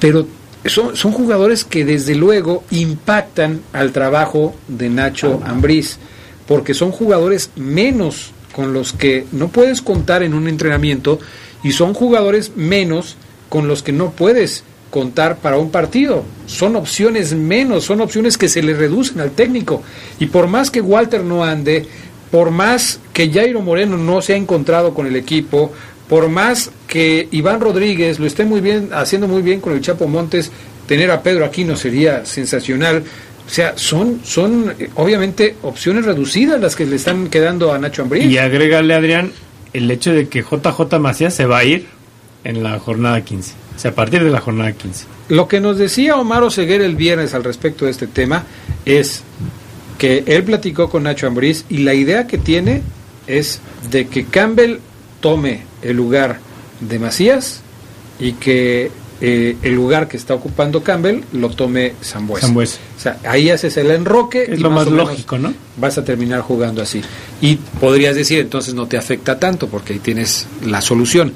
pero son, son jugadores que desde luego impactan al trabajo de Nacho Ambriz, porque son jugadores menos con los que no puedes contar en un entrenamiento y son jugadores menos con los que no puedes contar para un partido. Son opciones menos, son opciones que se le reducen al técnico. Y por más que Walter no ande, por más que Jairo Moreno no se ha encontrado con el equipo, por más que Iván Rodríguez lo esté muy bien, haciendo muy bien con el Chapo Montes, tener a Pedro Aquino sería sensacional. O sea, son, son obviamente opciones reducidas las que le están quedando a Nacho Ambrí. Y agrégale, Adrián, el hecho de que JJ Macías se va a ir en la jornada 15. O sea, a partir de la jornada 15. Lo que nos decía Omar Oseguera el viernes al respecto de este tema es que él platicó con Nacho Ambriz y la idea que tiene es de que Campbell tome el lugar de Macías y que eh, el lugar que está ocupando Campbell lo tome Zambuesa. Zambuesa. O sea, ahí haces el enroque. Es lo más, más lógico, ¿no? Vas a terminar jugando así. Y podrías decir, entonces no te afecta tanto porque ahí tienes la solución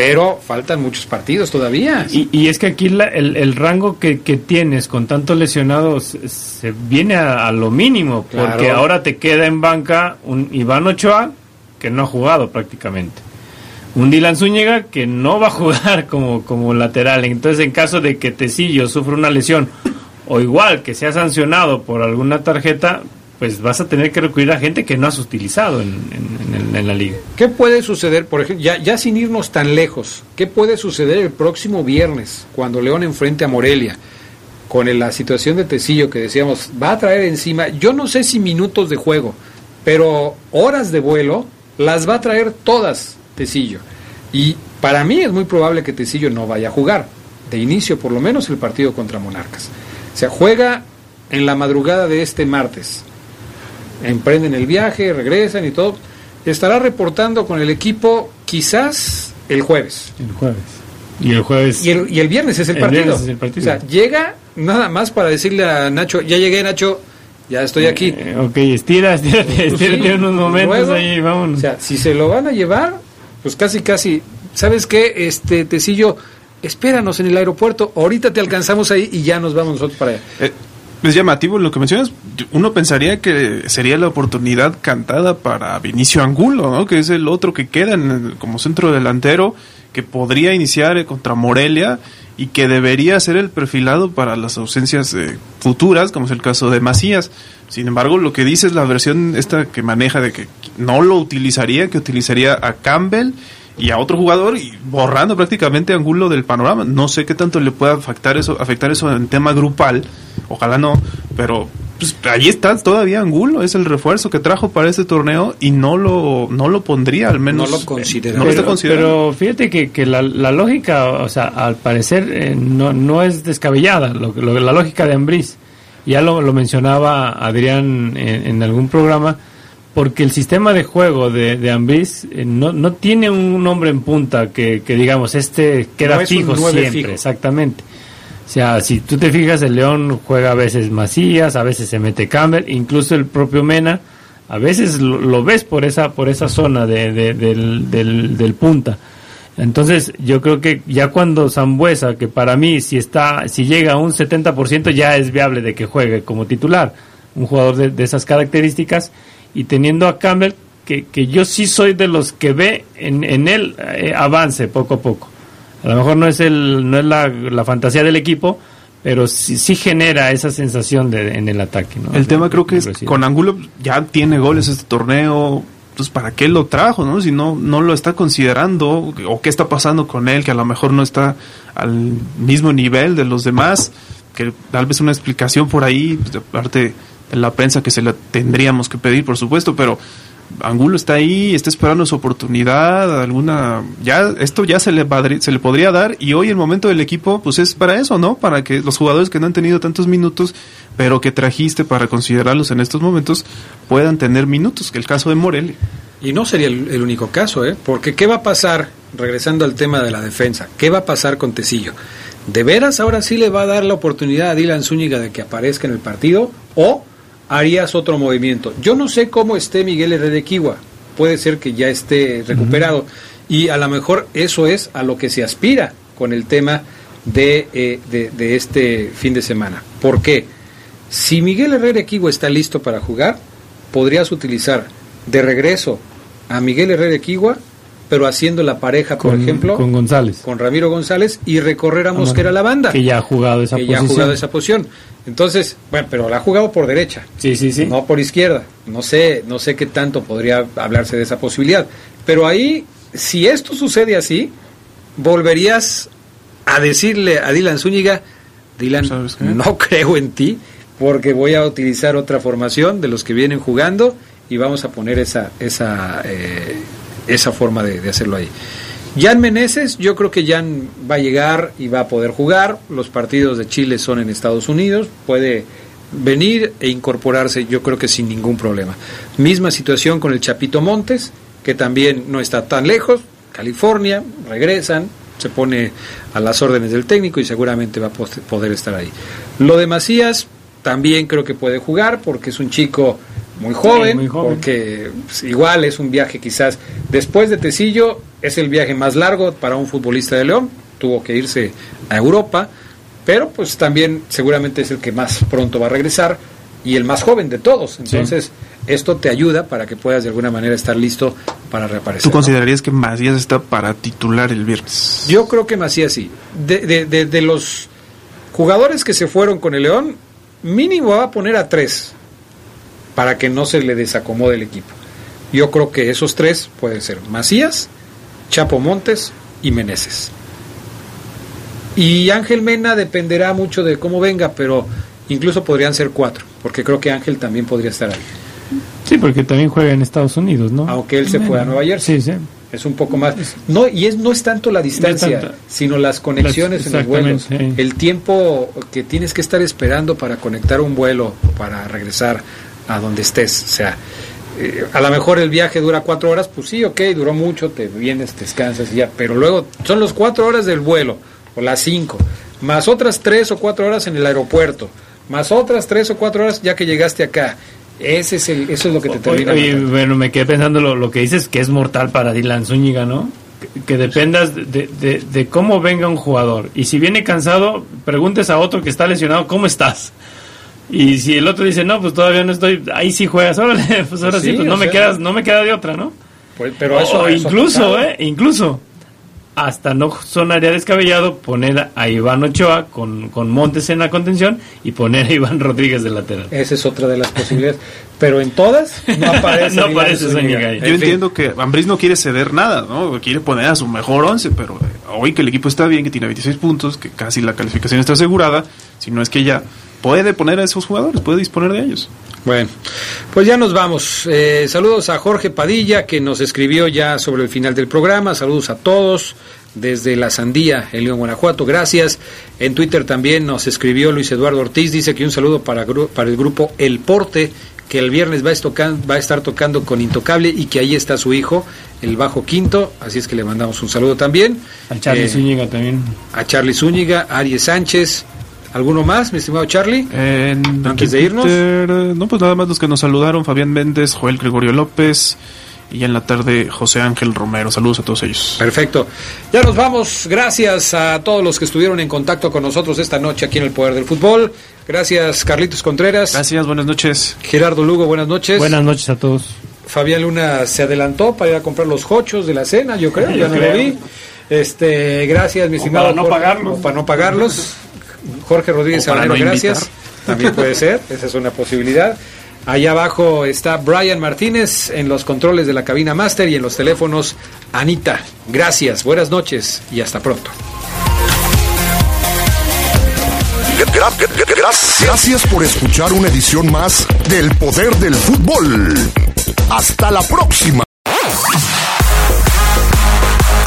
pero faltan muchos partidos todavía. Y, y es que aquí la, el, el, rango que, que, tienes con tantos lesionados se viene a, a lo mínimo, claro. porque ahora te queda en banca un Iván Ochoa que no ha jugado prácticamente. Un Dylan Zúñiga que no va a jugar como, como lateral. Entonces, en caso de que Tecillo sufra una lesión, o igual que sea sancionado por alguna tarjeta, pues vas a tener que recurrir a gente que no has utilizado en, en, la liga. ¿Qué puede suceder, por ejemplo, ya, ya, sin irnos tan lejos, qué puede suceder el próximo viernes cuando León enfrente a Morelia? Con la situación de Tecillo que decíamos, va a traer encima, yo no sé si minutos de juego, pero horas de vuelo las va a traer todas Tecillo. Y para mí es muy probable que Tecillo no vaya a jugar, de inicio por lo menos el partido contra Monarcas. O sea, juega en la madrugada de este martes emprenden el viaje, regresan y todo. Estará reportando con el equipo quizás el jueves. El jueves. Y el jueves. Y el, y el viernes es el, el partido. Es el partido. O sea, llega nada más para decirle a Nacho, ya llegué Nacho, ya estoy aquí. Eh, ok, estira, estírate, estírate sí, unos momentos luego, ahí, vámonos. O sea, si se lo van a llevar, pues casi, casi, ¿sabes qué? Este, Tecillo, espéranos en el aeropuerto, ahorita te alcanzamos ahí y ya nos vamos nosotros para allá. Eh, Es llamativo lo que mencionas. Uno pensaría que sería la oportunidad cantada para Vinicio Angulo, ¿no? que es el otro que queda en- como centro delantero, que podría iniciar contra Morelia y que debería ser el perfilado para las ausencias eh, futuras, como es el caso de Macías. Sin embargo, lo que dice es la versión esta que maneja de que no lo utilizaría, que utilizaría a Campbell y a otro jugador y borrando prácticamente Angulo del panorama. No sé qué tanto le pueda afectar eso, afectar eso en tema grupal, ojalá no, pero pues, ahí está todavía Angulo, es el refuerzo que trajo para este torneo y no lo no lo pondría al menos. No lo considera. No lo está pero, considerando. pero fíjate que, que la, la lógica, o sea, al parecer eh, no, no es descabellada, lo, lo- la lógica de Ambriz. Ya lo, lo mencionaba Adrián en, en algún programa, porque el sistema de juego de, de Ambriz eh, no, no tiene un nombre en punta que, que digamos, este queda No fijo siempre, fijo. exactamente. O sea, si tú te fijas, el León juega a veces Macías, a veces se mete Campbell, incluso el propio Mena, a veces lo, lo ves por esa por esa zona de, de- del, del, del punta. Entonces, yo creo que ya cuando Zambuesa, que para mí si está si llega a un 70% ya es viable de que juegue como titular, un jugador de, de esas características y teniendo a Campbell que, que yo sí soy de los que ve en, en él eh, avance poco a poco. A lo mejor no es el no es la, la fantasía del equipo, pero sí, sí genera esa sensación de, en el ataque. ¿no? El tema creo que es con Angulo ya tiene goles este torneo. Entonces, ¿para qué lo trajo? ¿no? Si no, no lo está considerando, o qué está pasando con él, que a lo mejor no está al mismo nivel de los demás, que tal vez una explicación por ahí, pues, de parte la prensa que se la tendríamos que pedir, por supuesto, pero Angulo está ahí, está esperando su oportunidad, alguna, ya, esto ya se le, se le podría dar, y hoy el momento del equipo, pues es para eso, ¿no? Para que los jugadores que no han tenido tantos minutos, pero que trajiste para considerarlos en estos momentos, puedan tener minutos, que el caso de Morelia. Y no sería el, el único caso, ¿eh? Porque ¿qué va a pasar, regresando al tema de la defensa, qué va a pasar con Tecillo? ¿De veras ahora sí le va a dar la oportunidad a Dylan Zúñiga de que aparezca en el partido? ¿O harías otro movimiento? Yo no sé cómo esté Miguel Herrera de Kiwa. Puede ser que ya esté recuperado. Y a lo mejor eso es a lo que se aspira con el tema de, eh, de, de este fin de semana. ¿Por qué? Si Miguel Herrera Equiwa está listo para jugar, podrías utilizar de regreso a Miguel Herrera Equigua, pero haciendo la pareja, por Con- ejemplo, con González. con Ramiro González y recorrer a Ah, Mosquera la banda. Que ya ha jugado esa que ya ha posición. jugado esa posición. Entonces, bueno, pero la ha jugado por derecha. Sí, sí, sí. No por izquierda. No sé, no sé qué tanto podría hablarse de esa posibilidad. Pero ahí, si esto sucede así, volverías a decirle a Dylan Zúñiga, Dylan, no creo en ti, porque voy a utilizar otra formación de los que vienen jugando y vamos a poner esa, esa, eh, esa forma de, hacerlo ahí. Jan Meneses, yo creo que Jan va a llegar y va a poder jugar. Los partidos de Chile son en Estados Unidos, puede venir e incorporarse, yo creo que sin ningún problema. Misma situación con el Chapito Montes, que también no está tan lejos, California, regresan, se pone a las órdenes del técnico y seguramente va a poder estar ahí. Lo de Macías también creo que puede jugar porque es un chico muy joven, muy joven. porque pues, igual es un viaje quizás después de Tecillo es el viaje más largo para un futbolista de León, tuvo que irse a Europa, pero pues también seguramente es el que más pronto va a regresar y el más joven de todos, entonces esto te ayuda para que puedas de alguna manera estar listo para reaparecer. ¿Tú ¿no? considerarías que Macías está para titular el viernes? Yo creo que Macías sí. De, de, de, de los jugadores que se fueron con el León, mínimo va a poner a tres para que no se le desacomode el equipo. Yo creo que esos tres pueden ser Macías, Chapo Montes y Meneses. Y Ángel Mena dependerá mucho de cómo venga, pero incluso podrían ser cuatro, porque creo que Ángel también podría estar ahí. Sí, porque también juega en Estados Unidos, ¿no? Aunque él se fue a Nueva Jersey. Sí, sí. Es un poco más. No, y es no es tanto la distancia, tanto. sino las conexiones en los vuelos. El tiempo que tienes que estar esperando para conectar un vuelo, para regresar a donde estés. O sea, eh, a lo mejor el viaje dura cuatro horas, pues sí, ok, duró mucho, te vienes, descansas y ya. Pero luego son los cuatro horas del vuelo, o las cinco, más otras tres o cuatro horas en el aeropuerto, más otras tres o cuatro horas ya que llegaste acá. Ese es el, eso es lo que te termina. Oye, bueno, me quedé pensando lo, lo que dices que es mortal para Dylan Zúñiga, ¿no? Que, que dependas de, de- de cómo venga un jugador. Y si viene cansado, preguntes a otro que está lesionado, ¿cómo estás? Y si el otro dice, no, pues todavía no estoy, ahí sí juegas, órale, pues ahora sí, Sí, pues no me, sea, quedas, no me queda de otra, ¿no? Pues, pero O- eso, o eso ha incluso. ¿eh? Incluso, hasta no sonaría descabellado poner a Iván Ochoa con, con Montes en la contención y poner a Iván Rodríguez de lateral. Esa es otra de las posibilidades. Pero en todas no aparece. No aparece. En Yo fin. entiendo que Ambriz no quiere ceder nada, ¿no? Quiere poner a su mejor once, pero eh, hoy que el equipo está bien, que tiene 26 puntos, que casi la calificación está asegurada, si no es que ya puede poner a esos jugadores, puede disponer de ellos. Bueno, pues ya nos vamos. Eh, saludos a Jorge Padilla, que nos escribió ya sobre el final del programa. Saludos a todos desde La Sandía, en León, Guanajuato. Gracias. En Twitter también nos escribió Luis Eduardo Ortiz. Dice que un saludo para, el grupo El Porte, que el viernes va a, estocan- va a estar tocando con Intocable y que ahí está su hijo, el bajo quinto. Así es que le mandamos un saludo también. Al Charlie Eh, Zúñiga también. A Charlie Zúñiga, Aries Sánchez. ¿Alguno más, mi estimado Charlie? En- Antes de irnos. Twitter, eh, no, pues nada más los que nos saludaron, Fabián Méndez, Joel Gregorio López y en la tarde José Ángel Romero. Saludos a todos ellos. Perfecto. Ya nos vamos. Gracias a todos los que estuvieron en contacto con nosotros esta noche aquí en el Poder del Fútbol. Gracias, Carlitos Contreras. Gracias, buenas noches. Gerardo Lugo, buenas noches. Buenas noches a todos. Fabián Luna se adelantó para ir a comprar los hochos de la cena, yo creo, Yo ya no lo vi. Este, gracias, mi estimado. para no Jorge- pagarlos. para no pagarlos. Jorge Rodríguez Sabanero, no gracias. También puede ser, esa es una posibilidad. Allá abajo está Brian Martínez en los controles de la cabina máster y en los teléfonos Anita. Gracias, buenas noches y hasta pronto. Gra- gra- gra- Gracias por escuchar una edición más del Poder del Fútbol. Hasta la próxima.